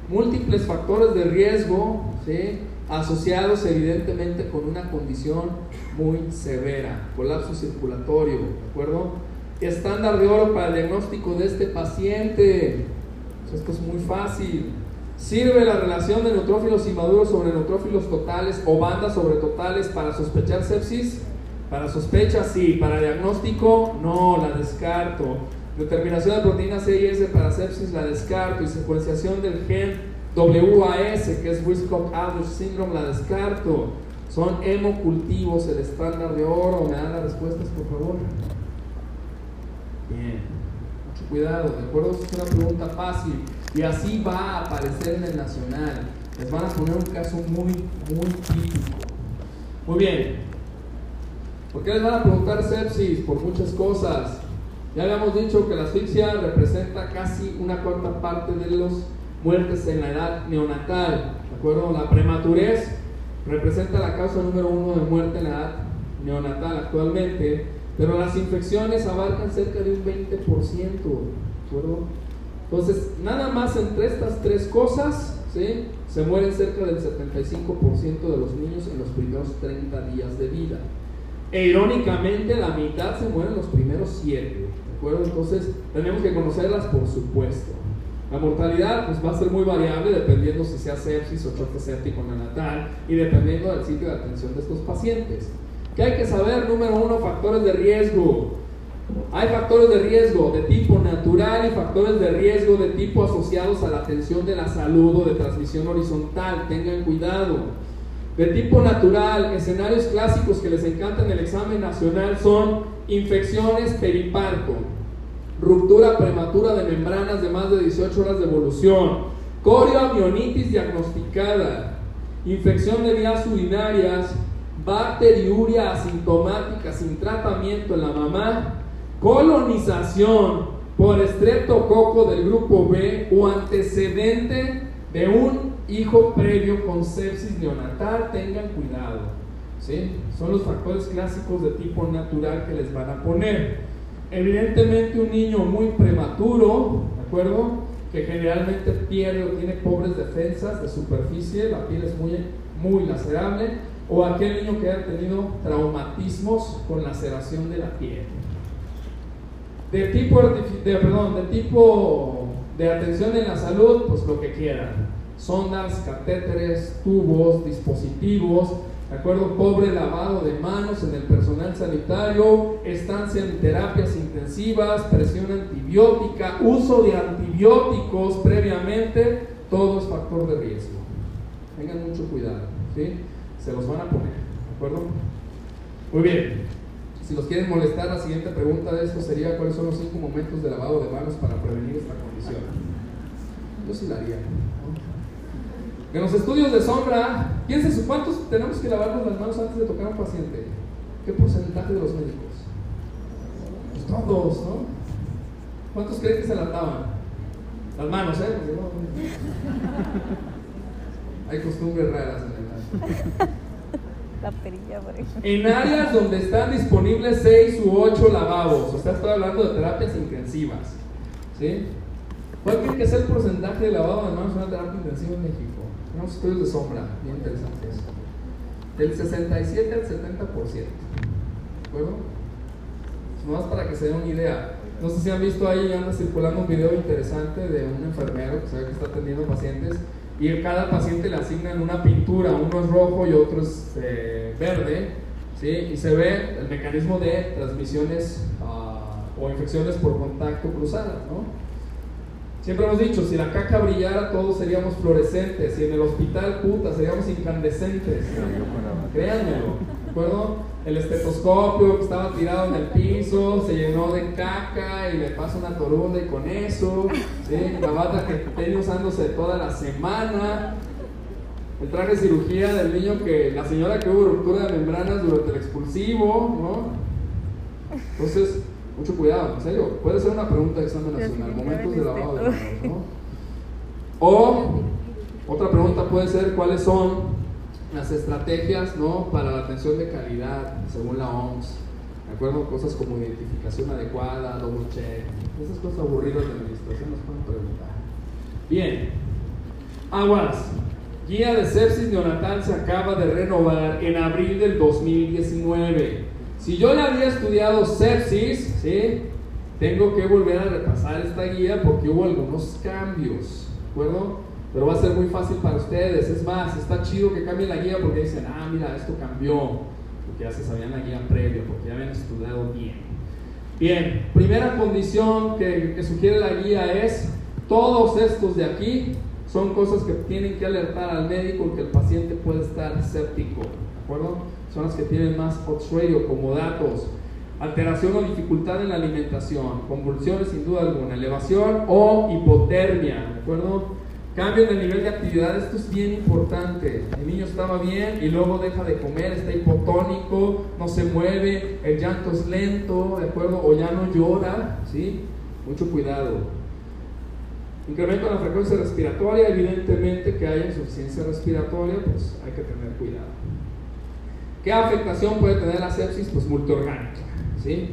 Múltiples factores de riesgo, ¿sí? asociados evidentemente con una condición muy severa, colapso circulatorio, ¿de acuerdo? Estándar de oro para el diagnóstico de este paciente. Pues esto es muy fácil. ¿Sirve la relación de neutrófilos inmaduros sobre neutrófilos totales o bandas sobre totales para sospechar sepsis? Para sospecha sí, para diagnóstico no, la descarto. Determinación de proteína C y S para sepsis la descarto y secuenciación del gen WAS, que es Wiskott-Aldrich Syndrome, la descarto. Son hemocultivos, el estándar de oro. ¿Me dan las respuestas, por favor? Bien, mucho cuidado, ¿de acuerdo? Es una pregunta fácil y así va a aparecer en el nacional. Les van a poner un caso muy, muy típico. Muy bien. ¿Por qué les van a preguntar sepsis? Por muchas cosas. Ya habíamos dicho que la asfixia representa casi una cuarta parte de las muertes en la edad neonatal. ¿De acuerdo? La prematurez representa la causa número uno de muerte en la edad neonatal actualmente, pero las infecciones abarcan cerca de un 20%. ¿De acuerdo? Entonces, nada más entre estas tres cosas, ¿sí? se mueren cerca del 75% de los niños en los primeros 30 días de vida. E irónicamente, la mitad se mueren los primeros 7. ¿De acuerdo? Entonces, tenemos que conocerlas por supuesto. La mortalidad pues, va a ser muy variable dependiendo si sea sepsis o choque séptico neonatal y dependiendo del sitio de atención de estos pacientes. ¿Qué hay que saber? Número uno, factores de riesgo. Hay factores de riesgo de tipo natural y factores de riesgo de tipo asociados a la atención de la salud o de transmisión horizontal. Tengan cuidado. De tipo natural, escenarios clásicos que les encantan en el examen nacional son infecciones periparto, ruptura prematura de membranas de más de 18 horas de evolución, corioamionitis diagnosticada, infección de vías urinarias, bacteriuria asintomática sin tratamiento en la mamá, colonización por estreptococo del grupo B o antecedente de un hijo previo con sepsis neonatal, tengan cuidado. ¿sí? Son los factores clásicos de tipo natural que les van a poner. Evidentemente un niño muy prematuro, ¿de acuerdo? Que generalmente pierde o tiene pobres defensas de superficie, la piel es muy, muy lacerable, o aquel niño que haya tenido traumatismos con laceración de la piel. De tipo, de, perdón, de tipo de atención en la salud, pues lo que quieran. Sondas, catéteres, tubos, dispositivos, ¿de acuerdo? Pobre lavado de manos en el personal sanitario, estancia en terapias intensivas, presión antibiótica, uso de antibióticos previamente, todo es factor de riesgo. Tengan mucho cuidado, ¿sí? Se los van a poner, ¿de acuerdo? Muy bien. Si los quieren molestar, la siguiente pregunta de esto sería cuáles son los cinco momentos de lavado de manos para prevenir esta condición. Yo sí la haría. En los estudios de sombra, piensen cuántos tenemos que lavarnos las manos antes de tocar a un paciente. ¿Qué porcentaje de los médicos? Pues todos, ¿no? ¿Cuántos creen que se lavaban? Las manos, ¿eh? Hay costumbres raras en el la perilla, por ejemplo. En áreas donde están disponibles 6 u 8 lavabos, o sea, estoy hablando de terapias intensivas. ¿Sí? ¿Cuál tiene que ser el porcentaje de lavado de manos en una terapia intensiva en México? Tenemos estudios de sombra, bien interesantes. Del 67 al 70%. ¿De acuerdo? Nomás para que se den una idea. No sé si han visto ahí, anda circulando un video interesante de un enfermero que sabe que está atendiendo pacientes y cada paciente le asignan una pintura, uno es rojo y otro es eh, verde, ¿sí? y se ve el mecanismo de transmisiones ah, o infecciones por contacto cruzadas. ¿no? Siempre hemos dicho, si la caca brillara todos seríamos fluorescentes, y en el hospital, puta, seríamos incandescentes. Créanmelo, ¿de acuerdo? el estetoscopio que estaba tirado en el piso, se llenó de caca y le pasa una torunda y con eso, la bata que tiene usándose toda la semana, el traje de cirugía del niño que, la señora que hubo ruptura de membranas durante el expulsivo, ¿no? Entonces, mucho cuidado, en serio, puede ser una pregunta de examen nacional, momentos de lavado de manos, ¿no? O, otra pregunta puede ser, ¿cuáles son las estrategias ¿no? para la atención de calidad, según la OMS, ¿de acuerdo? Cosas como identificación adecuada, double check, esas cosas aburridas de administración nos pueden preguntar. Bien, aguas. Guía de sepsis neonatal se acaba de renovar en abril del 2019. Si yo ya había estudiado sepsis, ¿sí? tengo que volver a repasar esta guía porque hubo algunos cambios, ¿de acuerdo? pero va a ser muy fácil para ustedes. Es más, está chido que cambien la guía porque dicen, ah, mira, esto cambió, porque ya se sabían la guía previa, porque ya habían estudiado bien. Bien, primera condición que, que sugiere la guía es, todos estos de aquí son cosas que tienen que alertar al médico que el paciente puede estar séptico, ¿de acuerdo? Son las que tienen más Ox como datos. Alteración o dificultad en la alimentación, convulsiones sin duda alguna, elevación o hipotermia, ¿de acuerdo? Cambio en el nivel de actividad, esto es bien importante. El niño estaba bien y luego deja de comer, está hipotónico, no se mueve, el llanto es lento, ¿de acuerdo? O ya no llora, ¿sí? Mucho cuidado. Incremento en la frecuencia respiratoria, evidentemente que haya insuficiencia respiratoria, pues hay que tener cuidado. ¿Qué afectación puede tener la sepsis? Pues multiorgánica, ¿sí?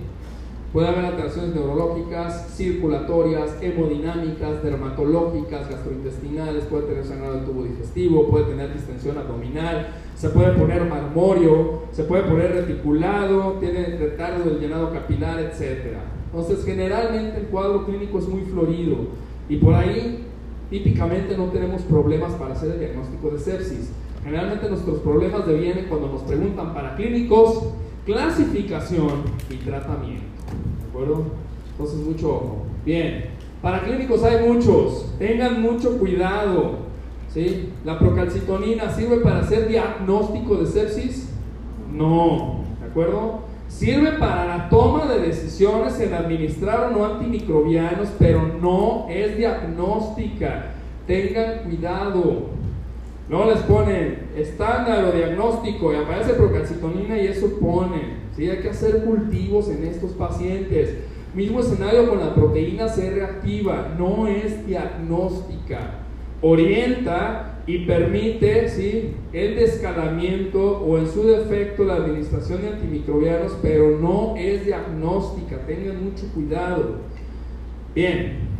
Puede haber alteraciones neurológicas, circulatorias, hemodinámicas, dermatológicas, gastrointestinales, puede tener sangrado del tubo digestivo, puede tener distensión abdominal, se puede poner marmorio, se puede poner reticulado, tiene retardo del llenado capilar, etc. Entonces, generalmente el cuadro clínico es muy florido y por ahí típicamente no tenemos problemas para hacer el diagnóstico de sepsis. Generalmente nuestros problemas devienen cuando nos preguntan para clínicos, clasificación y tratamiento. ¿De acuerdo? Entonces, mucho ojo. Bien, para clínicos hay muchos. Tengan mucho cuidado. ¿sí? ¿La procalcitonina sirve para hacer diagnóstico de sepsis? No. ¿De acuerdo? Sirve para la toma de decisiones en administrar o no antimicrobianos, pero no es diagnóstica. Tengan cuidado. No les ponen estándar o diagnóstico y aparece procalcitonina y eso pone. ¿sí? Hay que hacer cultivos en estos pacientes. Mismo escenario con la proteína C reactiva, no es diagnóstica. Orienta y permite ¿sí? el descalamiento o en su defecto la administración de antimicrobianos, pero no es diagnóstica. Tengan mucho cuidado. Bien,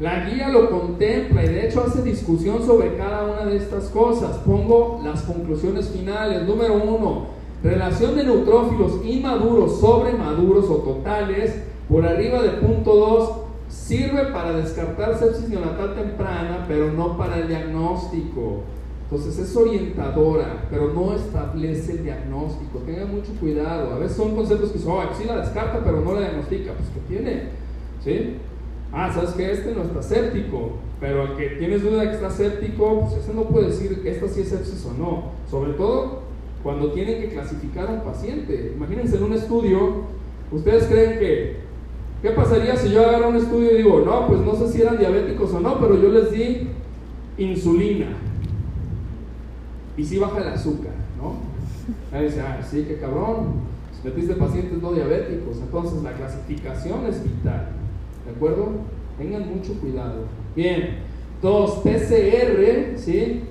la guía lo contempla y de hecho hace discusión sobre cada una de estas cosas. Pongo las conclusiones finales. Número uno, relación de neutrófilos inmaduros sobre maduros o totales por arriba de punto 2 sirve para descartar sepsis neonatal temprana, pero no para el diagnóstico. Entonces es orientadora, pero no establece el diagnóstico. Tengan mucho cuidado. A veces son conceptos que dicen, oh, sí la descarta, pero no la diagnostica. Pues que tiene, ¿sí? Ah, sabes que este no está séptico, pero al que tienes duda de que está séptico, pues ese no puede decir que esta sí es sepsis o no. Sobre todo cuando tienen que clasificar a un paciente. Imagínense en un estudio, ustedes creen que, ¿qué pasaría si yo agarro un estudio y digo, no, pues no sé si eran diabéticos o no, pero yo les di insulina y sí baja el azúcar, ¿no? Ahí dice, ah, sí, qué cabrón, metiste pacientes no diabéticos, entonces la clasificación es vital. ¿De acuerdo? Tengan mucho cuidado. Bien. Dos, PCR, ¿sí?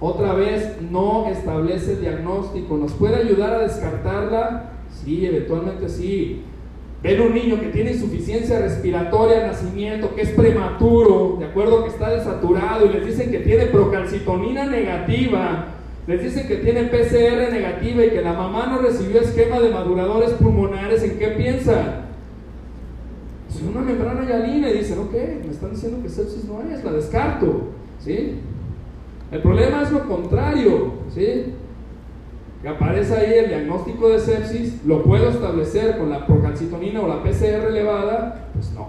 Otra vez no establece diagnóstico. ¿Nos puede ayudar a descartarla? Sí, eventualmente sí. Ven un niño que tiene insuficiencia respiratoria al nacimiento, que es prematuro, de acuerdo que está desaturado, y les dicen que tiene procalcitonina negativa, les dicen que tiene PCR negativa y que la mamá no recibió esquema de maduradores pulmonares, ¿en qué piensan? una membrana hialina y dicen, ok, me están diciendo que sepsis no es, la descarto, ¿sí? El problema es lo contrario, ¿sí? Que aparece ahí el diagnóstico de sepsis, lo puedo establecer con la procalcitonina o la PCR elevada, pues no,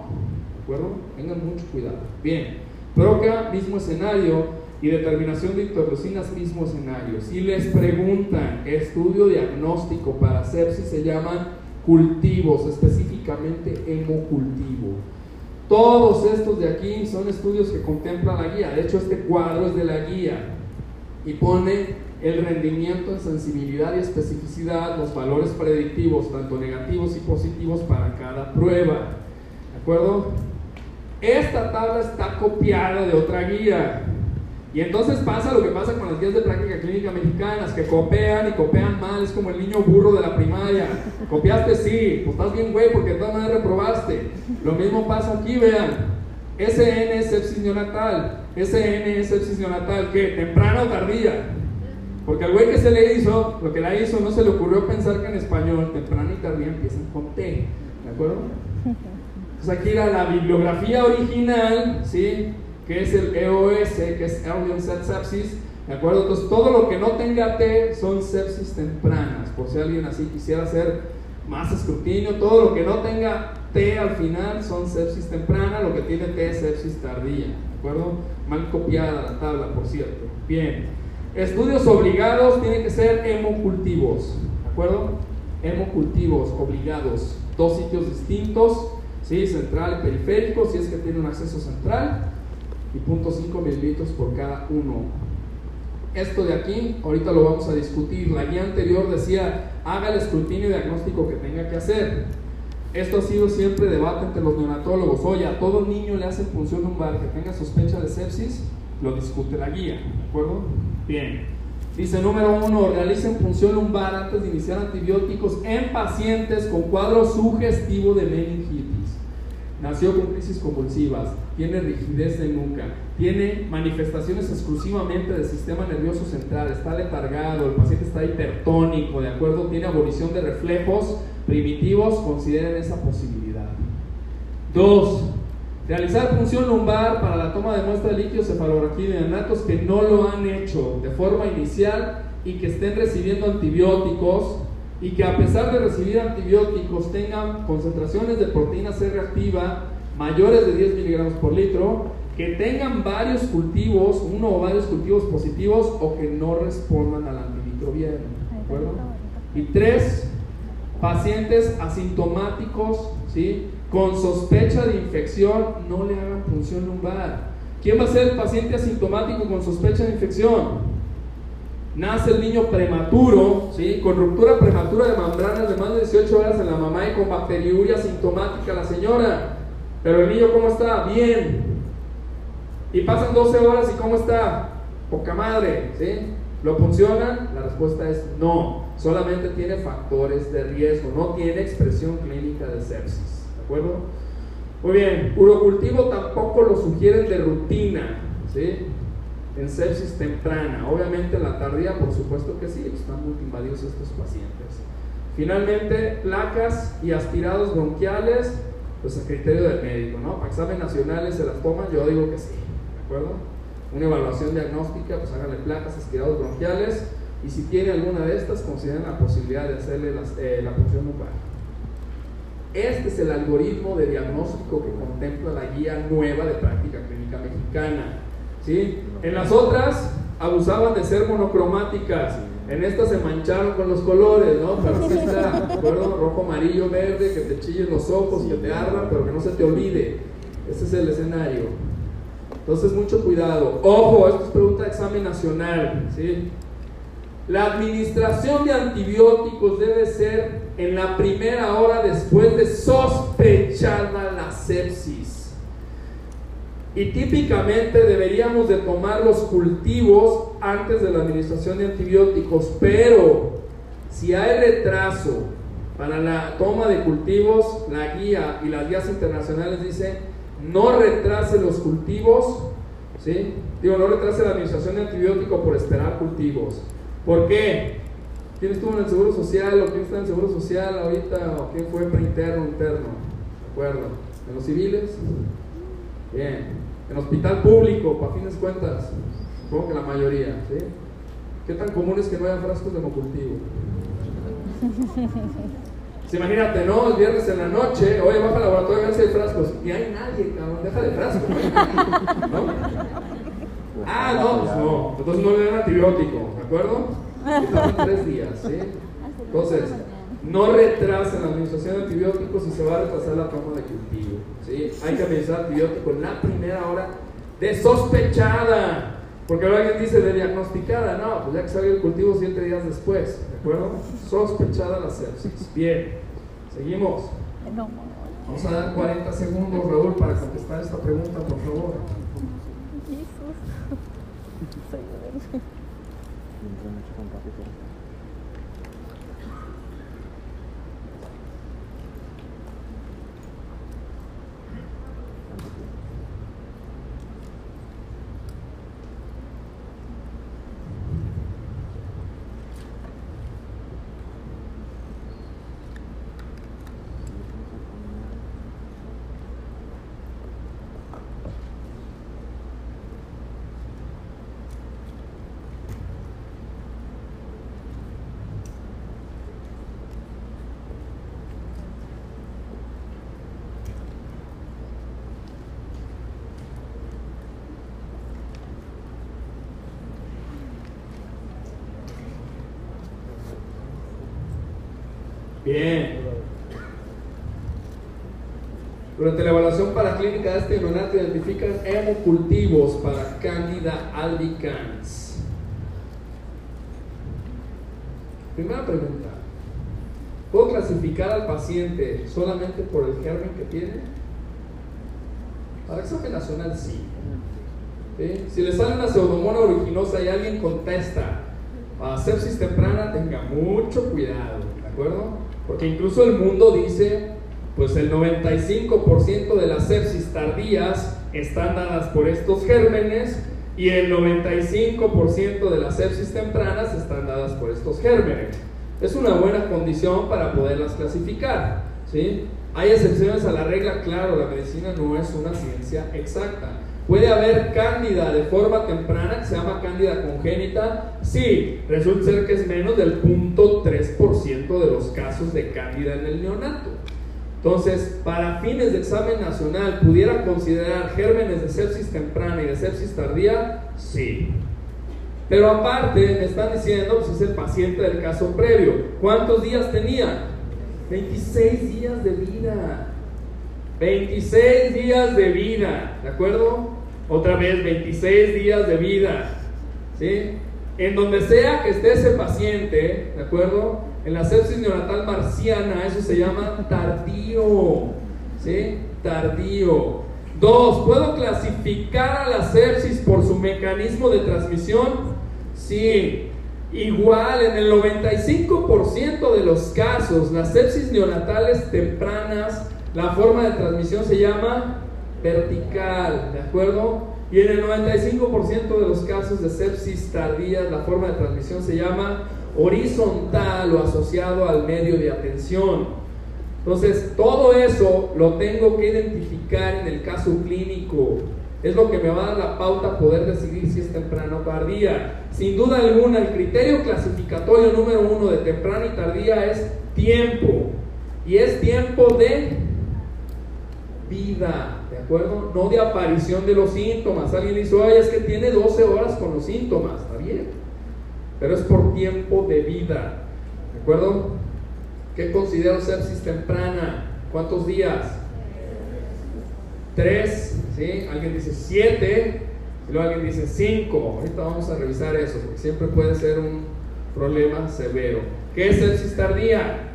¿de acuerdo? Tengan mucho cuidado. Bien, PROCA, mismo escenario, y determinación de interleucinas, mismo escenario. Si les preguntan estudio diagnóstico para sepsis, se llaman cultivos, específicamente hemocultivo. Todos estos de aquí son estudios que contempla la guía. De hecho, este cuadro es de la guía y pone el rendimiento en sensibilidad y especificidad, los valores predictivos, tanto negativos y positivos para cada prueba. ¿De acuerdo? Esta tabla está copiada de otra guía. Y entonces pasa lo que pasa con las guías de práctica clínica mexicanas, que copian y copian mal, es como el niño burro de la primaria. Copiaste sí, pues estás bien güey porque de todas maneras reprobaste. Lo mismo pasa aquí, vean. SN es sepsis neonatal. SN es sepsis neonatal, ¿qué? ¿Temprana o tardía? Porque al güey que se le hizo, lo que la hizo, no se le ocurrió pensar que en español temprana y tardía empiezan con T. ¿De acuerdo? Entonces aquí era la bibliografía original, ¿sí? Que es el EOS, que es Early Onset Sepsis, ¿de acuerdo? Entonces, todo lo que no tenga T son sepsis tempranas, por si alguien así quisiera hacer más escrutinio, todo lo que no tenga T al final son sepsis temprana, lo que tiene T es sepsis tardía, ¿de acuerdo? Mal copiada la tabla, por cierto. Bien, estudios obligados tienen que ser hemocultivos, ¿de acuerdo? Hemocultivos obligados, dos sitios distintos, ¿sí? Central y periférico, si es que tiene un acceso central y 0.5 mililitros por cada uno. Esto de aquí, ahorita lo vamos a discutir. La guía anterior decía, haga el escrutinio diagnóstico que tenga que hacer. Esto ha sido siempre debate entre los neonatólogos. Oye, a todo niño le hacen función lumbar que tenga sospecha de sepsis, lo discute la guía, ¿de acuerdo? Bien. Dice número uno, realicen función lumbar antes de iniciar antibióticos en pacientes con cuadro sugestivo de meningitis. Nació con crisis convulsivas, tiene rigidez de nuca, tiene manifestaciones exclusivamente del sistema nervioso central, está letargado, el paciente está hipertónico, ¿de acuerdo? Tiene abolición de reflejos primitivos, consideren esa posibilidad. Dos, realizar función lumbar para la toma de muestra de líquidos cefalorraquídeos neonatos que no lo han hecho de forma inicial y que estén recibiendo antibióticos y que a pesar de recibir antibióticos tengan concentraciones de proteína C reactiva mayores de 10 miligramos por litro, que tengan varios cultivos, uno o varios cultivos positivos o que no respondan al antimicrobiano. ¿De acuerdo? Y tres, pacientes asintomáticos, ¿sí? Con sospecha de infección, no le hagan punción lumbar. ¿Quién va a ser el paciente asintomático con sospecha de infección? Nace el niño prematuro, ¿sí? con ruptura prematura de membranas de más de 18 horas en la mamá y con bacteriuria asintomática la señora. Pero el niño, ¿cómo está? Bien. Y pasan 12 horas y ¿cómo está? Poca madre, ¿sí? ¿Lo funciona? La respuesta es no. Solamente tiene factores de riesgo, no tiene expresión clínica de sepsis. ¿De acuerdo? Muy bien, urocultivo tampoco lo sugieren de rutina, ¿sí? En sepsis temprana. Obviamente la tardía, por supuesto que sí, están muy invadidos estos pacientes. Finalmente, placas y aspirados bronquiales, pues a criterio del médico, ¿no? Para examen nacionales se las toman, yo digo que sí, ¿de acuerdo? Una evaluación diagnóstica, pues háganle placas, aspirados bronquiales, y si tiene alguna de estas, consideren la posibilidad de hacerle eh, la punción lumbar. Este es el algoritmo de diagnóstico que contempla la guía nueva de práctica clínica mexicana. ¿sí? En las otras abusaban de ser monocromáticas. En estas se mancharon con los colores, ¿no? Pero sí está, ¿de acuerdo? Rojo, amarillo, verde, que te chillen los ojos, que te ardan, pero que no se te olvide. Ese es el escenario. Entonces, mucho cuidado. Ojo, esto es pregunta de examen nacional, ¿sí? La administración de antibióticos debe ser en la primera hora después de sospechada la sepsis. Y típicamente deberíamos de tomar los cultivos antes de la administración de antibióticos, pero si hay retraso para la toma de cultivos, la guía y las guías internacionales dicen no retrase los cultivos, ¿sí? Digo, no retrase la administración de antibióticos por esperar cultivos. ¿Por qué? ¿Quién estuvo en el Seguro Social o quién está en el Seguro Social ahorita o quién fue preinterno interno? ¿De acuerdo? ¿En los civiles? Bien. En hospital público, para fines cuentas, supongo que la mayoría, ¿sí? ¿Qué tan común es que no haya frascos de hemocultivo? Si imagínate, ¿no? El viernes en la noche, oye, baja al laboratorio a ver si hay frascos. Y hay nadie, cabrón, deja de frascos. ¿No? Ah, no, pues no. Entonces no le dan antibiótico, ¿de acuerdo? Estamos tres días, ¿sí? Entonces, no retrasen la administración de antibióticos y se va a retrasar la toma de cultivo. ¿sí? Hay que administrar antibiótico en la primera hora de sospechada. Porque ahora alguien dice de diagnosticada, no, pues ya que salga el cultivo siete días después, ¿de acuerdo? Sospechada la sepsis. Bien, seguimos. Vamos a dar 40 segundos, Raúl, para contestar esta pregunta, por favor. Bien. Durante la evaluación paraclínica de este neonato identifican hemocultivos para Candida albicans. Primera pregunta. ¿Puedo clasificar al paciente solamente por el germen que tiene? Para examen nacional sí. ¿Sí? Si le sale una pseudomonas originosa y alguien contesta, para sepsis temprana tenga mucho cuidado, ¿de acuerdo? Porque incluso el mundo dice, pues el 95% de las sepsis tardías están dadas por estos gérmenes y el 95% de las sepsis tempranas están dadas por estos gérmenes. Es una buena condición para poderlas clasificar, ¿sí? Hay excepciones a la regla, claro, la medicina no es una ciencia exacta. Puede haber cándida de forma temprana, que se llama cándida congénita. Sí, resulta ser que es menos del 0.3% de los casos de cándida en el neonato. Entonces, para fines de examen nacional, ¿pudiera considerar gérmenes de sepsis temprana y de sepsis tardía? Sí. Pero aparte, me están diciendo, pues es el paciente del caso previo. ¿Cuántos días tenía? 26 días de vida. 26 días de vida, ¿de acuerdo? Otra vez, 26 días de vida. ¿Sí? En donde sea que esté ese paciente, ¿de acuerdo? En la sepsis neonatal marciana, eso se llama tardío. ¿Sí? Tardío. Dos, ¿puedo clasificar a la sepsis por su mecanismo de transmisión? Sí. Igual, en el 95% de los casos, las sepsis neonatales tempranas, la forma de transmisión se llama vertical, ¿de acuerdo? Y en el 95% de los casos de sepsis tardías, la forma de transmisión se llama horizontal o asociado al medio de atención. Entonces, todo eso lo tengo que identificar en el caso clínico. Es lo que me va a dar la pauta poder decidir si es temprano o tardía. Sin duda alguna, el criterio clasificatorio número uno de temprano y tardía es tiempo. Y es tiempo de vida, ¿de acuerdo? No de aparición de los síntomas. Alguien dice, oye, es que tiene 12 horas con los síntomas, está bien pero es por tiempo de vida. ¿De acuerdo? ¿Qué considero sepsis temprana? ¿Cuántos días? Tres, ¿sí? Alguien dice siete, y luego alguien dice cinco. Ahorita vamos a revisar eso, porque siempre puede ser un problema severo. ¿Qué es sepsis tardía?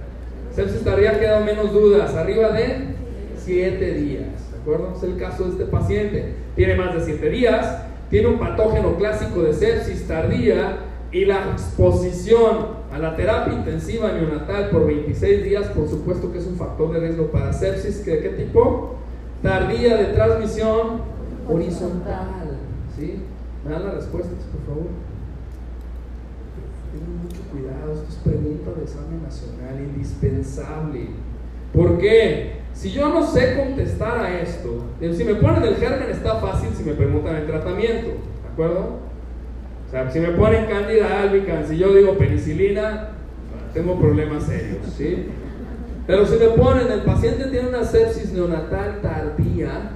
Sepsis tardía queda menos dudas, arriba de siete días. ¿De acuerdo? Es el caso de este paciente. Tiene más de siete días, tiene un patógeno clásico de sepsis tardía y la exposición a la terapia intensiva neonatal por 26 días, por supuesto que es un factor de riesgo para sepsis. ¿De qué tipo? Tardía de transmisión horizontal. ¿Sí? ¿Me dan las respuestas, por favor? Tengan mucho cuidado, esto es pregunta de examen nacional, indispensable. ¿Por qué? Si yo no sé contestar a esto, si me ponen el germen está fácil si me preguntan el tratamiento, ¿de acuerdo? O sea, si me ponen Candida albicans si yo digo penicilina, tengo problemas serios, ¿sí? Pero si me ponen, el paciente tiene una sepsis neonatal tardía,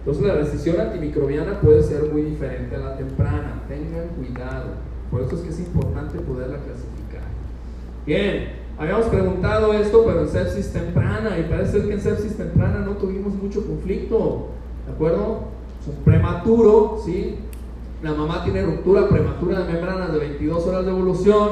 entonces la decisión antimicrobiana puede ser muy diferente a la temprana. Tengan cuidado. Por eso es que es importante poderla clasificar. Bien, habíamos preguntado esto, pero en sepsis temprana, y parece ser que en sepsis temprana no tuvimos mucho conflicto, ¿de acuerdo? Un prematuro, ¿sí? la mamá tiene ruptura prematura de membranas de 22 horas de evolución,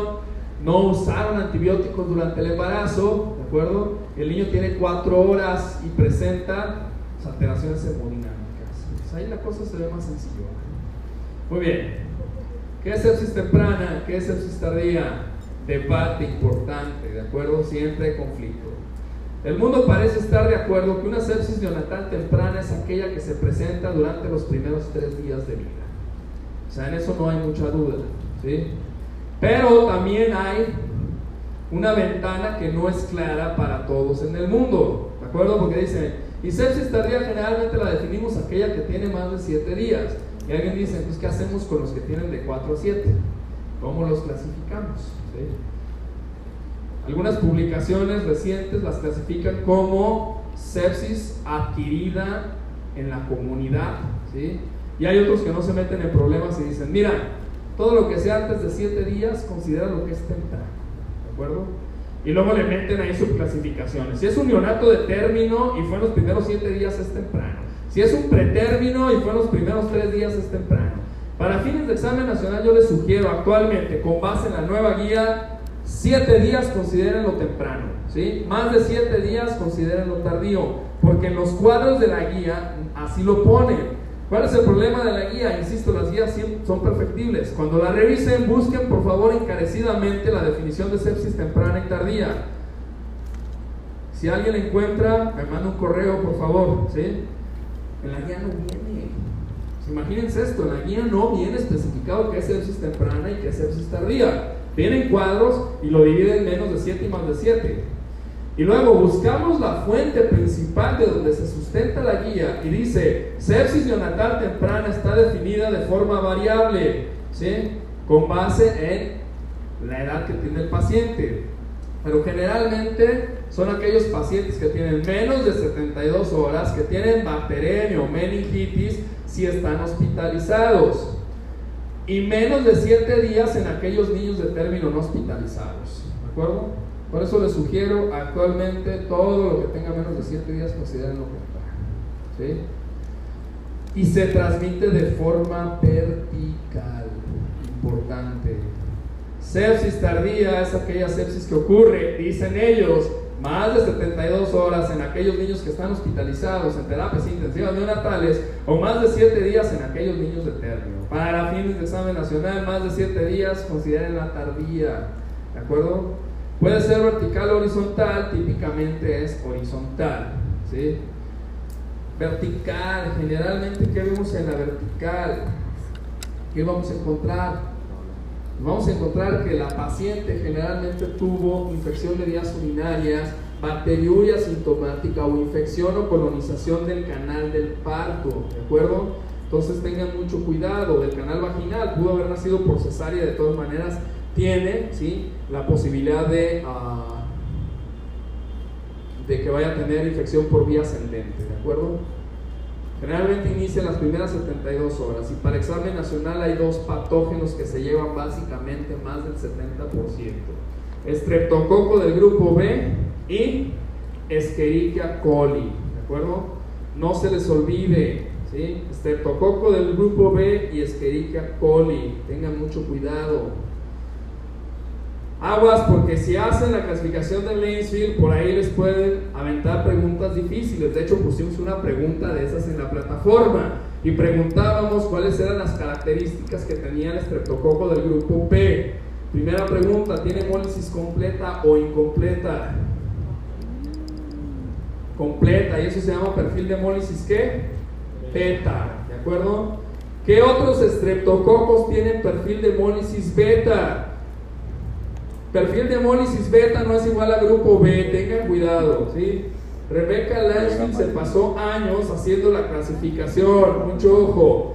no usaron antibióticos durante el embarazo, ¿de acuerdo? El niño tiene 4 horas y presenta alteraciones hemodinámicas. Pues ahí la cosa se ve más sencilla. Muy bien. ¿Qué es sepsis temprana? ¿Qué es sepsis tardía? Debate importante, ¿de acuerdo? Siempre hay conflicto. El mundo parece estar de acuerdo que una sepsis neonatal temprana es aquella que se presenta durante los primeros tres días de vida. O sea, en eso no hay mucha duda. ¿sí? Pero también hay una ventana que no es clara para todos en el mundo. ¿De acuerdo? Porque dice, y sepsis tardía generalmente la definimos aquella que tiene más de 7 días. Y alguien dice, pues ¿qué hacemos con los que tienen de 4 a 7? ¿Cómo los clasificamos? Algunas publicaciones recientes las clasifican como sepsis adquirida en la comunidad. ¿sí? Y hay otros que no se meten en problemas y dicen, mira, todo lo que sea antes de siete días, considera lo que es temprano. ¿De acuerdo? Y luego le meten ahí subclasificaciones. Si es un neonato de término y fue en los primeros siete días, es temprano. Si es un pretérmino y fue en los primeros tres días, es temprano. Para fines de examen nacional, yo les sugiero actualmente, con base en la nueva guía, siete días consideren lo temprano. ¿sí? Más de siete días consideren lo tardío. Porque en los cuadros de la guía así lo ponen ¿Cuál es el problema de la guía? Insisto, las guías son perfectibles. Cuando la revisen, busquen por favor encarecidamente la definición de sepsis temprana y tardía. Si alguien la encuentra, me manda un correo, por favor. ¿sí? En la guía no viene. Imagínense esto, en la guía no viene especificado qué sepsis temprana y qué sepsis tardía. Vienen cuadros y lo dividen en menos de 7 y más de 7. Y luego buscamos la fuente principal de donde se sustenta la guía y dice, sepsis neonatal temprana está definida de forma variable, ¿sí? con base en la edad que tiene el paciente. Pero generalmente son aquellos pacientes que tienen menos de 72 horas, que tienen bacteremia o meningitis si están hospitalizados. Y menos de 7 días en aquellos niños de término no hospitalizados. ¿De acuerdo? Por eso les sugiero actualmente todo lo que tenga menos de 7 días consideren lo ¿sí? Y se transmite de forma vertical, importante. Sepsis tardía es aquella sepsis que ocurre, dicen ellos, más de 72 horas en aquellos niños que están hospitalizados en terapias intensivas neonatales o más de 7 días en aquellos niños de término. Para fines de examen nacional, más de 7 días consideren la tardía. ¿De acuerdo? Puede ser vertical o horizontal, típicamente es horizontal. ¿sí? Vertical, generalmente, ¿qué vemos en la vertical? ¿Qué vamos a encontrar? Vamos a encontrar que la paciente generalmente tuvo infección de vías urinarias, bacteriuria sintomática o infección o colonización del canal del parto, ¿de acuerdo? Entonces tengan mucho cuidado del canal vaginal, pudo haber nacido por cesárea de todas maneras, tiene ¿sí? la posibilidad de, ah, de que vaya a tener infección por vía ascendente, ¿de acuerdo? Generalmente inicia en las primeras 72 horas y para examen nacional hay dos patógenos que se llevan básicamente más del 70%. Estreptococo del grupo B y Escherichia coli, ¿de acuerdo? No se les olvide, ¿sí? Estreptococo del grupo B y Escherichia coli, tengan mucho cuidado. Aguas, porque si hacen la clasificación de Lainsfield, por ahí les pueden aventar preguntas difíciles. De hecho, pusimos una pregunta de esas en la plataforma y preguntábamos cuáles eran las características que tenía el estreptococo del grupo P. Primera pregunta, ¿tiene hemólisis completa o incompleta? Completa, y eso se llama perfil de hemólisis ¿qué? Beta, ¿de acuerdo? ¿Qué otros estreptococos tienen perfil de hemólisis beta? Perfil de hemólisis beta no es igual a grupo B, tengan cuidado, ¿sí? Rebecca Lanchfield se pasó años haciendo la clasificación, mucho ojo.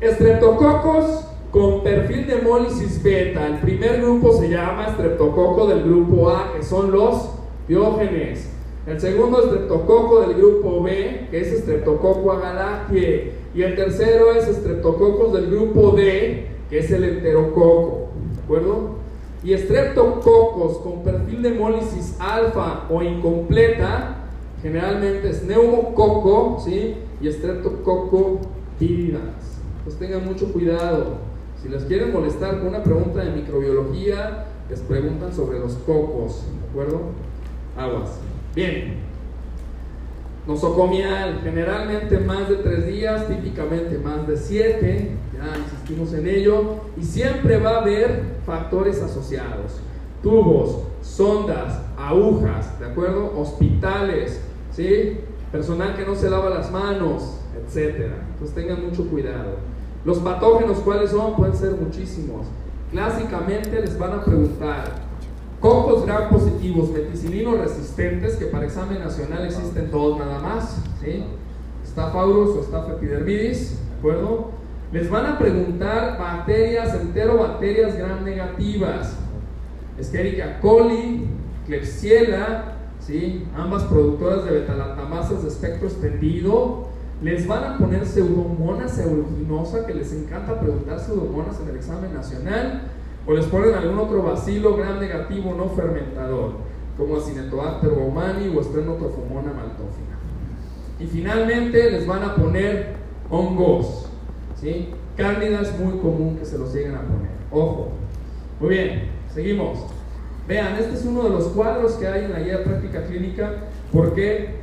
Estreptococos con perfil de hemólisis beta. El primer grupo se llama estreptococo del grupo A, que son los biógenes. El segundo estreptococo del grupo B, que es estreptococo agalactiae. Y el tercero es estreptococos del grupo D, que es el enterococo. ¿De acuerdo? y estreptococos con perfil de hemólisis alfa o incompleta, generalmente es neumococo ¿sí? y estreptococo tibidans. Pues tengan mucho cuidado. Si les quieren molestar con una pregunta de microbiología, les preguntan sobre los cocos, ¿de acuerdo? Aguas. Bien. Nosocomial, generalmente más de tres días, típicamente más de siete. Insistimos en ello. Y siempre va a haber factores asociados. Tubos, sondas, agujas, ¿de acuerdo? Hospitales, ¿sí? Personal que no se lava las manos, etc. Entonces tengan mucho cuidado. Los patógenos, ¿cuáles son? Pueden ser muchísimos. Clásicamente les van a preguntar, Cocos gran positivos, meticilinos resistentes, que para examen nacional existen todos nada más, ¿sí? Estafaurus o estafa epidermidis, ¿de acuerdo? Les van a preguntar bacterias, enterobacterias gram negativas, Escherichia coli, Klebsiella, ¿sí? Ambas productoras de betalactamasas de espectro extendido. Les van a poner pseudomonas aeruginosa, que les encanta preguntar pseudomonas en el examen nacional o les ponen algún otro bacilo gran negativo no fermentador, como Acinetobacter baumani o Strenotrophomonas maltófila. Y finalmente les van a poner hongos, ¿sí? Cándida es muy común que se los lleguen a poner. Ojo. Muy bien, seguimos. Vean, este es uno de los cuadros que hay en la guía práctica clínica porque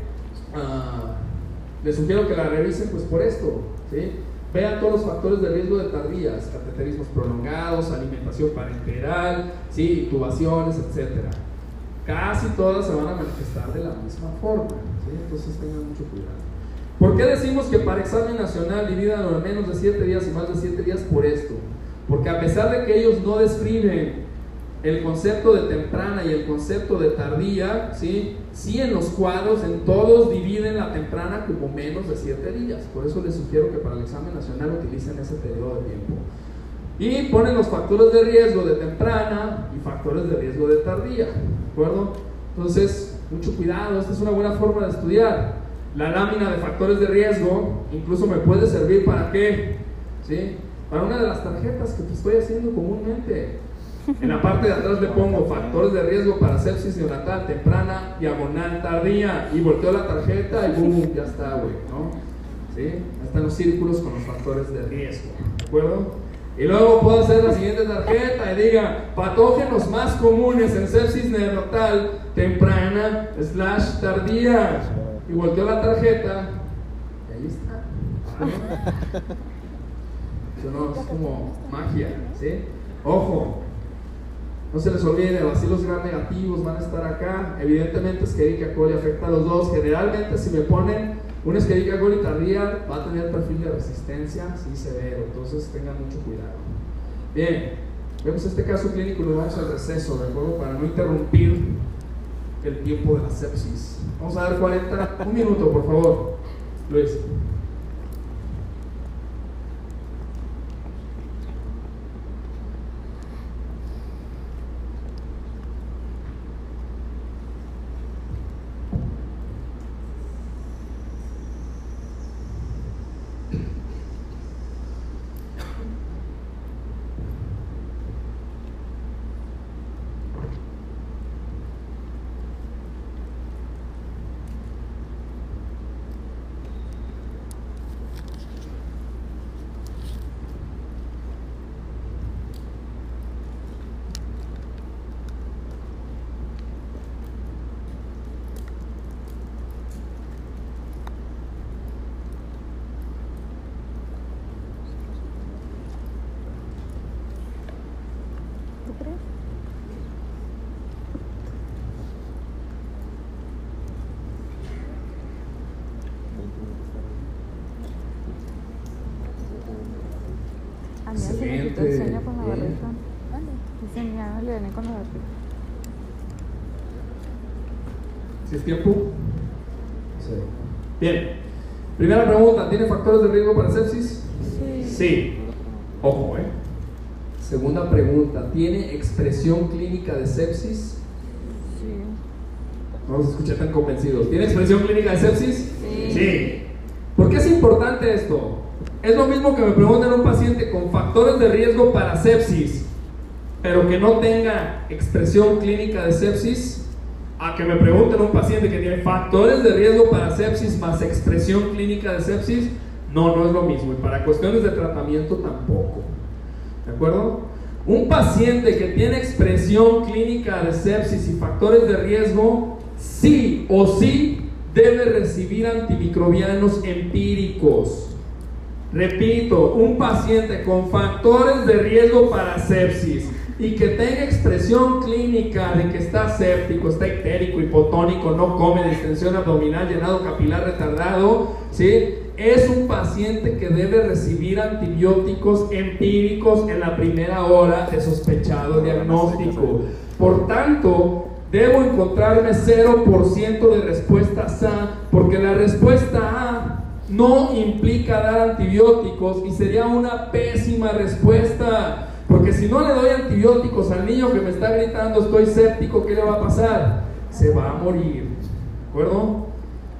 uh, les sugiero que la revisen pues por esto. ¿sí? Vean todos los factores de riesgo de tardías, cateterismos prolongados, alimentación parenteral, ¿sí? intubaciones, etc. Casi todas se van a manifestar de la misma forma, ¿sí? entonces tengan mucho cuidado. ¿Por qué decimos que para examen nacional dividan en menos de 7 días y más de 7 días por esto? Porque a pesar de que ellos no describen el concepto de temprana y el concepto de tardía, ¿sí? sí en los cuadros, en todos dividen la temprana como menos de 7 días. Por eso les sugiero que para el examen nacional utilicen ese periodo de tiempo. Y ponen los factores de riesgo de temprana y factores de riesgo de tardía. ¿De acuerdo? Entonces, mucho cuidado, esta es una buena forma de estudiar. La lámina de factores de riesgo incluso me puede servir para qué? ¿Sí? Para una de las tarjetas que te estoy haciendo comúnmente. En la parte de atrás le pongo factores de riesgo para sepsis neonatal temprana, diagonal tardía, y volteo la tarjeta y boom, ya está, güey, ¿no? ¿Sí? Están los círculos con los factores de riesgo, ¿de acuerdo? Y luego puedo hacer la siguiente tarjeta y diga patógenos más comunes en sepsis neonatal temprana slash tardía. Y volteo la tarjeta y ahí está. Eso no es como magia, ¿sí? Ojo, no se les olvide, vacilos gram negativos van a estar acá. Evidentemente, Escherichia coli afecta a los dos. Generalmente, si me ponen un Escherichia coli tardía, va a tener perfil de resistencia, sí severo. Entonces, tengan mucho cuidado. Bien, vemos este caso clínico y lo vamos al receso, ¿de acuerdo? Para no interrumpir el tiempo de la sepsis. Vamos a dar 40, un minuto, por favor. Luis. ¿Tú crees? A mí se me quitó el Excelente. sueño con la Bien. barriga. Vale. Dice mi mamá le gané con la barriga. ¿Si es tiempo? Sí. Bien. Primera pregunta, ¿tiene factores de riesgo para sepsis? Sí. Sí. Ojo, ¿eh? Segunda pregunta, ¿tiene expresión clínica de sepsis? Sí. No los escuché tan convencidos. ¿Tiene expresión clínica de sepsis? Sí. ¿Por qué es importante esto? Es lo mismo que me pregunten a un paciente con factores de riesgo para sepsis, pero que no tenga expresión clínica de sepsis, a que me pregunten a un paciente que tiene factores de riesgo para sepsis más expresión clínica de sepsis. No, no es lo mismo. Y para cuestiones de tratamiento tampoco. ¿De acuerdo? Un paciente que tiene expresión clínica de sepsis y factores de riesgo, sí o sí debe recibir antimicrobianos empíricos. Repito, un paciente con factores de riesgo para sepsis y que tenga expresión clínica de que está séptico, está ictérico, hipotónico, no come, distensión abdominal, llenado capilar retardado, ¿sí? Es un paciente que debe recibir antibióticos empíricos en la primera hora de sospechado diagnóstico. Por tanto, debo encontrarme 0% de respuesta A, porque la respuesta A no implica dar antibióticos y sería una pésima respuesta. Porque si no le doy antibióticos al niño que me está gritando estoy séptico, ¿qué le va a pasar? Se va a morir. ¿De acuerdo?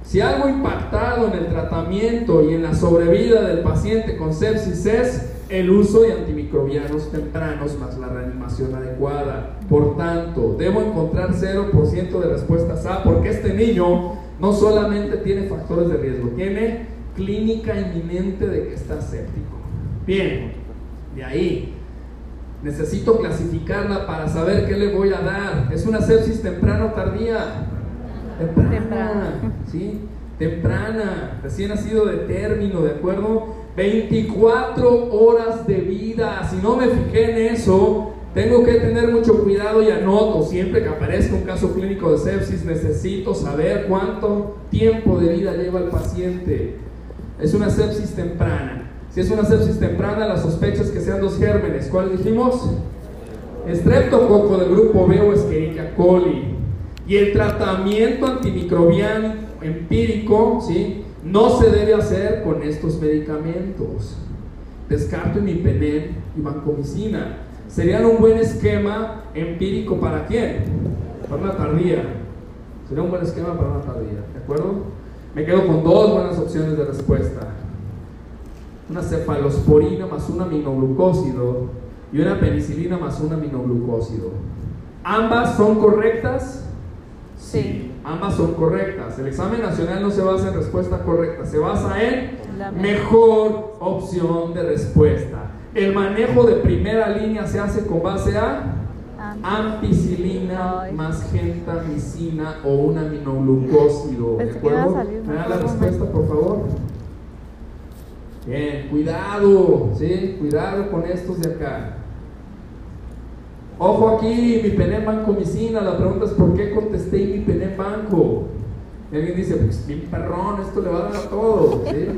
Si algo impactado en el tratamiento y en la sobrevida del paciente con sepsis es el uso de antimicrobianos tempranos más la reanimación adecuada. Por tanto, debo encontrar 0% de respuestas A porque este niño no solamente tiene factores de riesgo, tiene clínica inminente de que está séptico. Bien, de ahí necesito clasificarla para saber qué le voy a dar. ¿Es una sepsis temprana o tardía? Temprana, Temprana. ¿sí? Temprana, recién nacido de término, ¿de acuerdo? 24 horas de vida. Si no me fijé en eso, tengo que tener mucho cuidado y anoto. Siempre que aparezca un caso clínico de sepsis, necesito saber cuánto tiempo de vida lleva el paciente. Es una sepsis temprana. Si es una sepsis temprana, la sospecha es que sean dos gérmenes. ¿Cuáles dijimos? Estreptococo del grupo B o Escherichia coli. Y el tratamiento antimicrobiano empírico, ¿sí? No se debe hacer con estos medicamentos. Descarto imipenem y vancomicina. Serían un buen esquema empírico para quién? Para una tardía. Sería un buen esquema para una tardía, ¿de acuerdo? Me quedo con dos buenas opciones de respuesta. Una cefalosporina más un aminoglucósido y una penicilina más un aminoglucósido. ¿Ambas son correctas? Sí. Ambas son correctas. El examen nacional no se basa en respuesta correcta, se basa en mejor opción de respuesta. El manejo de primera línea se hace con base a ampicilina más gentamicina o un aminoglucósido. ¿De acuerdo? ¿Me da la respuesta, por favor? Bien, cuidado, ¿sí? Cuidado con estos de acá. Ojo aquí, mi pené vancomicina. La pregunta es: ¿por qué contesté mi pené banco? Y alguien dice: Pues bien perrón, esto le va a dar a todo. ¿sí?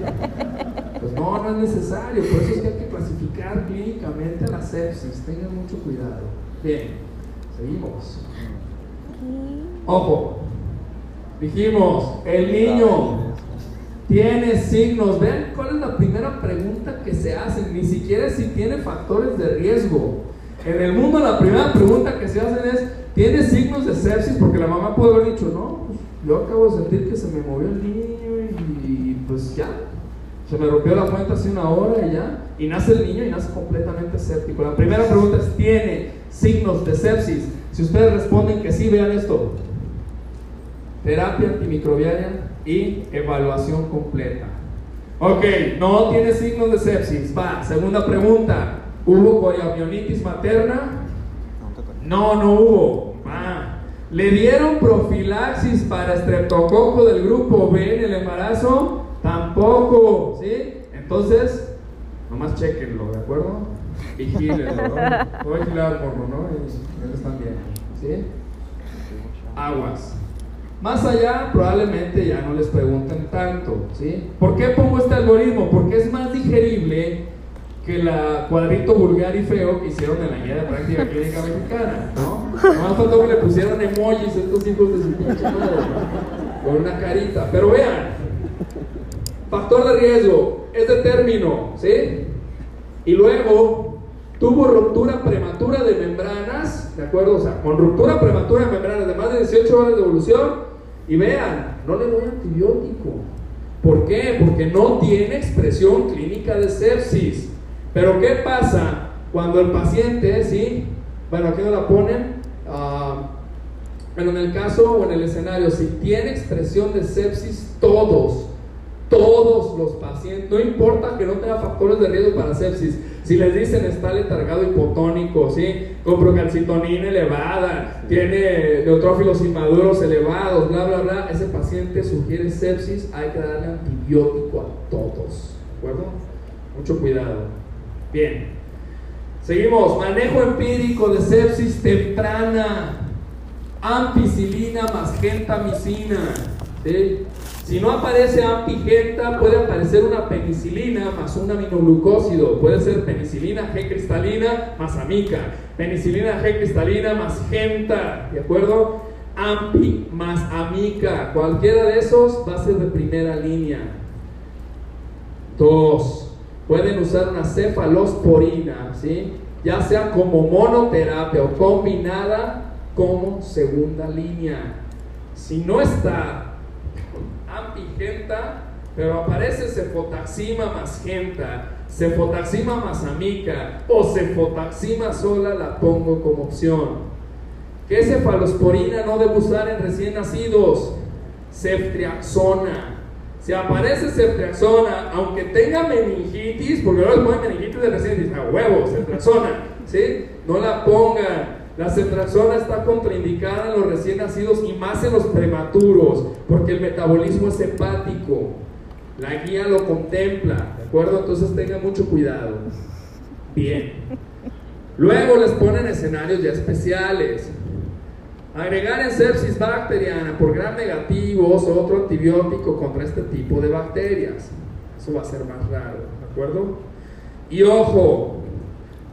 Pues no, no es necesario. Por eso es que hay que clasificar clínicamente la sepsis. Tengan mucho cuidado. Bien, seguimos. Ojo, dijimos: el niño tiene signos. Vean cuál es la primera pregunta que se hace. Ni siquiera si tiene factores de riesgo. En el mundo la primera pregunta que se hacen es, ¿tiene signos de sepsis? Porque la mamá puede haber dicho, no, pues yo acabo de sentir que se me movió el niño y, pues ya, se me rompió la cuenta hace una hora y ya, y nace el niño y nace completamente séptico. La primera pregunta es, ¿tiene signos de sepsis? Si ustedes responden que sí, vean esto. Terapia antimicrobiana y evaluación completa. Ok, no tiene signos de sepsis. Va, segunda pregunta. ¿Hubo coriamionitis materna? No, no hubo. Ah. ¿Le dieron profilaxis para estreptococo del grupo B en el embarazo? Tampoco, ¿sí? Entonces, nomás chequenlo, ¿de acuerdo? Vigílenlo, ¿no? Voy a vigilar al morro, ¿no? Ellos también, ¿sí? Aguas. Más allá, probablemente ya no les pregunten tanto, ¿sí? ¿Por qué pongo este algoritmo? Porque es más digerible que la cuadrito vulgar y feo que hicieron en la guía de práctica clínica mexicana, ¿no? más faltó que le pusieran emojis a estos hijos de su pinche con una carita. Pero vean, factor de riesgo es de término, ¿sí? Y luego tuvo ruptura prematura de membranas, ¿de acuerdo? O sea, con ruptura prematura de membranas de más de 18 horas de evolución, y vean, no le doy antibiótico. ¿Por qué? Porque no tiene expresión clínica de sepsis. Pero ¿qué pasa cuando el paciente, sí? Bueno, aquí no la ponen. Uh, pero en el caso o en el escenario, si tiene expresión de sepsis, todos, todos los pacientes, no importa que no tenga factores de riesgo para sepsis, si les dicen está letargado hipotónico, ¿sí? con procalcitonina elevada, tiene neutrófilos inmaduros elevados, bla, bla, bla, ese paciente sugiere sepsis, hay que darle antibiótico a todos, ¿de acuerdo? Mucho cuidado. Bien. Seguimos. Manejo empírico de sepsis temprana. Ampicilina más gentamicina. Si no aparece ampigenta, puede aparecer una penicilina más un aminoglucósido. Puede ser penicilina G cristalina más amica. Penicilina G cristalina más genta. ¿De acuerdo? Ampi más amica. Cualquiera de esos va a ser de primera línea. Dos pueden usar una cefalosporina, ¿sí? ya sea como monoterapia o combinada como segunda línea. Si no está ampigenta, pero aparece cefotaxima más genta, cefotaxima más amica o cefotaxima sola, la pongo como opción. ¿Qué cefalosporina no debe usar en recién nacidos? Ceftriaxona. Si aparece ceftriaxona, aunque tenga meningitis, porque ahora les ponen meningitis de recién, a huevo, ceftriaxona, ¿sí? No la pongan. La ceftriaxona está contraindicada en los recién nacidos y más en los prematuros, porque el metabolismo es hepático. La guía lo contempla, ¿de acuerdo? Entonces tengan mucho cuidado. Bien. Luego les ponen escenarios ya especiales. Agregar en sepsis bacteriana por gram negativos otro antibiótico contra este tipo de bacterias. Eso va a ser más raro, ¿de acuerdo? Y ojo,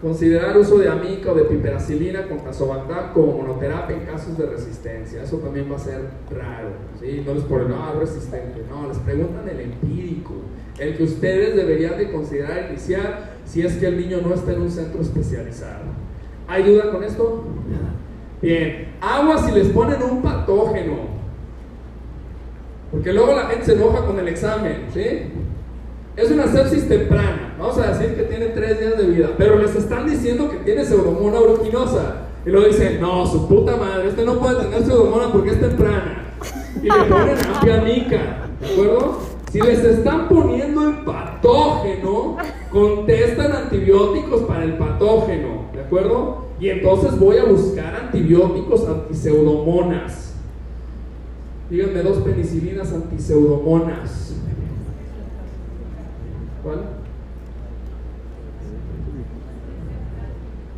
considerar uso de amica o de piperacilina con tazobactam como monoterapia en casos de resistencia. Eso también va a ser raro, ¿sí? No les ponen, no, resistente, no, les preguntan el empírico, el que ustedes deberían de considerar iniciar si es que el niño no está en un centro especializado. ¿Hay duda con esto? Bien, agua si les ponen un patógeno. Porque luego la gente se enoja con el examen, ¿sí? Es una sepsis temprana, vamos a decir que tiene tres días de vida, pero les están diciendo que tiene pseudomonas aeruginosa. Y luego dicen, no, su puta madre, este no puede tener pseudomonas porque es temprana. Y le ponen ampiamica, ¿de acuerdo? Si les están poniendo el patógeno, contestan antibióticos para el patógeno, ¿de acuerdo? Y entonces voy a buscar antibióticos antiseudomonas. Díganme dos penicilinas antiseudomonas. ¿Cuál?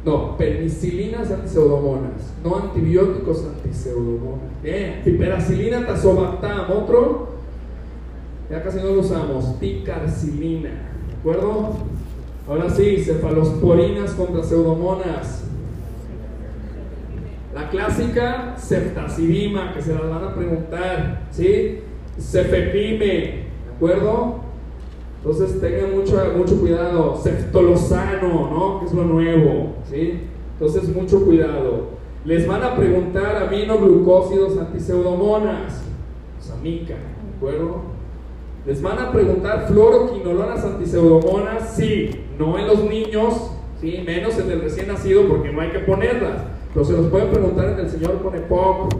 No, penicilinas antiseudomonas, no antibióticos antiseudomonas. Bien, piperacilina, tazobactam, otro. Ya casi no lo usamos. Ticarcilina, ¿de acuerdo? Ahora sí, cefalosporinas contra pseudomonas. La clásica ceftazidima, que se las van a preguntar, ¿sí? Cefepime, ¿de acuerdo? Entonces tengan mucho, mucho cuidado. Ceftolosano, ¿no? Que es lo nuevo, ¿sí? Entonces mucho cuidado. Les van a preguntar aminoglucósidos antiseudomonas, amica, ¿de acuerdo? Les van a preguntar fluoroquinolonas antiseudomonas, sí, no en los niños, sí, menos en el recién nacido porque no hay que ponerlas. Pero se los pueden preguntar en el señor con EPOC,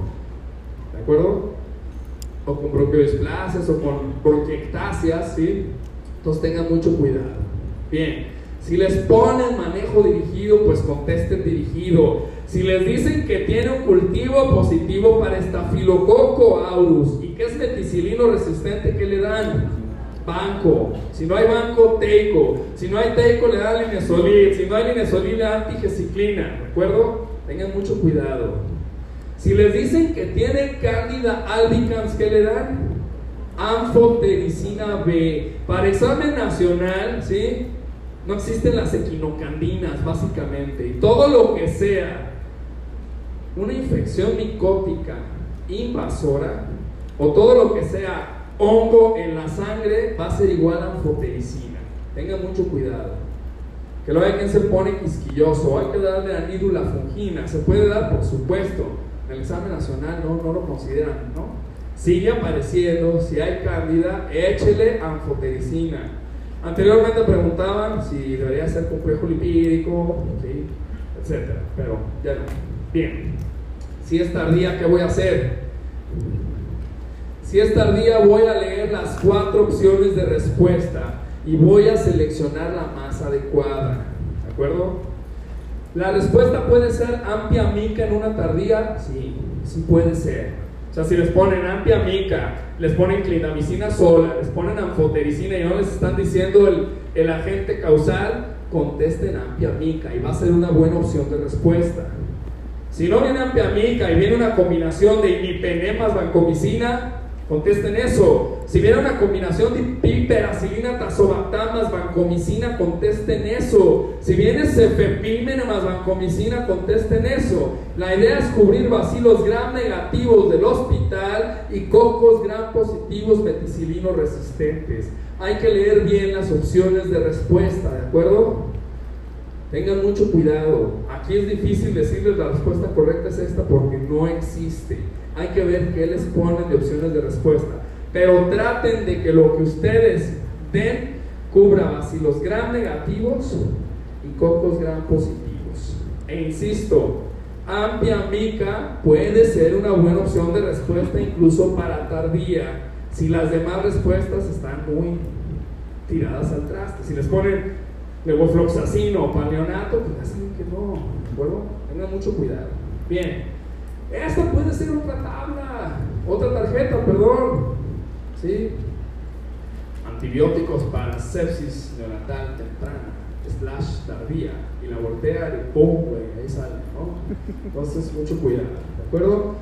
¿de acuerdo? O con bronquiodisplasias o con bronquiectasias, ¿sí? Entonces tengan mucho cuidado. Bien, si les ponen manejo dirigido, pues contesten dirigido. Si les dicen que tiene un cultivo positivo para estafilococo aureus y que es meticilino resistente, ¿qué le dan? Banco. Si no hay banco, teico. Si no hay teico, le dan linesolid. Si no hay linesolid, le dan tigeciclina. ¿De acuerdo? Tengan mucho cuidado. Si les dicen que tiene cándida albicans, ¿qué le dan? Anfotericina B. Para examen nacional, ¿sí? No existen las equinocandinas, básicamente. Y todo lo que sea una infección micótica invasora, o todo lo que sea hongo en la sangre, va a ser igual a anfotericina. Tengan mucho cuidado. Que luego hay quien se pone quisquilloso, hay que darle anídula fungina, se puede dar por supuesto, en el examen nacional no, no lo consideran, ¿no? Sigue apareciendo, si hay cándida, échele anfotericina. Anteriormente preguntaban si debería ser complejo lipídico, ¿sí? etcétera, pero ya no. Bien, si es tardía, ¿qué voy a hacer? Si es tardía, voy a leer las cuatro opciones de respuesta y voy a seleccionar la más adecuada. ¿De acuerdo? La respuesta puede ser amplia mica en una tardía. Sí, sí puede ser. O sea, si les ponen amplia mica, les ponen clindamicina sola, les ponen anfotericina y no les están diciendo el, el agente causal, contesten amplia mica y va a ser una buena opción de respuesta. Si no viene amplia mica y viene una combinación de imipenemas vancomicina, Contesten eso. Si viene una combinación de piperacilina, tazobactam más vancomicina, contesten eso. Si viene cefepime más vancomicina, contesten eso. La idea es cubrir vacilos gram negativos del hospital y cocos gram positivos meticilinos resistentes. Hay que leer bien las opciones de respuesta, ¿de acuerdo? Tengan mucho cuidado. Aquí es difícil decirles la respuesta correcta es esta porque no existe hay que ver qué les ponen de opciones de respuesta. Pero traten de que lo que ustedes den cubra vacilos gram negativos y cocos gram positivos. E insisto, amplia mica puede ser una buena opción de respuesta incluso para tardía si las demás respuestas están muy tiradas al traste. Si les ponen levofloxacino paleonato, pues ya saben que no, ¿de acuerdo? Tengan mucho cuidado. Bien. Esta puede ser otra tabla, otra tarjeta, perdón. ¿Sí? antibióticos para sepsis neonatal temprana, slash tardía, y la voltea y ¡pum! ahí sale, ¿no? Entonces, mucho cuidado, ¿de acuerdo?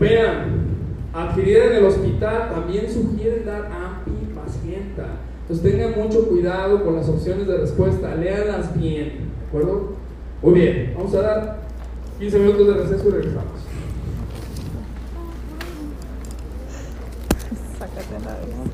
Vean, adquirir en el hospital también sugieren dar antipacienta. Entonces tengan mucho cuidado con las opciones de respuesta, léanlas bien, ¿de acuerdo? Muy bien, vamos a dar 15 minutos de receso y regresamos. Sácate la vez.